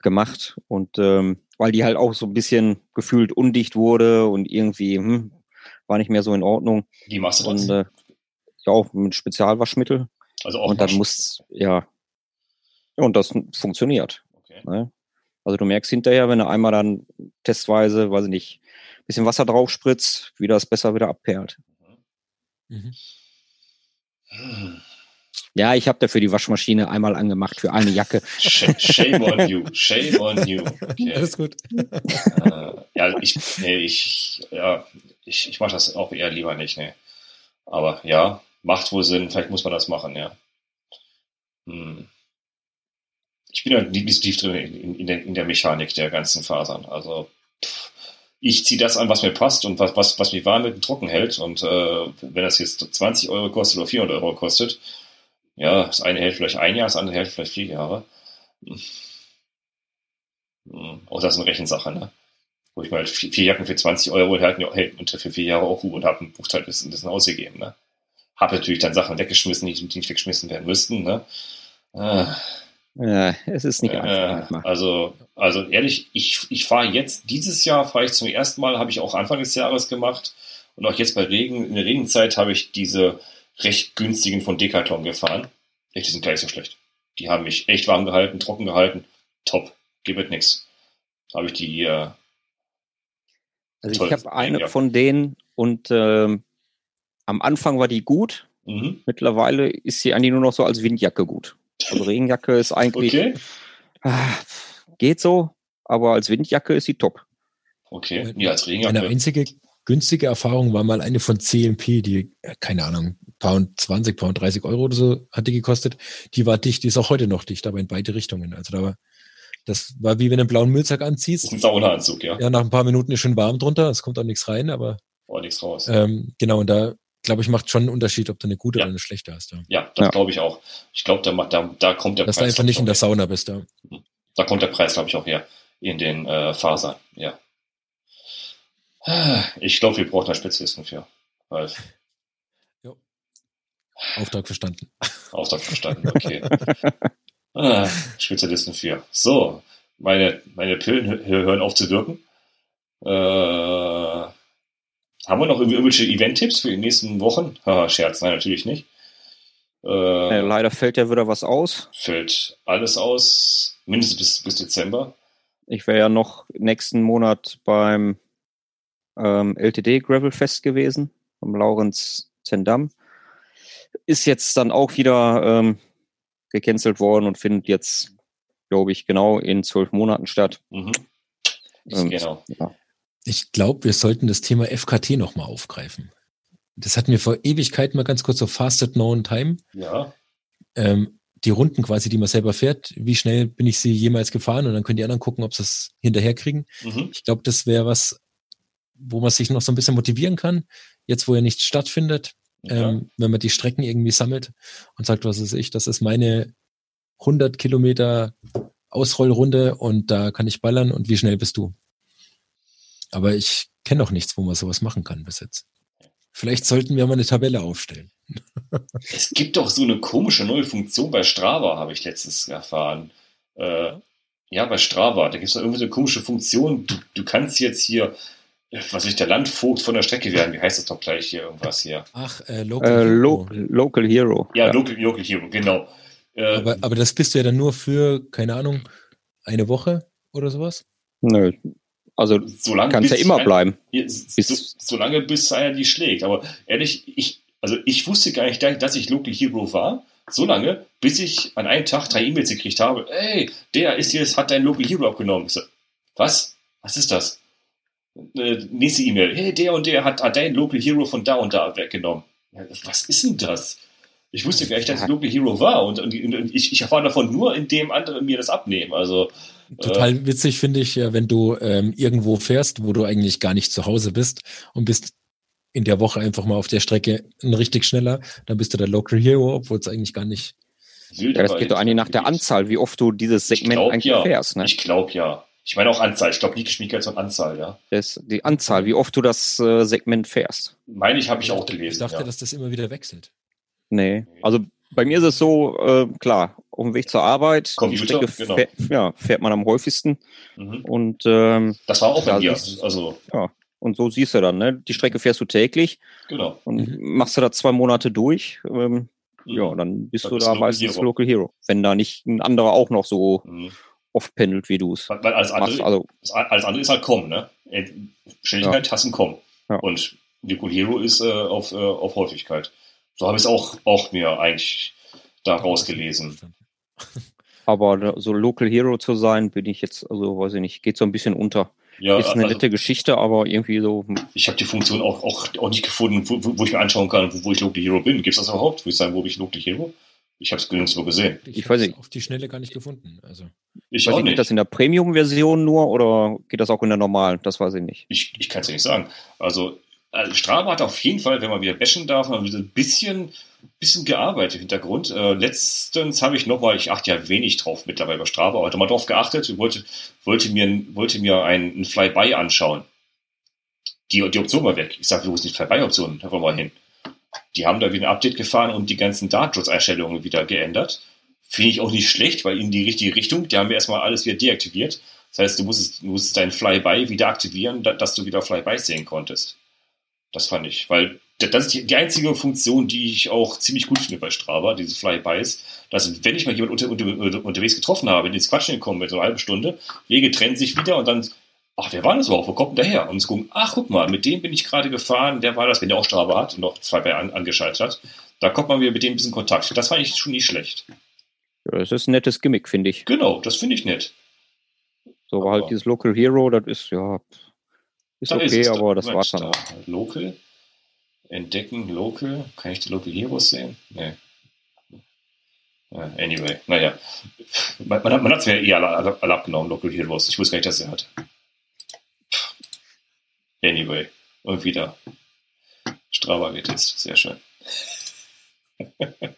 gemacht und ähm, weil die halt auch so ein bisschen gefühlt undicht wurde und irgendwie hm, war nicht mehr so in Ordnung. Wie machst du das? Und, äh, ja, auch mit Spezialwaschmittel. Also auch und dann muss ja und das funktioniert. Okay. Ne? Also du merkst hinterher, wenn du einmal dann testweise, weiß ich nicht, bisschen Wasser drauf spritzt, wie das besser wieder abperlt. Mhm. Hm. Ja, ich habe dafür die Waschmaschine einmal angemacht für eine Jacke. Shame on you, shame on you. Okay. Alles gut. Äh, ja, ich, nee, ich, ja, ich, ich mache das auch eher lieber nicht, nee. Aber ja, macht wohl Sinn, vielleicht muss man das machen, ja. Hm. Ich bin ja nicht tief drin in, in, der, in der Mechanik der ganzen Fasern. Also ich ziehe das an, was mir passt und was, was, was mich warm mit trocken hält. Und äh, wenn das jetzt 20 Euro kostet oder 400 Euro kostet, ja, das eine hält vielleicht ein Jahr, das andere hält vielleicht vier Jahre. Hm. Auch das ist eine Rechensache, ne? Wo ich mal halt vier, Jacken für 20 Euro hält, hält und für vier Jahre auch gut und habe einen Bruchteil des, des ausgegeben, ne? Habe natürlich dann Sachen weggeschmissen, die, die nicht weggeschmissen werden müssten, ne? Ah. Ja, es ist nicht äh, einfach. Also, also ehrlich, ich, ich fahre jetzt, dieses Jahr fahre ich zum ersten Mal, habe ich auch Anfang des Jahres gemacht. Und auch jetzt bei Regen, in der Regenzeit habe ich diese recht günstigen von Decathlon gefahren. Echt, die sind gar nicht so schlecht. Die haben mich echt warm gehalten, trocken gehalten. Top. Gibt nichts. Habe ich die äh, Also ich habe eine ja. von denen und ähm, am Anfang war die gut. Mhm. Mittlerweile ist sie eigentlich nur noch so als Windjacke gut. Also Regenjacke ist eigentlich Okay. ah, geht so, aber als Windjacke ist sie top. Okay. Ja, als Eine Regenjacke. einzige günstige Erfahrung war mal eine von CMP, die, äh, keine Ahnung, Pound 20, Pound 30 Euro oder so hat die gekostet. Die war dicht, die ist auch heute noch dicht, aber in beide Richtungen. Also da war, das war wie wenn du einen blauen Müllsack Das anziehst. ist ein Saunaanzug, ja. Ja, nach ein paar Minuten ist schon warm drunter, es kommt auch nichts rein, aber Oh, nichts raus. ähm, genau, und da glaube ich, macht schon einen Unterschied, ob du eine gute Ja. oder eine schlechte hast. Ja. Ja, das Ja. glaube ich auch. Ich glaube, da, macht- da, da kommt der Dass du Preis. einfach nicht in der Sauna bist. Ja. ich, Da kommt der Preis, glaube ich, auch her. In den äh, Fasern, ja. Ich glaube, wir brauchen da Spezialisten für. Weil, Auftrag verstanden. Auftrag verstanden, okay. ah, Spezialisten für. So, meine, meine Pillen hö- hören auf zu wirken. Äh, haben wir noch irgendwelche Event-Tipps für die nächsten Wochen? Haha, Scherz, nein, natürlich nicht. Äh, Äh, leider fällt ja wieder was aus. fällt alles aus, mindestens bis, bis Dezember. Ich wäre ja noch nächsten Monat beim ähm, LTD Gravel Fest gewesen, am Laurenz Zendam. Ist jetzt dann auch wieder ähm, gecancelt worden und findet jetzt, glaube ich, genau in zwölf Monaten statt. Mhm. Ähm, genau. Ja. Ich glaube, wir sollten das Thema FKT nochmal aufgreifen. Das hatten wir vor Ewigkeiten mal ganz kurz so Fasted Known Time. Ja, Ähm, die Runden quasi, die man selber fährt, wie schnell bin ich sie jemals gefahren und dann können die anderen gucken, ob sie es hinterherkriegen. mhm. Ich glaube, das wäre was, wo man sich noch so ein bisschen motivieren kann, jetzt wo ja nichts stattfindet, ja. ähm, wenn man die Strecken irgendwie sammelt und sagt, was ist ich, das ist meine 100 Kilometer Ausrollrunde und da kann ich ballern und wie schnell bist du? Aber ich kenne noch nichts, wo man sowas machen kann bis jetzt. Vielleicht sollten wir mal eine Tabelle aufstellen. es gibt doch so eine komische neue Funktion bei Strava, habe ich letztens erfahren. Äh, ja, bei Strava, da gibt es irgendwie so eine komische Funktion. Du, du kannst jetzt hier, äh, was ich, der Landvogt von der Strecke werden. Wie heißt das doch gleich hier irgendwas hier? Ach, äh, Local, äh, Hero. Lo Local Hero. Ja, ja. Local, Local Hero, genau. Äh, aber, aber das bist du ja dann nur für, keine Ahnung, eine Woche oder sowas? Nö, also solange kannst ja immer bleiben. So, solange bis einer die schlägt. Aber ehrlich, ich, also ich wusste gar nicht, dass ich Local Hero war. So lange, bis ich an einem Tag drei E-Mails gekriegt habe. Ey, der ist jetzt, hat dein Local Hero abgenommen. So, was? Was ist das? Äh, nächste E-Mail. Hey, der und der hat, hat dein Local Hero von da und da weggenommen. Was ist denn das? Ich wusste gar nicht, dass ich Local Hero war und, und, und ich, ich erfahre davon nur, indem andere mir das abnehmen. Also Total äh, witzig finde ich, wenn du ähm, irgendwo fährst, wo du eigentlich gar nicht zu Hause bist und bist in der Woche einfach mal auf der Strecke ein richtig schneller, dann bist du der Local Hero, obwohl es eigentlich gar nicht. Ja, das geht doch eigentlich nach der Anzahl, wie oft du dieses Segment glaub, eigentlich ja. fährst. Ne? Ich glaube ja. Ich meine auch Anzahl. Ich glaube nicht Geschwindigkeit, und Anzahl, ja. Das, die Anzahl, wie oft du das äh, Segment fährst. Meine ich, habe ich auch gelesen. Ich dachte, ja. dass das immer wieder wechselt. Nee, also bei mir ist es so, äh, klar, auf dem Weg zur Arbeit, Computer, die Strecke genau. fährt, ja, fährt man am häufigsten. Mhm. Und ähm, das war auch bei mir. Also ja, und so siehst du dann, ne? Die Strecke fährst du täglich. Genau. Und mhm. machst du da zwei Monate durch. Ähm, mhm. Ja, dann bist dann du da meistens Hero. Local Hero. Wenn da nicht ein anderer auch noch so mhm. oft pendelt, wie du es. Weil, weil alles, andere, also, alles andere ist halt kommen, ne? Schnelligkeit, ja. Tassen kommen. Ja. Und Local Hero ist äh, auf, äh, auf Häufigkeit. So habe ich es auch, auch mir eigentlich da rausgelesen. Aber so Local Hero zu sein, bin ich jetzt, also weiß ich nicht, geht so ein bisschen unter. Ja, ist eine also, nette Geschichte, aber irgendwie so. Hm. Ich habe die Funktion auch, auch, auch nicht gefunden, wo, wo ich mir anschauen kann, wo, wo ich Local Hero bin. Gibt es das überhaupt? Wo ich sagen, wo bin ich Local Hero? Ich habe es nirgendwo gesehen. Ich, ich weiß nicht. Auf die Schnelle gar nicht gefunden. Also. Ich weiß auch nicht. Geht das in der Premium-Version nur oder geht das auch in der normalen? Das weiß ich nicht. Ich, ich kann es ja nicht sagen. Also also Strava hat auf jeden Fall, wenn man wieder bashen darf, mal ein bisschen, bisschen gearbeitet im Hintergrund. Äh, letztens habe ich nochmal, ich achte ja wenig drauf mittlerweile bei Strava, heute mal drauf geachtet und wollte, wollte mir, wollte mir ein, ein Flyby anschauen. Die, die Option war weg. Ich sage, wo ist die Flyby-Option? Wollen wir hin. Die haben da wieder ein Update gefahren und die ganzen Datenschutzeinstellungen wieder geändert. Finde ich auch nicht schlecht, weil in die richtige Richtung, die haben wir erstmal alles wieder deaktiviert. Das heißt, du musstest, du musstest dein Flyby wieder aktivieren, dass du wieder Flyby sehen konntest. Das fand ich, weil das ist die, die, einzige Funktion, die ich auch ziemlich gut finde bei Strava, diese Flybys, dass wenn ich mal jemanden unter, unter, unterwegs getroffen habe, ins Quatschen gekommen bin, so eine halbe Stunde, Wege trennen sich wieder und dann, ach, wer war das überhaupt? Wo kommt denn der her? Und sie gucken, ach, guck mal, mit dem bin ich gerade gefahren, der war das, wenn der auch Strava hat und noch Flyby an, angeschaltet hat, da kommt man wieder mit dem ein bisschen Kontakt. Das fand ich schon nicht schlecht. Ja, das ist ein nettes Gimmick, finde ich. Genau, das finde ich nett. So, aber halt dieses Local Hero, das ist, ja, ist okay, ist aber das war's dann auch. Local. Entdecken, Local. Kann ich die Local Heroes sehen? Nee. Anyway, naja. Man, man, man hat es mir eh alle, alle, alle, abgenommen, Local Heroes. Ich wusste gar nicht, dass er hat. Anyway. Und wieder. Strava getestet. Sehr schön.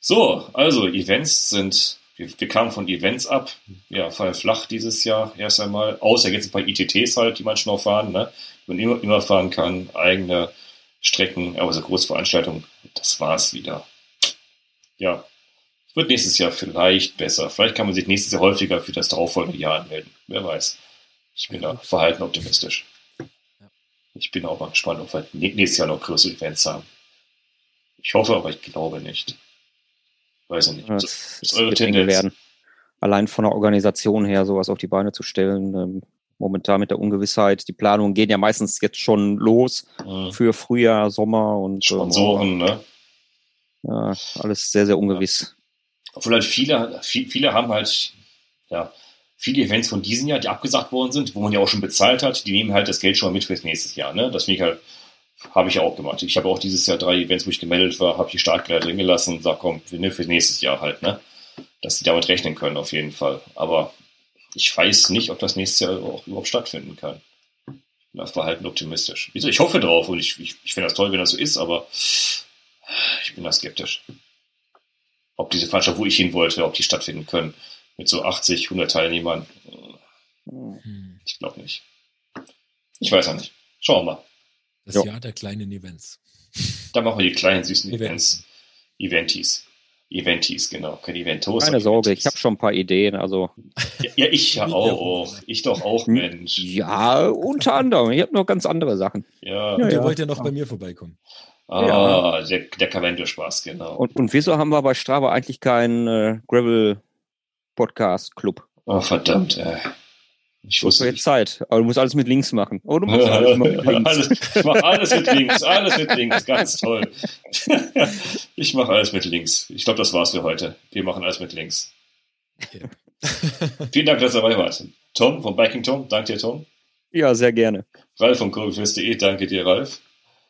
so, also Events sind wir, kamen von Events ab, ja, fallen flach dieses Jahr erst einmal, außer jetzt ein paar ITTs halt, die man schon fahren, ne? Man immer, immer fahren kann, eigene Strecken, aber so Großveranstaltungen, das war's wieder. Ja, wird nächstes Jahr vielleicht besser. Vielleicht kann man sich nächstes Jahr häufiger für das darauffolgende Jahr anmelden. Wer weiß. Ich bin da verhalten optimistisch. Ich bin auch mal gespannt, ob wir nächstes Jahr noch größere Events haben. Ich hoffe, aber ich glaube nicht. Weiß ich nicht. Das, das ist eure Tendenz? Werden. Allein von der Organisation her sowas auf die Beine zu stellen, ähm, momentan mit der Ungewissheit. Die Planungen gehen ja meistens jetzt schon los mhm. für Frühjahr, Sommer und ähm, Sponsoren, ne? Ja, alles sehr, sehr ungewiss. Obwohl halt viele, viele haben halt, ja, viele Events von diesem Jahr, die abgesagt worden sind, wo man ja auch schon bezahlt hat, die nehmen halt das Geld schon mal mit fürs nächste Jahr. Ne? Das finde ich halt habe ich ja auch gemacht. Ich habe auch dieses Jahr drei Events, wo ich gemeldet war, habe die Startgelder drin gelassen und sage, komm, für, für nächstes Jahr halt, ne? Dass sie damit rechnen können, auf jeden Fall. Aber ich weiß nicht, ob das nächstes Jahr auch überhaupt stattfinden kann. Ich bin auf Verhalten optimistisch. Ich hoffe drauf und ich, ich, ich finde das toll, wenn das so ist, aber ich bin da skeptisch. Ob diese Veranstaltung, wo ich hin wollte, ob die stattfinden können, mit so 80, 100 Teilnehmern, hm. ich glaube nicht. Ich weiß auch nicht. Schauen wir mal. Das Ja. Jahr der kleinen Events. Da machen wir die kleinen süßen Events. Events. Eventis. Eventis, genau. Kein Eventos. Keine Sorge, Eventis. ich habe schon ein paar Ideen. Also Ja, ja, ich ja auch. Ich doch auch. Mensch. ja, unter anderem. Ich habe noch ganz andere Sachen. Ja. Und Ja, ihr ja. wollt ja noch bei mir vorbeikommen. Ah, der, der Karwendel-Spaß, genau. Und, und wieso haben wir bei Strava eigentlich keinen äh, Gravel Podcast Club? Oh, verdammt, ey. Ich wusste jetzt Zeit, aber du musst alles mit links machen. Oh, du musst alles mit links. alles, ich mache alles mit links, alles mit links, ganz toll. ich mache alles mit links. Ich glaube, das war's für heute. Wir machen alles mit links. Ja. Vielen Dank, dass ihr dabei wart. Tom von Biking Tom, danke dir, Tom. Ja, sehr gerne. Ralf von kurbelfest.de, danke dir, Ralf.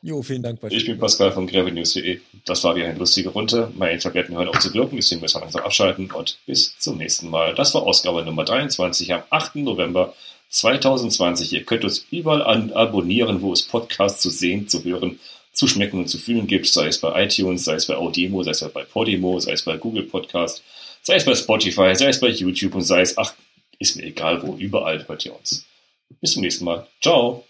Jo, vielen Dank. Ich bin Pascal von gravelnews.de. Das war wieder eine lustige Runde. Meine Tabletten hören auf zu wirken, deswegen müssen wir langsam abschalten und bis zum nächsten Mal. Das war Ausgabe Nummer 23 am 8. November 2020. Ihr könnt uns überall an abonnieren, wo es Podcasts zu sehen, zu hören, zu schmecken und zu fühlen gibt, sei es bei iTunes, sei es bei Audemo, sei es bei Podimo, sei es bei Google Podcast, sei es bei Spotify, sei es bei YouTube und sei es, ach, ist mir egal wo, überall hört ihr uns. Bis zum nächsten Mal. Ciao.